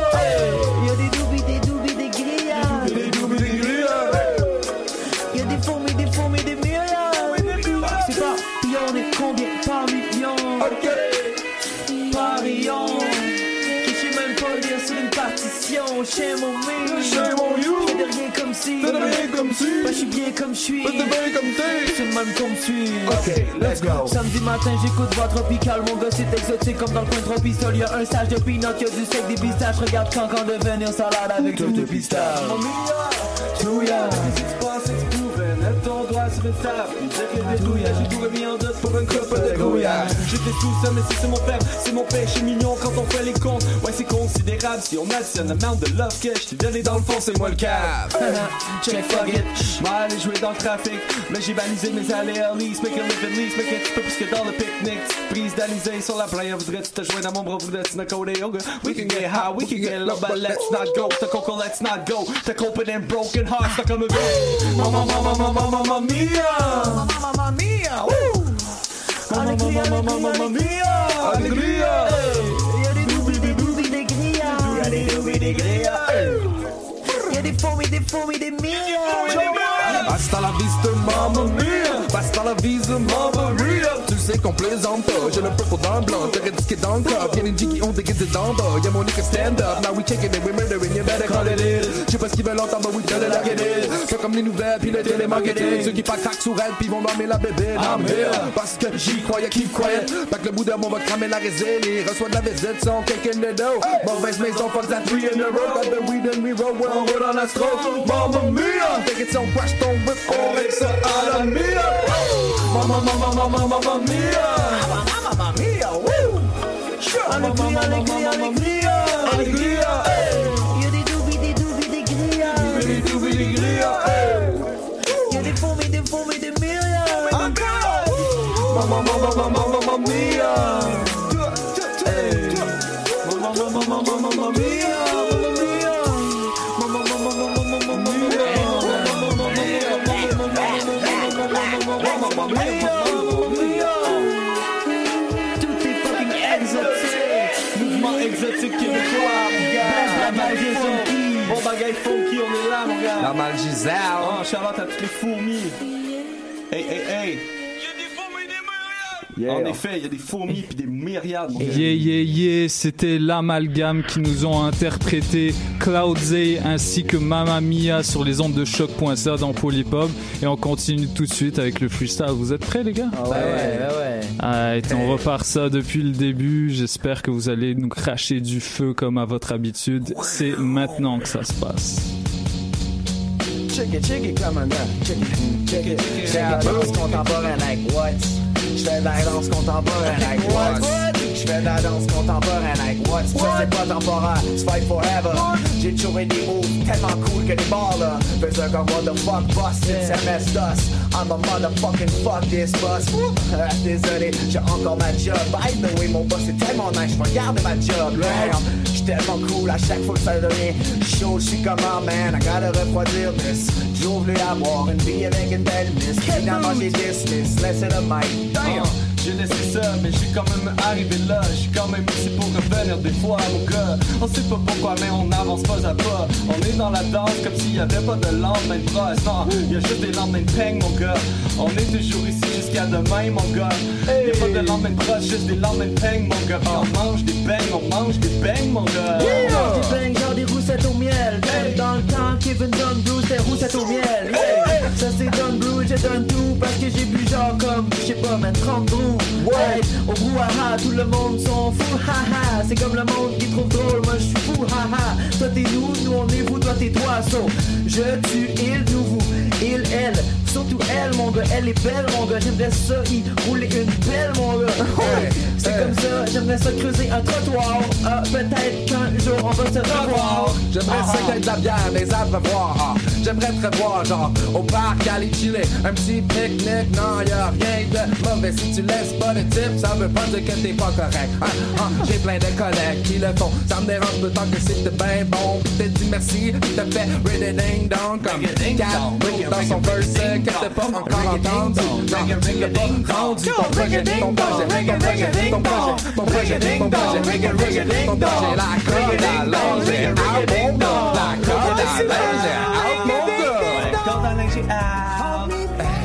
comme. Bah, je suis bien comme je suis. Fais de bien comme t'es. C'est même comme tu. Ok, let's go. Samedi matin, j'écoute voix tropicale. Mon gars, c'est exotique comme dans le coin Tropisol. Y'a un sage de peanut, y'a du sec, des pistaches. Regarde quand quand devenir salade avec tout de pistache. Sur une table, j'ai tout remis en doute pour une coupe de grouillage. J'étais tout seul, mais si c'est mon père, c'est mon péché mignon quand on fait les comptes. Ouais, c'est considérable si on additionne l'amount de love que je t'ai donné dans le fond, c'est moi le cap. Check fuck it, moi aller jouer dans le trafic, mais j'ai balisé mes allées lease, make a live at least, make un petit peu plus que dans le pique-nique. Prise d'Alizé sur la playa, voudrais-tu te joindre à mon bras, voudrais-tu not go there, yoga? We can get high, we can get low, but let's not go. The coco, let's not go. The open and broken heart, stuck on the go. Mama, mama, mama, mama mia. Mama mia, woo. Mama, mama, mama, mama mia. Alegria. Y'a des doubis, des doubis, des grillas. Y'a des doubis, des grillas. Y'a des fourmis, des fourmis, des millions. Hasta la vista, mamma mia. Hasta la vista, mamma mia. Sais qu'on plaisante pas. J'ai le purple dans le blanc. T'aurais disqué dans le corps. Y'a les G qui ont déguisé le bas. Y'a mon nigga stand up. Now we checking it, we murdering. You better call it in. J'sais pas ce qu'ils veulent entendre, but we tell it like it is. Pas comme les nouvelles, puis le télémarketing. Ceux qui parlent crack sur elle, puis vont nommer la bébé. I'm here. Parce que j'y croyais, qui croyait. Pas que le bout d'un mot va cramer la résine. Il reçoit de la visite, son cake the dough. Mauvaise maison, fuck that three in a row. Got the weed and we roll, we're on road on astro. Mamma mia. Think it's on fresh, don't whip, on ça à la mia. Mamma, mamma, mamma, mamma mia. Alegría, mamá, mamá mía, woo. Alegría, alegría, alegría, alegría. Malgiselle. Oh, Charlotte à toutes les fourmis. Hey, hey, hey. Yeah. En effet, il y a des fourmis puis des myriades, mon. Yeah, yeah, yeah, c'était l'amalgame qui nous ont interprété Cloud Z ainsi que Mamma Mia sur les ondes de choc.ca dans Polypop. Et on continue tout de suite avec le freestyle. Vous êtes prêts, les gars? Ah ouais, ouais, ouais. Alright, on repart ça depuis le début. J'espère que vous allez nous cracher du feu comme à votre habitude. C'est maintenant que ça se passe. It. J'fais de la danse contemporaine like what? J'fais de la danse contemporaine like what? J'fais de la danse contemporaine like what? Ça c'est pas temporaire, it's fight forever. J'ai trouvé des moves tellement cool que les balles là faisaient comme what the fuck boss, it's MS DOS. I'm a motherfucking fuck this boss. Ah, Désolé, j'ai encore ma job. By the way, mon boss est tellement nice, garder ma job. Damn, j'suis tellement cool à chaque fois que ça devient chaud. J'suis comme un man, I gotta refroidir this. J'ouvre le à boire une vie avec une belle miss. Finalement j'ai dismiss, laissez le mic. Damn, j'ai laissé ça, mais j'ai quand même arrivé là. Je suis quand même ici pour revenir des fois, mon gars. On sait pas pourquoi, mais on avance pas à pas. On est dans la danse comme s'il y avait pas de lendemain de brosse. Non, y a juste des lendemains de peigne, mon gars. On est toujours ici jusqu'à demain, mon gars. Y a pas de lendemain de brosse, juste des lendemains de peigne, mon gars. On mange des beignes, on mange des beignes, mon gars. On mange des beignes, genre des roussettes au miel. Même dans le temps, Kevin Dunn Blue, c'était roussettes au miel. Hey, Ça c'est Dunn Blue, je donne tout parce que j'ai bu genre comme, je sais pas, man, 30 brous. Ouais, au brouhaha, tout le monde s'en fout, haha. C'est comme le monde qui trouve drôle, moi je suis fou, haha. Toi t'es nous, nous on est vous, toi t'es toi, so. Je tue, il, nous, vous, il, elle. Surtout elle, mon gars, elle est belle, mon gars. J'aimerais ça y rouler une belle, mon gars. Ouais, c'est comme ça, j'aimerais ça creuser un trottoir. Ah, Peut-être qu'un jour on va se revoir. J'aimerais ça qu'il y ait de la bière, des abreuvoirs. Ah, J'aimerais te revoir, genre, au parc, aller chiller. Un petit pique-nique, non, y'a rien de mauvais. Si tu laisses pas de type, ça veut pas dire que t'es pas correct. Ah, J'ai plein de collègues qui le font. Ça me dérange peu tant que c'était ben bon. Pis t'as dit merci, pis t'as fait ready ding dong comme dans son verse que t'as pas encore entendu. Non, tu l'as pas rendu. Ton projet, ton projet, ton projet, ton projet, ton projet, ton projet, ton projet, la corde à linge est out, mon gars. La corde à linge est out, mon gars. Corde à linge est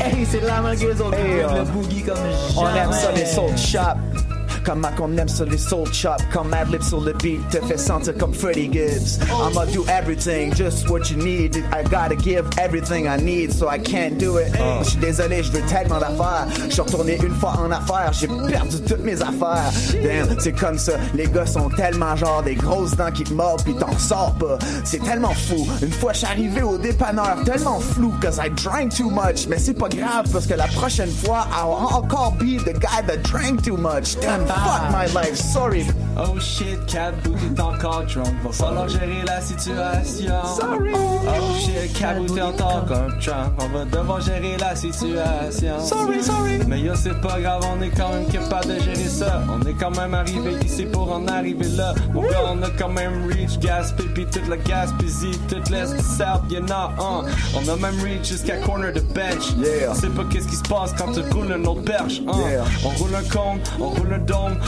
Hey, c'est la mangueuse au le boogie comme On jamais. aime ça les soul shop. Comment qu'on aime ça les soul chop. Comme Madlib sur le beat te fait sentir comme Freddie Gibbs. I'ma do everything, just what you need. I gotta give everything I need So I can't do it. Je suis désolé, je veux tellement d'affaires. Je suis retourné une fois en affaires J'ai perdu toutes mes affaires. Damn, c'est comme ça Les gars sont tellement genre des grosses dents qui te mordent Puis t'en sors pas. C'est tellement fou. Une fois je suis arrivé au dépanneur Tellement flou Cause I drank too much. Mais c'est pas grave parce que la prochaine fois I'll encore be the guy that drank too much. Damn, fuck my life, sorry Oh shit, Cat Boot est encore drunk. Va falloir gérer la situation. Sorry. Oh shit, Cat Boot est encore comme drunk. On va devoir gérer la situation. Sorry, sorry. Mais yo, c'est pas grave, on est quand même capable de gérer ça. On est quand même arrivé ici pour en arriver là. Mon gars, on a quand même reach Gaspé, pis toute la Gaspésie, toute l'est du South, y'en a un. On a même reach jusqu'à corner de bench. Yeah. On sait pas qu'est-ce qui se passe quand tu roules un autre perche. hein. Yeah. On roule un cône, on roule un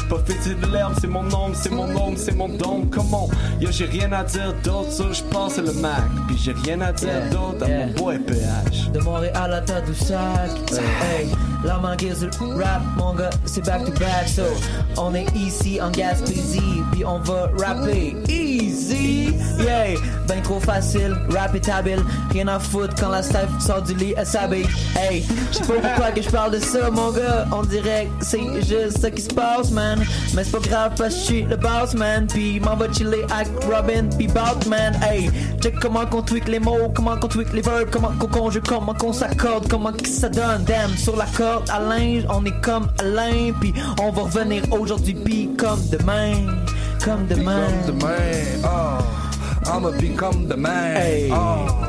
Pas fêter de l'herbe, c'est mon nom, c'est mon nom, c'est mon dôme. Comment? Yo, j'ai rien à dire d'autre, ça je pense à le Mac. Puis j'ai rien à dire Yeah, d'autre à yeah. mon boy PH. De Montréal à Tadoussac Hey, la mangueuse rap, mon gars, c'est back to back So, on est ici en Gaspésie Puis on va rapper easy. Yeah, ben trop facile, rap est habile Rien à foutre quand la staff sort du lit, elle s'habille Hey, j'sais pas pourquoi que je parle de ça, mon gars On dirait c'est juste ça qui se passe, man. Mais c'est pas grave parce que je le boss, man Puis m'en va chiller avec Robin, puis Batman Hey, check comment qu'on tweak les mots, comment qu'on tweak les verbes Comment qu'on conjugue, comment qu'on s'accorde, comment que ça donne Damn, sur la corde à linge, on est comme Alain Puis on va revenir aujourd'hui, puis comme demain Comme demain Become the man. Oh, I'ma become the man. Hey. Oh.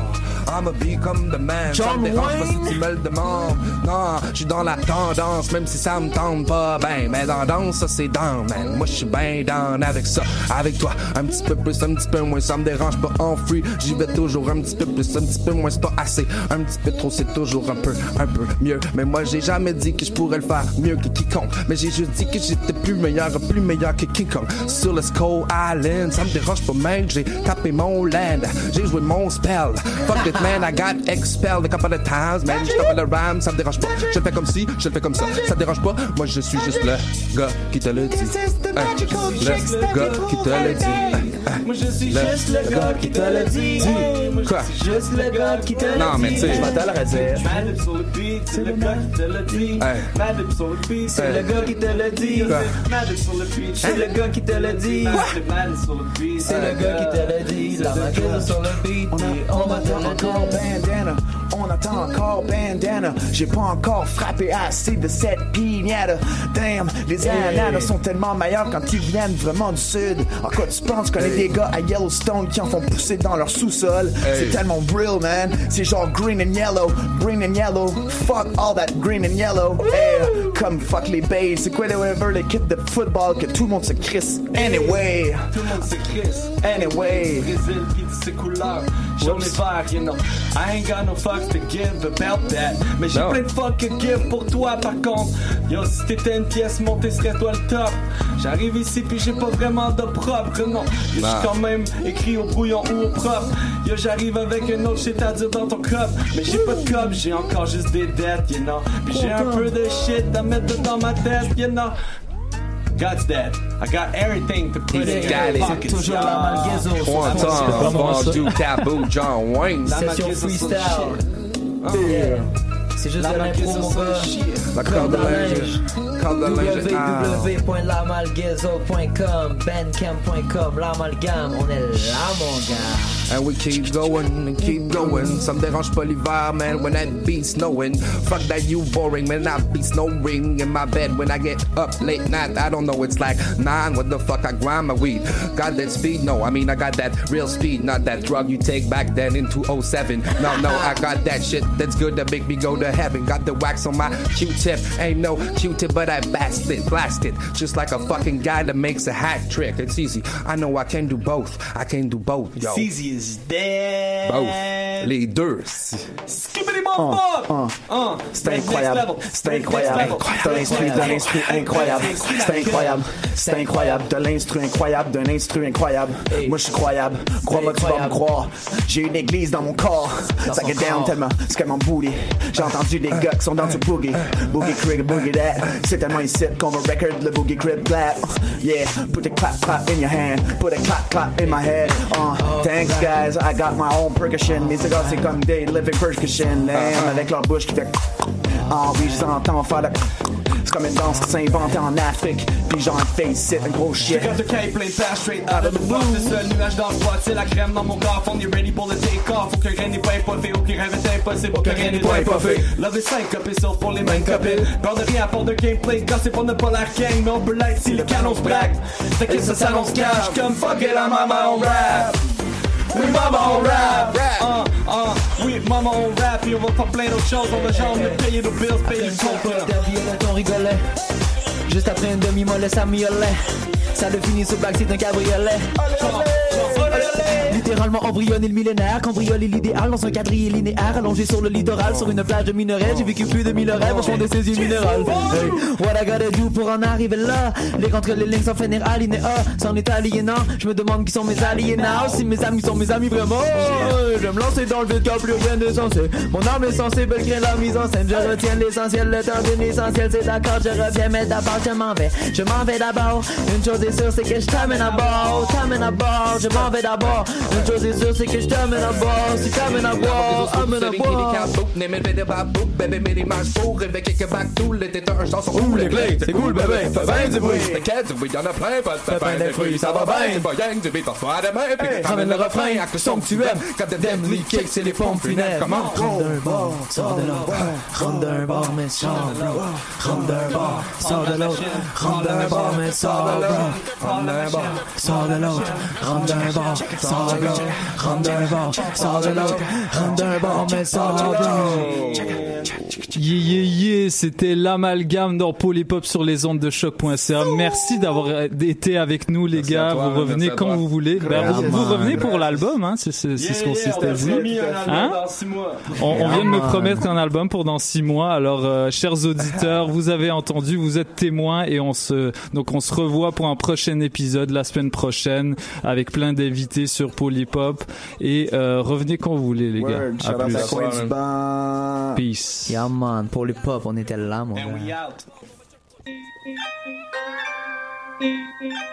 I'ma become the man. ça me dérange pas si tu me le demandes. Non, je suis dans la tendance, même si ça me tente pas. Ben, mais dans la danse, ça c'est down, man. Moi, je suis ben down avec ça. Avec toi, un petit peu plus, un petit peu moins. Ça me dérange pas en free. J'y vais toujours un petit peu plus, un petit peu moins. C'est pas assez. Un petit peu trop, c'est toujours un peu, un peu mieux. Mais moi, j'ai jamais dit que je pourrais le faire mieux que quiconque. Mais j'ai juste dit que j'étais plus meilleur, plus meilleur que Kong. Sur le Skull Island, ça me dérange pas, mec. J'ai tapé mon land. J'ai joué mon spell. Fuck man, I got expelled a couple of times, man. Je tape le ram, ça me dérange pas. Je le fais comme ci, je le fais comme ça. Ça te dérange pas? Moi, je suis juste le gars qui te le dit. Hey, le gars qui te le dit. Moi je suis juste le gars qui te le dit. Quoi? suis juste le gars qui te le dit. Non, mais tu sais- Je. Madlib sur le beat, c'est le gars qui te le dit. Madlib sur le beat, c'est Hey. le gars qui te le dit. Madlib sur le C'est le gars qui te le dit Madlib sur le. C'est le gars qui te le dit La mangueuse sur le beat On, puis on attend encore bandana, on attend encore bandana. J'ai pas encore frappé assez de cette pignata. Damn, les ananas sont tellement meilleurs quand ils viennent vraiment du sud. En quoi tu penses qu'on est des gars à Yellowstone qui en font pousser dans leur sous-sol? C'est tellement real, man. C'est genre green and yellow, green and yellow. Fuck all that green and yellow. Eh, comme fuck les Bays. C'est quoi whatever l'équipe de football que tout le monde se crisse? Anyway, Tout le monde se crisse. anyway. Brésil couleurs. J'en ai verre, you know. I ain't got no fucks to give about that. Mais j'ai plein de fuck to give pour toi, par contre. Yo, si t'étais une pièce montée, serait toi le top. J'arrive ici, puis j'ai pas vraiment de propre, non. Yo, Nah. J'suis quand même écrit au brouillon ou au propre. Yo, j'arrive avec un autre shit à dire dans ton cup. Mais j'ai pas de cup, j'ai encore juste des dettes, you know. Puis j'ai un peu de shit à mettre dans ma tête, you know. God's dead. I got everything to put in got your it. pockets. Toujours y'all. la malgaison sur One la time, conscience. vendu taboo, John Wayne. La Session malgaison sur freestyle. le shit. Yeah. C'est juste La de l'impro, malgaison mon sur le gars. shit. La corde à linge. Corde à linge. Ah. www.lamalgaiso.com bandcamp.com L'amalgame, on est là, mon gars. And we keep going and keep going. Ça me dérange pas l'hiver, man, when that beat's snowing. Fuck that you boring, man, I be snowing in my bed when I get up late night. I don't know, it's like nine. What the fuck, I grind my weed. Got that speed? No, I mean, I got that real speed, not that drug you take back then in 207. No, no, I got that shit that's good to make me go to heaven. Got the wax on my Q-tip. Ain't no Q-tip, but I blast it, blast it. Just like a fucking guy that makes a hat trick. It's easy. I know I can do both. I can do both, yo. Easy is dead. Both. Les deux. Skibbity bop. Uh, C'est incroyable, c'est incroyable, de l'instru, de l'instru incroyable, c'est incroyable, c'est incroyable, de l'instru incroyable, d'un instru incroyable. Moi je suis croyable, crois-moi tu vas me croire. J'ai une église dans mon corps, ça get down tellement, c'est comme mon booty. J'ai entendu des gars qui sont dans du boogie, boogie crick, boogie that. C'est tellement ici qu'on va record le boogie crip clap. Yeah, put a clap clap in your hand, put a clap clap in my head. Uh, thanks guys, I got my own percussion. Mes cigares c'est comme des living percussion, avec leur bouche qui fait. Ah oui, je entends faire le. C'est comme une danse qui s'est inventée en Afrique. Puis genre face it, un gros shit. Got the K plane pass straight out of the blue. C'est le nuage dans le spot, c'est la crème dans mon coffre. On est ready pour le take off. Faut que rien n'est pas fait, aucun rêve est impossible. Faut que rien n'est pas fait. Love est syncopé, sauf pour les mêmes copines. Peur de rien à part de gameplay. Quand c'est pour ne pas la gang, mais on peut l'être si le canon se braque. Que ça s'annonce cash comme fuck it, la maman on rap. Oui, maman on rap. Uh, uh, oui, maman on rap. Puis on va faire plein d'autres choses. On va genre me payer nos bills, payer le compte. Derrière on rigolait. Juste après une demi-molle, ça miaulait. Ça le finit sur back, c'est un cabriolet. Littéralement embryonné le millénaire, cambriolé l'idéal dans un quadrille linéaire, allongé sur le littoral, sur une plage de minerais. J'ai vécu plus de mille rêves au fond de ces minérales. Hey, what I gotta do pour en arriver là? Les contre les lignes sans finir alinéa, c'en est aliénant. Je me demande qui sont mes alliés now, si mes amis sont mes amis vraiment. Je me lancer dans le vide car plus rien n'est censé. Mon âme est sensible, elle crée la mise en scène. Je retiens l'essentiel, le temps de l'essentiel, c'est d'accord, je reviens, mais d'abord je m'en vais. Je m'en vais d'abord. Une chose est sûre, c'est que je t'amène à bord. T'amène à bord, je m'en vais d'abord. Chose est sûre, c'est que je t'amène à bord. Si t'amènes à bord, amène à bord. Ouh, les clés, c'est cool, bébé, fais bien du bruit. T'inquiète, oui, y'en a plein, pas de Fais plein de fruits, ça va bien. Pas rien que du beat parfois demain, puis le refrain avec le son que tu aimes. Quand t'aimes T'aimes les cakes, c'est les pompes funèbres. Comment? Rentre d'un bord, sors de l'autre. Rentre d'un bord, mais sors, bro. Rentre d'un bord, sors de l'autre. Rentre d'un bord, mais sors. Rentre d'un bord, sors de l'autre. Rentre d'un bord, sors de l'autre. Rentre d'un bord, sors de l'autre. Rentre d'un bord, mais sors, bro. Yeah, yeah, yeah, c'était l'amalgame dans Polypop sur les ondes de choc.ca. Merci d'avoir été avec nous, les gars. toi, vous revenez quand toi. vous voulez. Ben, vous, revenez pour l'album, hein. C'est ce qu'on dit. Hein? dans six mois. On, on vient de me Vraiment. promettre un album pour dans six mois. Alors, euh, chers auditeurs, vous avez entendu, vous êtes témoins et on se donc on se revoit pour un prochain épisode la semaine prochaine avec plein d'invités sur Polypop Lollipop et euh, revenez quand vous voulez les gars. À plus. À Peace. Yeah man, pour les pop, on était là mon gars.